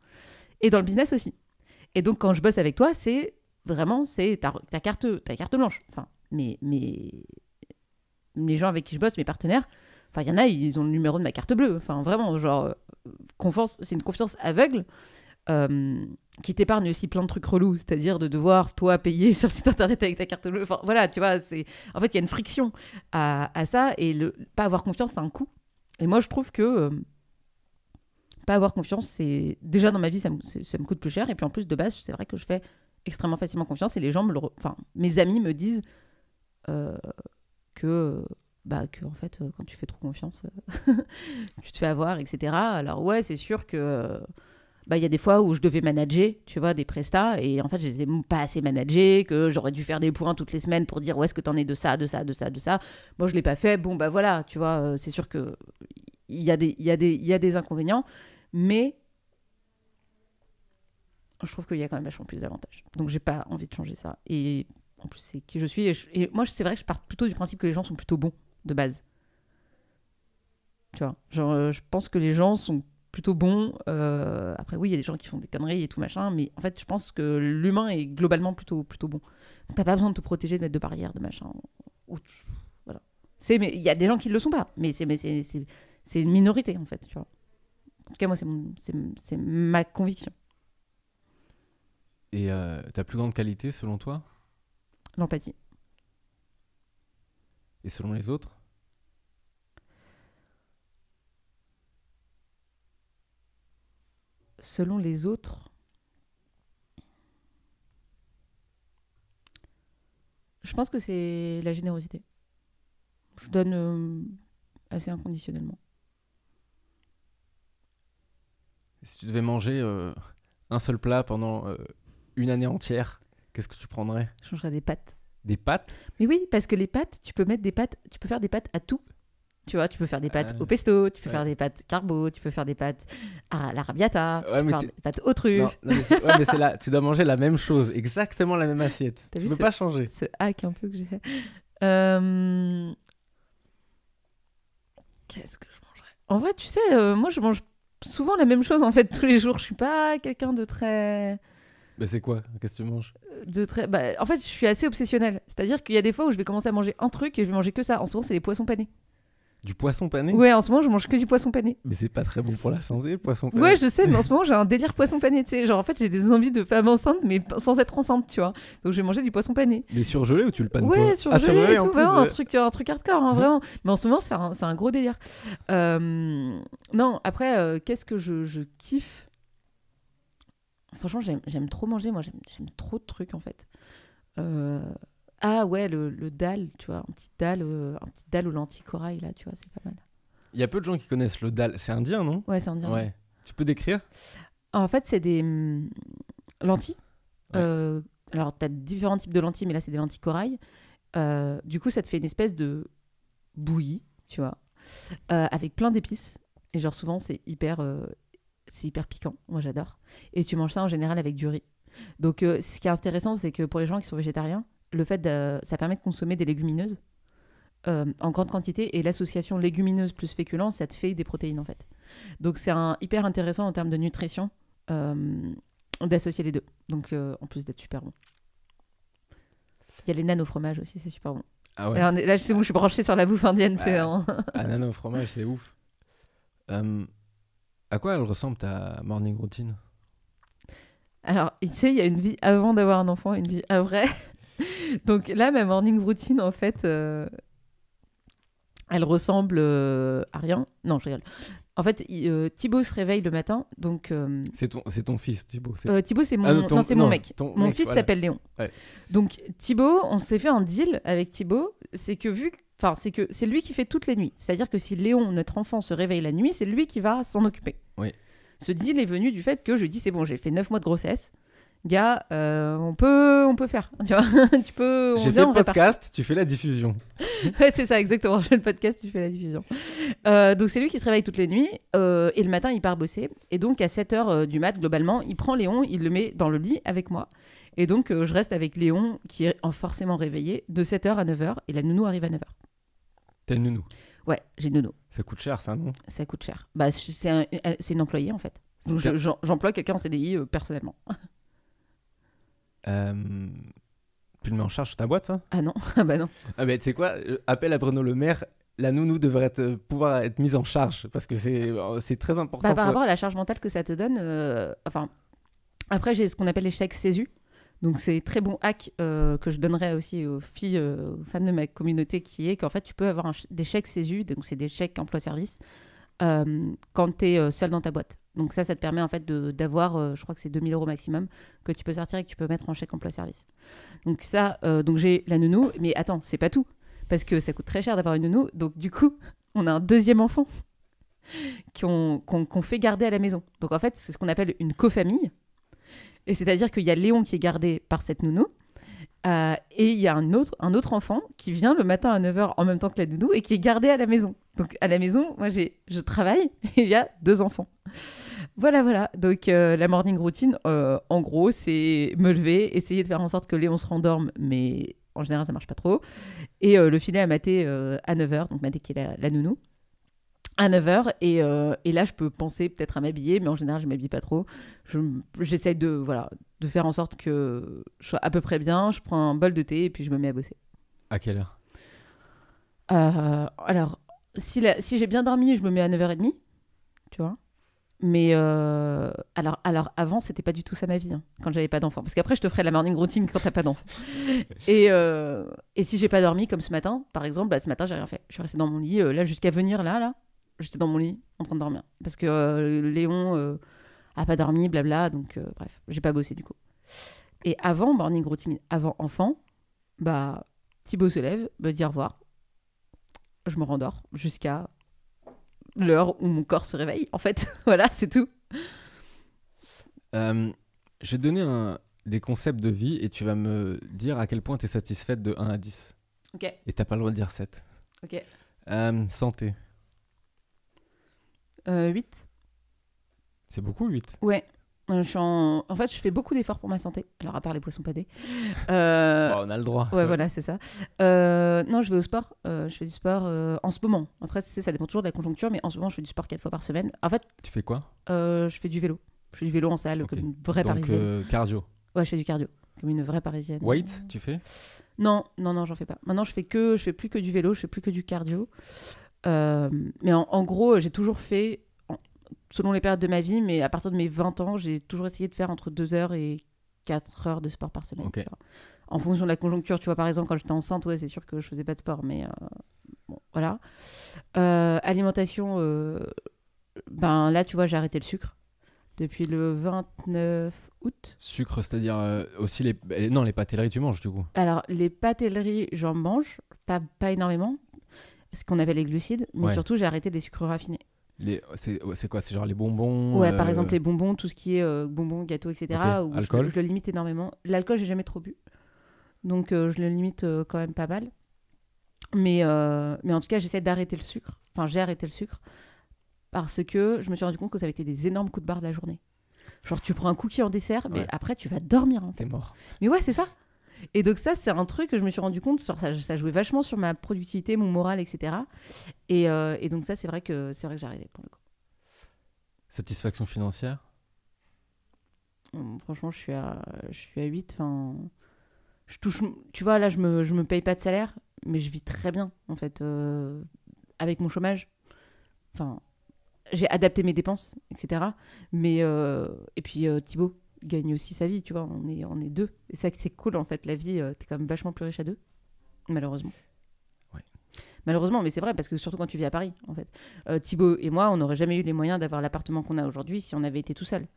Et dans le business aussi. Et donc, quand je bosse avec toi, c'est vraiment, c'est ta, ta carte, ta carte blanche. Enfin, mais, mais les gens avec qui je bosse, mes partenaires, enfin, il y en a, ils ont le numéro de ma carte bleue. Enfin, vraiment, genre, euh, confiance, c'est une confiance aveugle euh, qui t'épargne aussi plein de trucs relous, c'est-à-dire de devoir, toi, payer sur site internet avec ta carte bleue. Enfin, voilà, tu vois, c'est. En fait, il y a une friction à, à ça et le pas avoir confiance, c'est un coût. Et moi, je trouve que. euh, pas avoir confiance, c'est déjà dans ma vie, ça me, ça me coûte plus cher. Et puis en plus, de base, c'est vrai que je fais extrêmement facilement confiance et les gens me Enfin, mes amis me disent que. Bah, que en fait, euh, quand tu fais trop confiance, euh, tu te fais avoir, etc. Alors, ouais, c'est sûr que. euh, bah, il y a des fois où je devais manager, tu vois, des prestats, et en fait, je les ai pas assez managés, que j'aurais dû faire des points toutes les semaines pour dire où est-ce que t'en es de ça, de ça, de ça, de ça? Moi, je l'ai pas fait. Bon, bah voilà, tu vois, euh, c'est sûr que il y, a des- il y, a des- il y a des inconvénients, mais je trouve qu'il y a quand même vachement plus d'avantages. Donc, j'ai pas envie de changer ça. Et en plus, c'est qui je suis. Et, moi, c'est vrai que je pars plutôt du principe que les gens sont plutôt bons, de base. Tu vois, genre, euh, je pense que les gens sont plutôt bons. euh, après, oui, il y a des gens qui font des conneries et tout machin, mais en fait, je pense que l'humain est globalement plutôt, plutôt bon. T'as pas besoin de te protéger, de mettre de barrières, de machin. Voilà. C'est, mais il y a des gens qui le sont pas, mais c'est, mais c'est, c'est, une minorité en fait. En tout cas, moi, c'est, c'est, c'est ma conviction. Et euh, ta plus grande qualité selon toi? L'empathie. Et selon les autres? Selon les autres, je pense que c'est la générosité. Je donne euh, assez inconditionnellement. Si tu devais manger euh, un seul plat pendant euh, une année entière, qu'est-ce que tu prendrais? Je changerais des pâtes. Des pâtes? Mais oui, parce que les pâtes, tu peux mettre des pâtes, tu peux faire des pâtes à tout. Tu vois, tu peux faire des pâtes Ah. au pesto, tu peux Ouais. faire des pâtes carbo, tu peux faire des pâtes à l'arrabbiata, Ouais, tu peux faire des pâtes aux truffes. Non, non, mais c'est- ouais, mais c'est là, tu dois manger la même chose, exactement la même assiette. T'as tu vu peux ce- pas changer. Ce hack un peu que j'ai fait. Euh, Qu'est-ce que je mangerais? En vrai, tu sais, euh, moi je mange souvent la même chose en fait tous les jours. Je suis pas quelqu'un de très. Mais c'est quoi Qu'est-ce que tu manges De très... Bah, en fait, je suis assez obsessionnelle. C'est-à-dire qu'il y a des fois où je vais commencer à manger un truc et je vais manger que ça. En ce moment, c'est les poissons panés. Du poisson pané Ouais, en ce moment, je mange que du poisson pané. Mais c'est pas très bon pour la santé, le poisson pané. Ouais, je sais, mais en ce moment, j'ai un délire poisson pané. Tu sais, genre en fait, j'ai des envies de femme enceinte, mais sans être enceinte, tu vois. Donc, je vais manger du poisson pané. Mais surgelé ou tu le panes Ouais, toi sur Ah, et surgelé en tout, plus, vraiment, un truc, un truc hardcore, hein, vraiment. Mais en ce moment, c'est un, c'est un gros délire. Euh, non, après, euh, qu'est-ce que je, je kiffe? Franchement, j'aime trop manger. Moi, j'aime trop de trucs en fait. Euh, Ah ouais, le, le dalle, tu vois, un petit dalle, euh, un petit dalle aux lentilles corail là, tu vois, c'est pas mal. Il y a peu de gens qui connaissent le dal. C'est indien, non? Ouais, c'est indien. Ouais. Tu peux décrire? En fait, c'est des hum, lentilles. Ouais. Euh, alors, tu as différents types de lentilles, mais là, c'est des lentilles corail. Euh, du coup, ça te fait une espèce de bouillie, tu vois, avec plein d'épices. Et genre, souvent, c'est hyper, c'est hyper piquant. Moi, j'adore. Et tu manges ça en général avec du riz. Donc, euh, ce qui est intéressant, c'est que pour les gens qui sont végétariens, le fait de, ça permet de consommer des légumineuses euh, en grande quantité. Et l'association légumineuse plus féculent, ça te fait des protéines, en fait. Donc, c'est hyper intéressant en termes de nutrition euh, d'associer les deux. Donc, en plus d'être super bon. Il y a les nano-fromages aussi, c'est super bon. Ah ouais. Là, c'est je suis branchée sur la bouffe indienne. C'est Ouais. un- Ananas au fromage, c'est ouf. À quoi elle ressemble ta morning routine? Alors, tu sais, il y a une vie avant d'avoir un enfant, une vie après. Donc là, ma morning routine, en fait, euh, elle ressemble euh, à rien. Non, je rigole. En fait, il- euh, Thibaut se réveille le matin. Donc, C'est ton, c'est ton fils, Thibaut. c'est- Thibaut, c'est mon, Ah, non, ton- non, c'est mon non, mec. ton Mon mec, fils voilà. s'appelle Léon. Ouais. Donc Thibaut, on s'est fait un deal avec Thibaut, c'est que vu, que- enfin c'est que c'est lui qui fait toutes les nuits. C'est-à-dire que si Léon, notre enfant, se réveille la nuit, c'est lui qui va s'en occuper. Oui. Ce deal est venu du fait que je dis c'est bon, j'ai fait 9 mois de grossesse. Gars, euh, on peut, on peut faire. Tu vois, tu peux. J'ai fait le podcast, tu fais la diffusion. Ouais, c'est ça, exactement. Je fais le podcast, tu fais la diffusion. Euh, donc, c'est lui qui se réveille toutes les nuits. euh, et le matin, il part bosser. Et donc, à 7h du mat, globalement, il prend Léon, il le met dans le lit avec moi. Et donc, je reste avec Léon, qui est en- forcément réveillé, de 7h à 9h. Et la nounou arrive à 9h. T'as une nounou. Ouais, j'ai nounou. Ça coûte cher, ça, non? Ça coûte cher. Bah, c'est un- une employée, en fait. Donc, je- j'emploie quelqu'un en CDI euh, personnellement. Euh, Tu le mets en charge sur ta boîte, ça? Ah non, ah bah non. Ah, mais tu sais quoi euh, Appelle à Bruno Le Maire. La nounou devrait être- pouvoir être mise en charge parce que c'est c'est très important. Bah, par pour- rapport à la charge mentale que ça te donne, euh, enfin, après j'ai ce qu'on appelle les chèques CESU. Donc c'est très bon hack euh, que je donnerais aussi aux filles, euh, aux femmes de ma communauté, qui est qu'en fait tu peux avoir des chèques CESU, donc c'est des chèques emploi-service, euh, quand tu es seul dans ta boîte. Donc ça, ça te permet en fait d'avoir, je crois que c'est 2000 euros maximum, que tu peux sortir et que tu peux mettre en chèque emploi-service. Donc ça, donc j'ai la nounou, mais attends, c'est pas tout, parce que ça coûte très cher d'avoir une nounou. Donc du coup, on a un deuxième enfant qu'on qu'on fait garder à la maison. Donc en fait, c'est ce qu'on appelle une cofamille. Et c'est-à-dire qu'il y a Léon qui est gardé par cette nounou. euh, et il y a un autre, un autre enfant qui vient le matin à 9h en même temps que la nounou et qui est gardé à la maison. Donc à la maison, moi j'ai, je travaille et il y a deux enfants. Voilà, voilà. Donc euh, la morning routine, euh, en gros, c'est me lever, essayer de faire en sorte que Léon se rendorme, mais en général ça marche pas trop. Et le filet à mater à 9h, donc mater qui est la, la nounou à 9h et, euh, et là je peux penser peut-être à m'habiller mais en général je m'habille pas trop. Je- j'essaye de voilà de faire en sorte que je sois à peu près bien je prends un bol de thé et puis je me mets à bosser. À quelle heure? Euh, alors si, la- si j'ai bien dormi je me mets à 9h30 tu vois. Mais euh, alors, alors avant c'était pas du tout ça ma vie hein, quand j'avais pas d'enfant. Parce qu'après je te ferai la morning routine quand t'as pas d'enfant. Et, euh, et si j'ai pas dormi comme ce matin par exemple bah, ce matin j'ai rien fait. Je suis restée dans mon lit euh, là jusqu'à venir là là j'étais dans mon lit en train de dormir parce que euh, Léon euh, a pas dormi blabla donc euh, bref j'ai pas bossé du coup et avant morning routine avant enfant bah Thibaut se lève me dit au revoir je me rendors jusqu'à l'heure où mon corps se réveille en fait voilà c'est tout Euh, je vais te donner un, des concepts de vie et tu vas me dire à quel point tu es satisfaite de 1 à 10. Ok. Et t'as pas le droit de dire 7. Ok. Euh, santé. Euh, 8. C'est beaucoup 8. Ouais. Euh, Je suis en... en fait, je fais beaucoup d'efforts pour ma santé. Alors, à part les poissons padés. Euh, Oh, on a le droit. Ouais, voilà, c'est ça. Euh, non, je vais au sport. Euh, je fais du sport euh, en ce moment. Après, c'est- ça dépend toujours de la conjoncture, mais en ce moment, je fais du sport quatre fois par semaine. En fait, Tu fais quoi? euh, je fais du vélo. Je fais du vélo en salle comme une vraie Donc parisienne. euh, cardio. Ouais, je fais du cardio comme une vraie parisienne. Weight, tu fais? Non, non, non, j'en fais pas. Maintenant, je fais que, je fais plus que du vélo, je fais plus que du cardio. Euh, mais en, en gros, j'ai toujours fait, en- selon les périodes de ma vie, mais à partir de mes 20 ans, j'ai toujours essayé de faire entre 2 heures et 4 heures de sport par semaine. En fonction de la conjoncture, tu vois, par exemple, quand j'étais enceinte, ouais, c'est sûr que je faisais pas de sport, mais euh, bon, voilà. Euh, alimentation, ben là, tu vois, j'ai arrêté le sucre depuis le 29 août. Sucre, c'est-à-dire euh, aussi les. eh, Non, les pâtelleries, tu manges du coup? Alors, les pâtelleries, j'en mange, pas, pas énormément, ce qu'on appelle les glucides, mais Ouais. surtout, j'ai arrêté les sucres raffinés. Les... C'est c'est quoi C'est genre les bonbons Ouais, par euh, exemple, les bonbons, tout ce qui est euh, bonbons, gâteaux, etc. Où Alcool je, le limite énormément. L'alcool, j'ai jamais trop bu. Donc, euh, je le limite quand même pas mal. Mais, mais en tout cas, j'essaie d'arrêter le sucre. Enfin, j'ai arrêté le sucre parce que je me suis rendu compte que ça avait été des énormes coups de barre de la journée. Genre, tu prends un cookie en dessert, mais Ouais. après, tu vas dormir en fait. T'es mort. Mais ouais, c'est ça. Et donc ça, c'est un truc que je me suis rendu compte, sur, ça, ça jouait vachement sur ma productivité, mon moral, etc. Et, euh, et donc ça, c'est vrai que c'est vrai que arrêté pour le coup. Satisfaction financière? Hum, Franchement, je suis à, je suis à 8. Enfin, je touche, tu vois, là, je me, je me paye pas de salaire, mais je vis très bien, en fait, euh, avec mon chômage. Enfin, j'ai adapté mes dépenses, etc. Mais, euh, et puis Thibaut gagne aussi sa vie, tu vois, on est, on est deux. Et ça, c'est cool, en fait, la vie, euh, t'es quand même vachement plus riche à deux, malheureusement. Ouais. Malheureusement, mais c'est vrai, parce que surtout quand tu vis à Paris, en fait. Euh, Thibaut et moi, on n'aurait jamais eu les moyens d'avoir l'appartement qu'on a aujourd'hui si on avait été tout seul.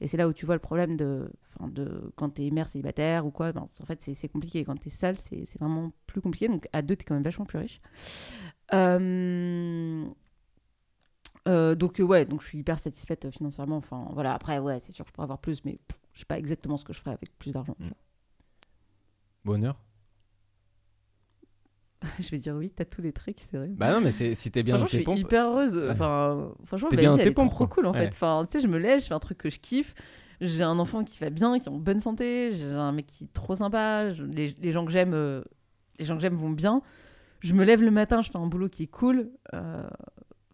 Et c'est là où tu vois le problème de, de quand t'es mère célibataire ou quoi. Ben, en fait, c'est compliqué. Quand t'es seule, c'est c'est vraiment plus compliqué. Donc à deux, t'es quand même vachement plus riche. Euh, euh, donc euh, ouais, donc je suis hyper satisfaite euh, financièrement. Enfin voilà. Après ouais, c'est sûr que je pourrais avoir plus, mais pff, je sais pas exactement ce que je ferais avec plus d'argent. Mm. Bonheur je vais dire oui, t'as tous les trucs, c'est vrai. Bah non, mais c'est- si t'es bien dans je tes suis pompes. hyper heureuse. Enfin, franchement, T'es bien vie, elle est pompes, trop cool en Ouais. fait. Enfin, tu sais, je me lève, je fais un truc que je kiffe. J'ai un enfant qui va bien, qui est en bonne santé. J'ai un mec qui est trop sympa. je- les, les gens que j'aime, les gens que j'aime vont bien. Je me lève le matin, je fais un boulot qui est cool. Euh,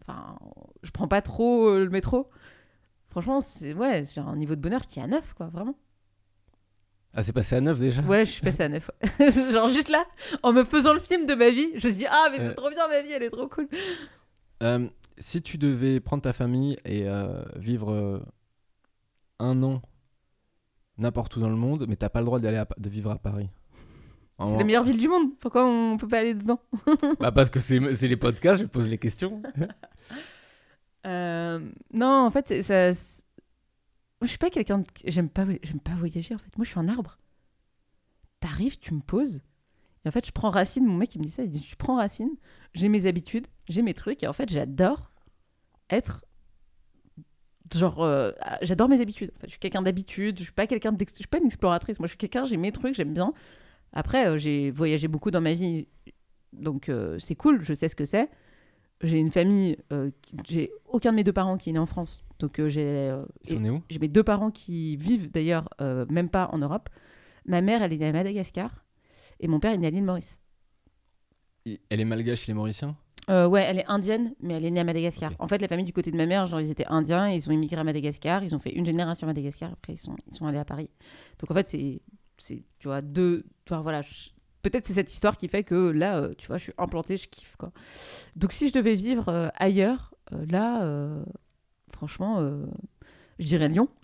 Enfin, je prends pas trop euh, le métro. Franchement, c'est ouais, j'ai un niveau de bonheur qui est à 9, quoi, vraiment. Ah, c'est passé à 9 déjà? Ouais, je suis passée à 9. ouais. Genre juste là, en me faisant le film de ma vie, je me suis dit, ah, mais c'est Euh. trop bien ma vie, elle est trop cool. Euh, si tu devais prendre ta famille et vivre un an n'importe où dans le monde, mais t'as pas le droit d'aller de vivre à Paris. C'est la meilleure ville du monde. Pourquoi on peut pas aller dedans? Bah parce que c'est les podcasts, je pose les questions. Euh, non, en fait, ça. Moi, je suis pas quelqu'un. de- J'aime pas, j'aime pas voyager. En fait, moi, je suis un arbre. T'arrives, tu me poses. Et en fait, je prends racine. Mon mec, il me dit ça. Il dit, je prends racine. J'ai mes habitudes, j'ai mes trucs. Et en fait, j'adore être. Genre, euh, j'adore mes habitudes. En fait, je suis quelqu'un d'habitude. Je suis pas quelqu'un Je suis pas une exploratrice. Moi, je suis quelqu'un. J'ai mes trucs. J'aime bien. Après, euh, j'ai voyagé beaucoup dans ma vie. Donc, c'est cool. Je sais ce que c'est j'ai une famille, euh, j'ai aucun de mes deux parents qui est né en France. Donc euh, j'ai euh, j'ai mes deux parents qui vivent d'ailleurs euh, même pas en Europe. Ma mère, elle est née à Madagascar et mon père est né à l'île Maurice. Elle est malgache, il est mauricien Euh, ouais, elle est indienne, mais elle est née à Madagascar. En fait, la famille du côté de ma mère, genre, ils étaient indiens, ils ont immigré à Madagascar, ils ont fait une génération à Madagascar, après ils sont, ils sont allés à Paris. Donc en fait, c'est, tu vois, deux. Enfin voilà, je- peut-être c'est cette histoire qui fait que là, euh, tu vois, je suis implantée, je kiffe, quoi. Donc si je devais vivre euh, ailleurs, euh, là, franchement, je dirais Lyon.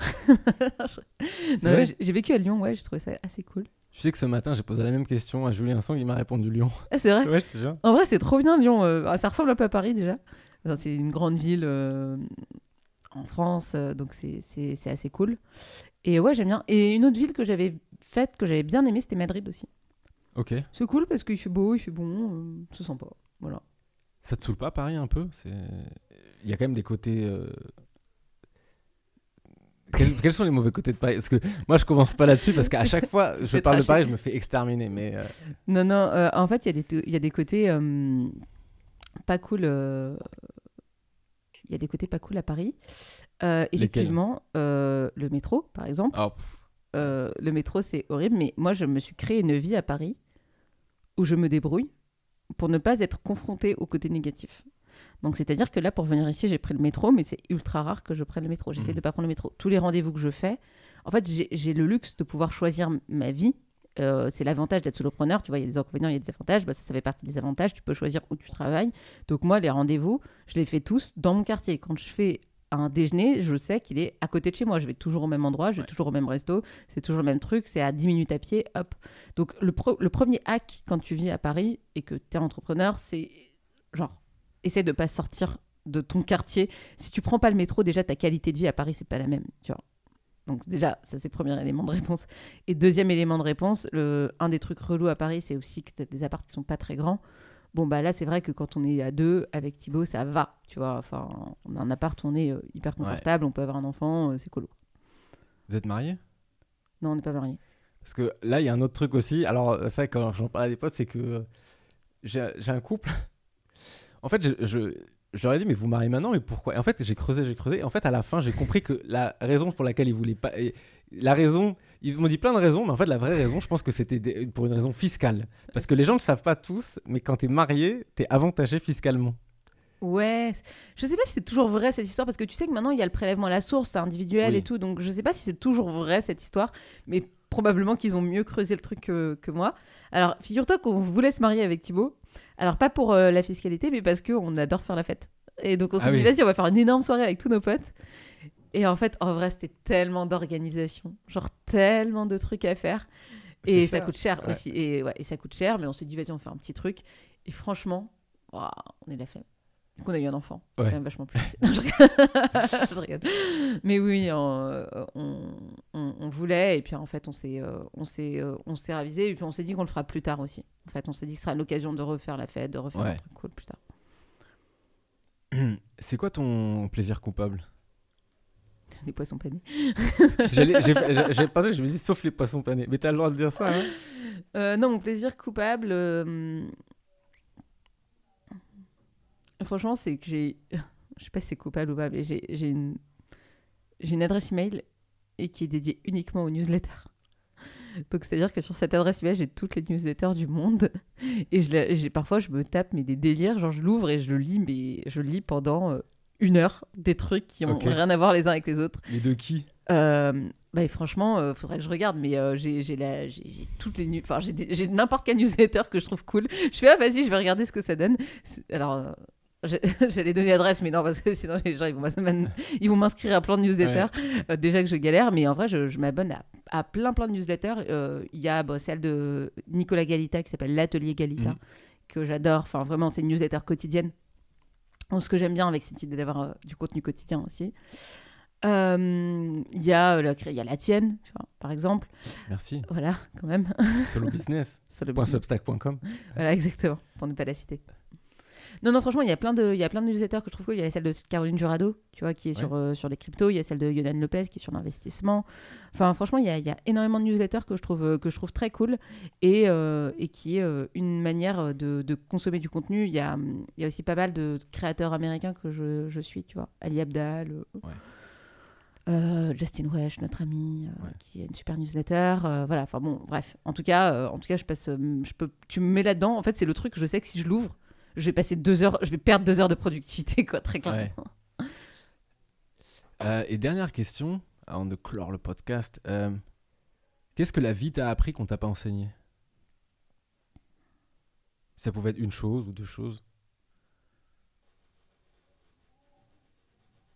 Ouais, j'ai- vécu à Lyon, ouais, j'ai trouvé ça assez cool. Tu sais que ce matin, j'ai posé la même question à Julien Song, il m'a répondu Lyon. Ah, c'est vrai ouais, je te jure. En vrai, c'est trop bien Lyon. ah, ça ressemble un peu à Paris déjà. Enfin, c'est une grande ville en France, donc c'est assez cool. Et ouais, j'aime bien. Et une autre ville que j'avais faite, que j'avais bien aimée, c'était Madrid aussi. Ok. C'est cool parce qu'il fait beau, il fait bon, euh, c'est sympa. Voilà. Ça te saoule pas Paris un peu? Il y a quand même des côtés. euh, Quels, quels sont les mauvais côtés de Paris? Parce que moi, je commence pas là-dessus parce qu'à chaque fois, je parle de. Paris, je me fais exterminer. Mais euh, Non, non, euh, en fait, il y, a des- il y a des côtés pas cool. Il y a des côtés pas cool à Paris. Effectivement, le métro, par exemple. oh, Euh, le métro, c'est horrible, mais moi, je me suis créé une vie à Paris où je me débrouille pour ne pas être confrontée au côté négatif. Donc, c'est-à-dire que là, pour venir ici, j'ai pris le métro, mais c'est ultra rare que je prenne le métro. J'essaie Mhm. de pas prendre le métro. Tous les rendez-vous que je fais, en fait, j'ai le luxe de pouvoir choisir ma vie. Euh, c'est l'avantage d'être solopreneur. Tu vois, il y a des inconvénients, il y a des avantages. Bah, ça, ça fait partie des avantages. Tu peux choisir où tu travailles. Donc, moi, les rendez-vous, je les fais tous dans mon quartier. Quand je fais un déjeuner, je sais qu'il est à côté de chez moi. Je vais toujours au même endroit, je vais Ouais. toujours au même resto, c'est toujours le même truc, c'est à 10 minutes à pied, hop. Donc le, pro- le premier hack quand tu vis à Paris et que tu es entrepreneur, c'est genre, essaie de pas sortir de ton quartier. Si tu prends pas le métro, déjà ta qualité de vie à Paris, c'est pas la même, tu vois. Donc déjà, ça c'est premier élément de réponse. Et deuxième élément de réponse, le, un des trucs relous à Paris, c'est aussi que tu as des apparts qui sont pas très grands. Bon, bah là, c'est vrai que quand on est à deux avec Thibaut, ça va, tu vois. Enfin, on a un appart, on est euh, hyper confortable, on peut avoir un enfant, euh, c'est cool. vous êtes mariés? Non, on n'est pas mariés. Parce que là, il y a un autre truc aussi. Alors, euh, ça, quand j'en parle à des potes, c'est que j'ai un couple. En fait, je, je, je leur ai dit, mais vous mariez maintenant, mais pourquoi? Et en fait, j'ai creusé, j'ai creusé. Et en fait, à la fin, j'ai compris que la raison pour laquelle ils voulaient pas. et La raison. Ils m'ont dit plein de raisons, mais en fait, la vraie raison, je pense que c'était des- pour une raison fiscale. Parce que les gens ne le savent pas tous, mais quand t'es marié, t'es avantagé fiscalement. Ouais, je sais pas si c'est toujours vrai cette histoire parce que tu sais que maintenant il y a le prélèvement à la source, c'est individuel Oui. et tout, donc je sais pas si c'est toujours vrai cette histoire, mais probablement qu'ils ont mieux creusé le truc que, que moi. Alors figure-toi qu'on voulait se marier avec Thibaut, alors pas pour euh, la fiscalité, mais parce qu'on adore faire la fête. Et donc on s'est Ah dit oui. vas-y, on va faire une énorme soirée avec tous nos potes. Et en fait, en vrai, c'était tellement d'organisation, genre tellement de trucs à faire. Et ça coûte cher Ouais. aussi. Et, ouais, et ça coûte cher, mais on s'est dit, vas-y, on fait un petit truc. Et franchement, ouah, on est de la flemme. Du coup, on a eu un enfant. C'est Ouais. quand même vachement plus. Non, je rigole. Je rigole. Mais oui, on, on, on- on voulait. Et puis, en fait, on s'est, euh, on s'est, euh, on s'est ravisé. Et puis, on s'est dit qu'on le fera plus tard aussi. En fait, on s'est dit que ce sera l'occasion de refaire la fête, de refaire un truc cool plus tard. C'est quoi ton plaisir coupable? Les poissons panés. J'ai- pensé, je me dis, sauf les poissons panés. Mais t'as le droit de dire ça, hein Euh, non, mon plaisir coupable. euh, Franchement, c'est que j'ai. Je sais pas si c'est coupable ou pas, mais j'ai une... une adresse email et qui est dédiée uniquement aux newsletters. Donc, c'est-à-dire que sur cette adresse email, j'ai toutes les newsletters du monde. Et je parfois, je me tape mais des délires. Genre, je l'ouvre et je le lis, mais je lis pendant euh, une heure des trucs qui ont rien à voir les uns avec les autres. Mais de qui? Euh, bah, franchement, euh, faudrait que je regarde, mais euh, j'ai j'ai la- j'ai- j'ai toutes les enfin j'ai n'importe quel newsletter que je trouve cool. Je fais ah vas-y, je vais regarder ce que ça donne. Alors euh, j'allais donner l'adresse, mais non parce que sinon les gens ils vont m'inscrire à plein de newsletters. Euh, déjà que je galère, mais en vrai je, je m'abonne à, à plein plein de newsletters. Euh, Il y a bah, celle de Nicolas Galita qui s'appelle l'atelier Galita Mhm. que j'adore. Enfin vraiment c'est une newsletter quotidienne. Ce que j'aime bien avec cette idée d'avoir euh, du contenu quotidien aussi. Euh, Il y, a, euh, la- il y a la tienne, tu vois, par exemple. Merci. Voilà, quand même. Solo business. Point business. Voilà, exactement, pour ne pas la citer. Non, non, franchement, il y a plein de, il y a plein de newsletters que je trouve cool. Il y a celle de Caroline Jurado, tu vois, qui est sur, euh, sur les cryptos. Il y a celle de Yonan Lopez qui est sur l'investissement. Enfin, franchement, il y, a, il y a énormément de newsletters que je trouve, euh, que je trouve très cool et, euh, et qui est euh, une manière de, de consommer du contenu. Il y a, hum, il y a aussi pas mal de créateurs américains que je, je suis, tu vois. Ali Abdal, Ouais. euh, Justin Wesh, notre ami, euh, Ouais. qui a une super newsletter. euh, voilà, enfin bon, bref. En tout cas, en tout cas, je passe, euh, je peux, tu me mets là-dedans. En fait, c'est le truc. Je sais que si je l'ouvre, je vais passer deux heures, je vais perdre deux heures de productivité, quoi, très clairement. Ouais. Euh, et dernière question, avant de clore le podcast. euh, Qu'est-ce que la vie t'a appris qu'on t'a pas enseigné? Ça pouvait être une chose ou deux choses.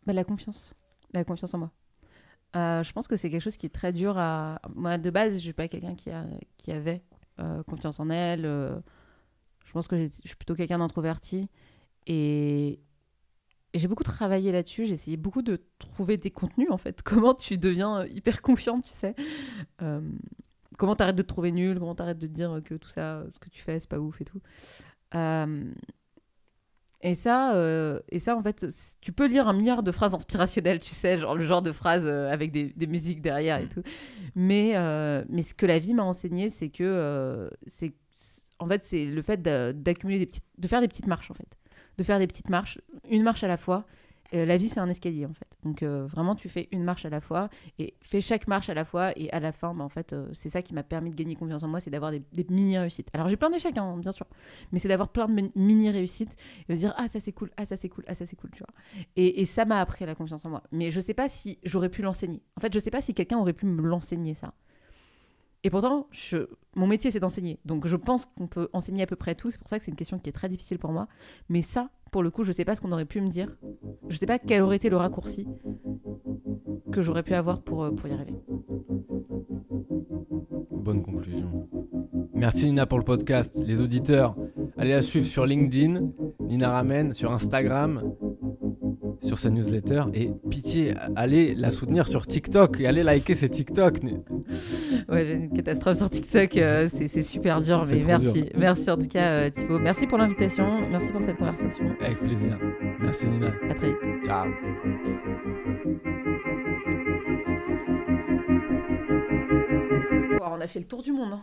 Bah, la confiance, la confiance en moi. Euh, je pense que c'est quelque chose qui est très dur à. Moi, de base, je suis pas quelqu'un qui, a, qui avait euh, confiance en elle. Je pense que je suis plutôt quelqu'un d'introverti. Et, j'ai beaucoup travaillé là-dessus. J'ai essayé beaucoup de trouver des contenus, en fait. Comment tu deviens euh, hyper confiant, tu sais. Euh, comment t'arrêtes de te trouver nul, comment t'arrêtes de te dire que tout ça, ce que tu fais, c'est pas ouf et tout. Euh, Et ça, euh, et ça, en fait, tu peux lire un milliard de phrases inspirationnelles, tu sais, genre le genre de phrases avec des, des musiques derrière et tout. Mais, mais ce que la vie m'a enseigné, c'est que, c'est, en fait, c'est le fait d'a- d'accumuler des petites, de faire des petites marches, en fait, de faire des petites marches, une marche à la fois. Euh, la vie, c'est un escalier, en fait. Donc, euh, vraiment, tu fais une marche à la fois et fais chaque marche à la fois. Et à la fin, bah, en fait, euh, c'est ça qui m'a permis de gagner confiance en moi, c'est d'avoir des, des mini-réussites. Alors, j'ai plein d'échecs, hein, bien sûr, mais c'est d'avoir plein de mi- mini-réussites et de dire ah ça c'est cool, ah ça c'est cool, ah ça c'est cool, tu vois. Et, et ça m'a appris la confiance en moi. Mais je sais pas si j'aurais pu l'enseigner. En fait, je sais pas si quelqu'un aurait pu me l'enseigner ça. Et pourtant, mon métier c'est d'enseigner. Donc je pense qu'on peut enseigner à peu près tout. C'est pour ça que c'est une question qui est très difficile pour moi. Mais ça, pour le coup, je sais pas ce qu'on aurait pu me dire. Je sais pas quel aurait été le raccourci que j'aurais pu avoir pour, euh, pour y arriver. Bonne conclusion. Merci Nina pour le podcast. Les auditeurs, allez la suivre sur LinkedIn, Nina Ramen, sur Instagram, sur sa newsletter. Et pitié, allez la soutenir sur TikTok et allez liker ses TikTok. Ouais, j'ai une catastrophe sur TikTok. euh, c'est c'est super dur, mais merci. dur. Merci en tout cas, euh, Thibaut. Merci pour l'invitation. Merci pour cette conversation. Avec plaisir. Merci Nina. À très vite. Ciao. on a fait le tour du monde. hein.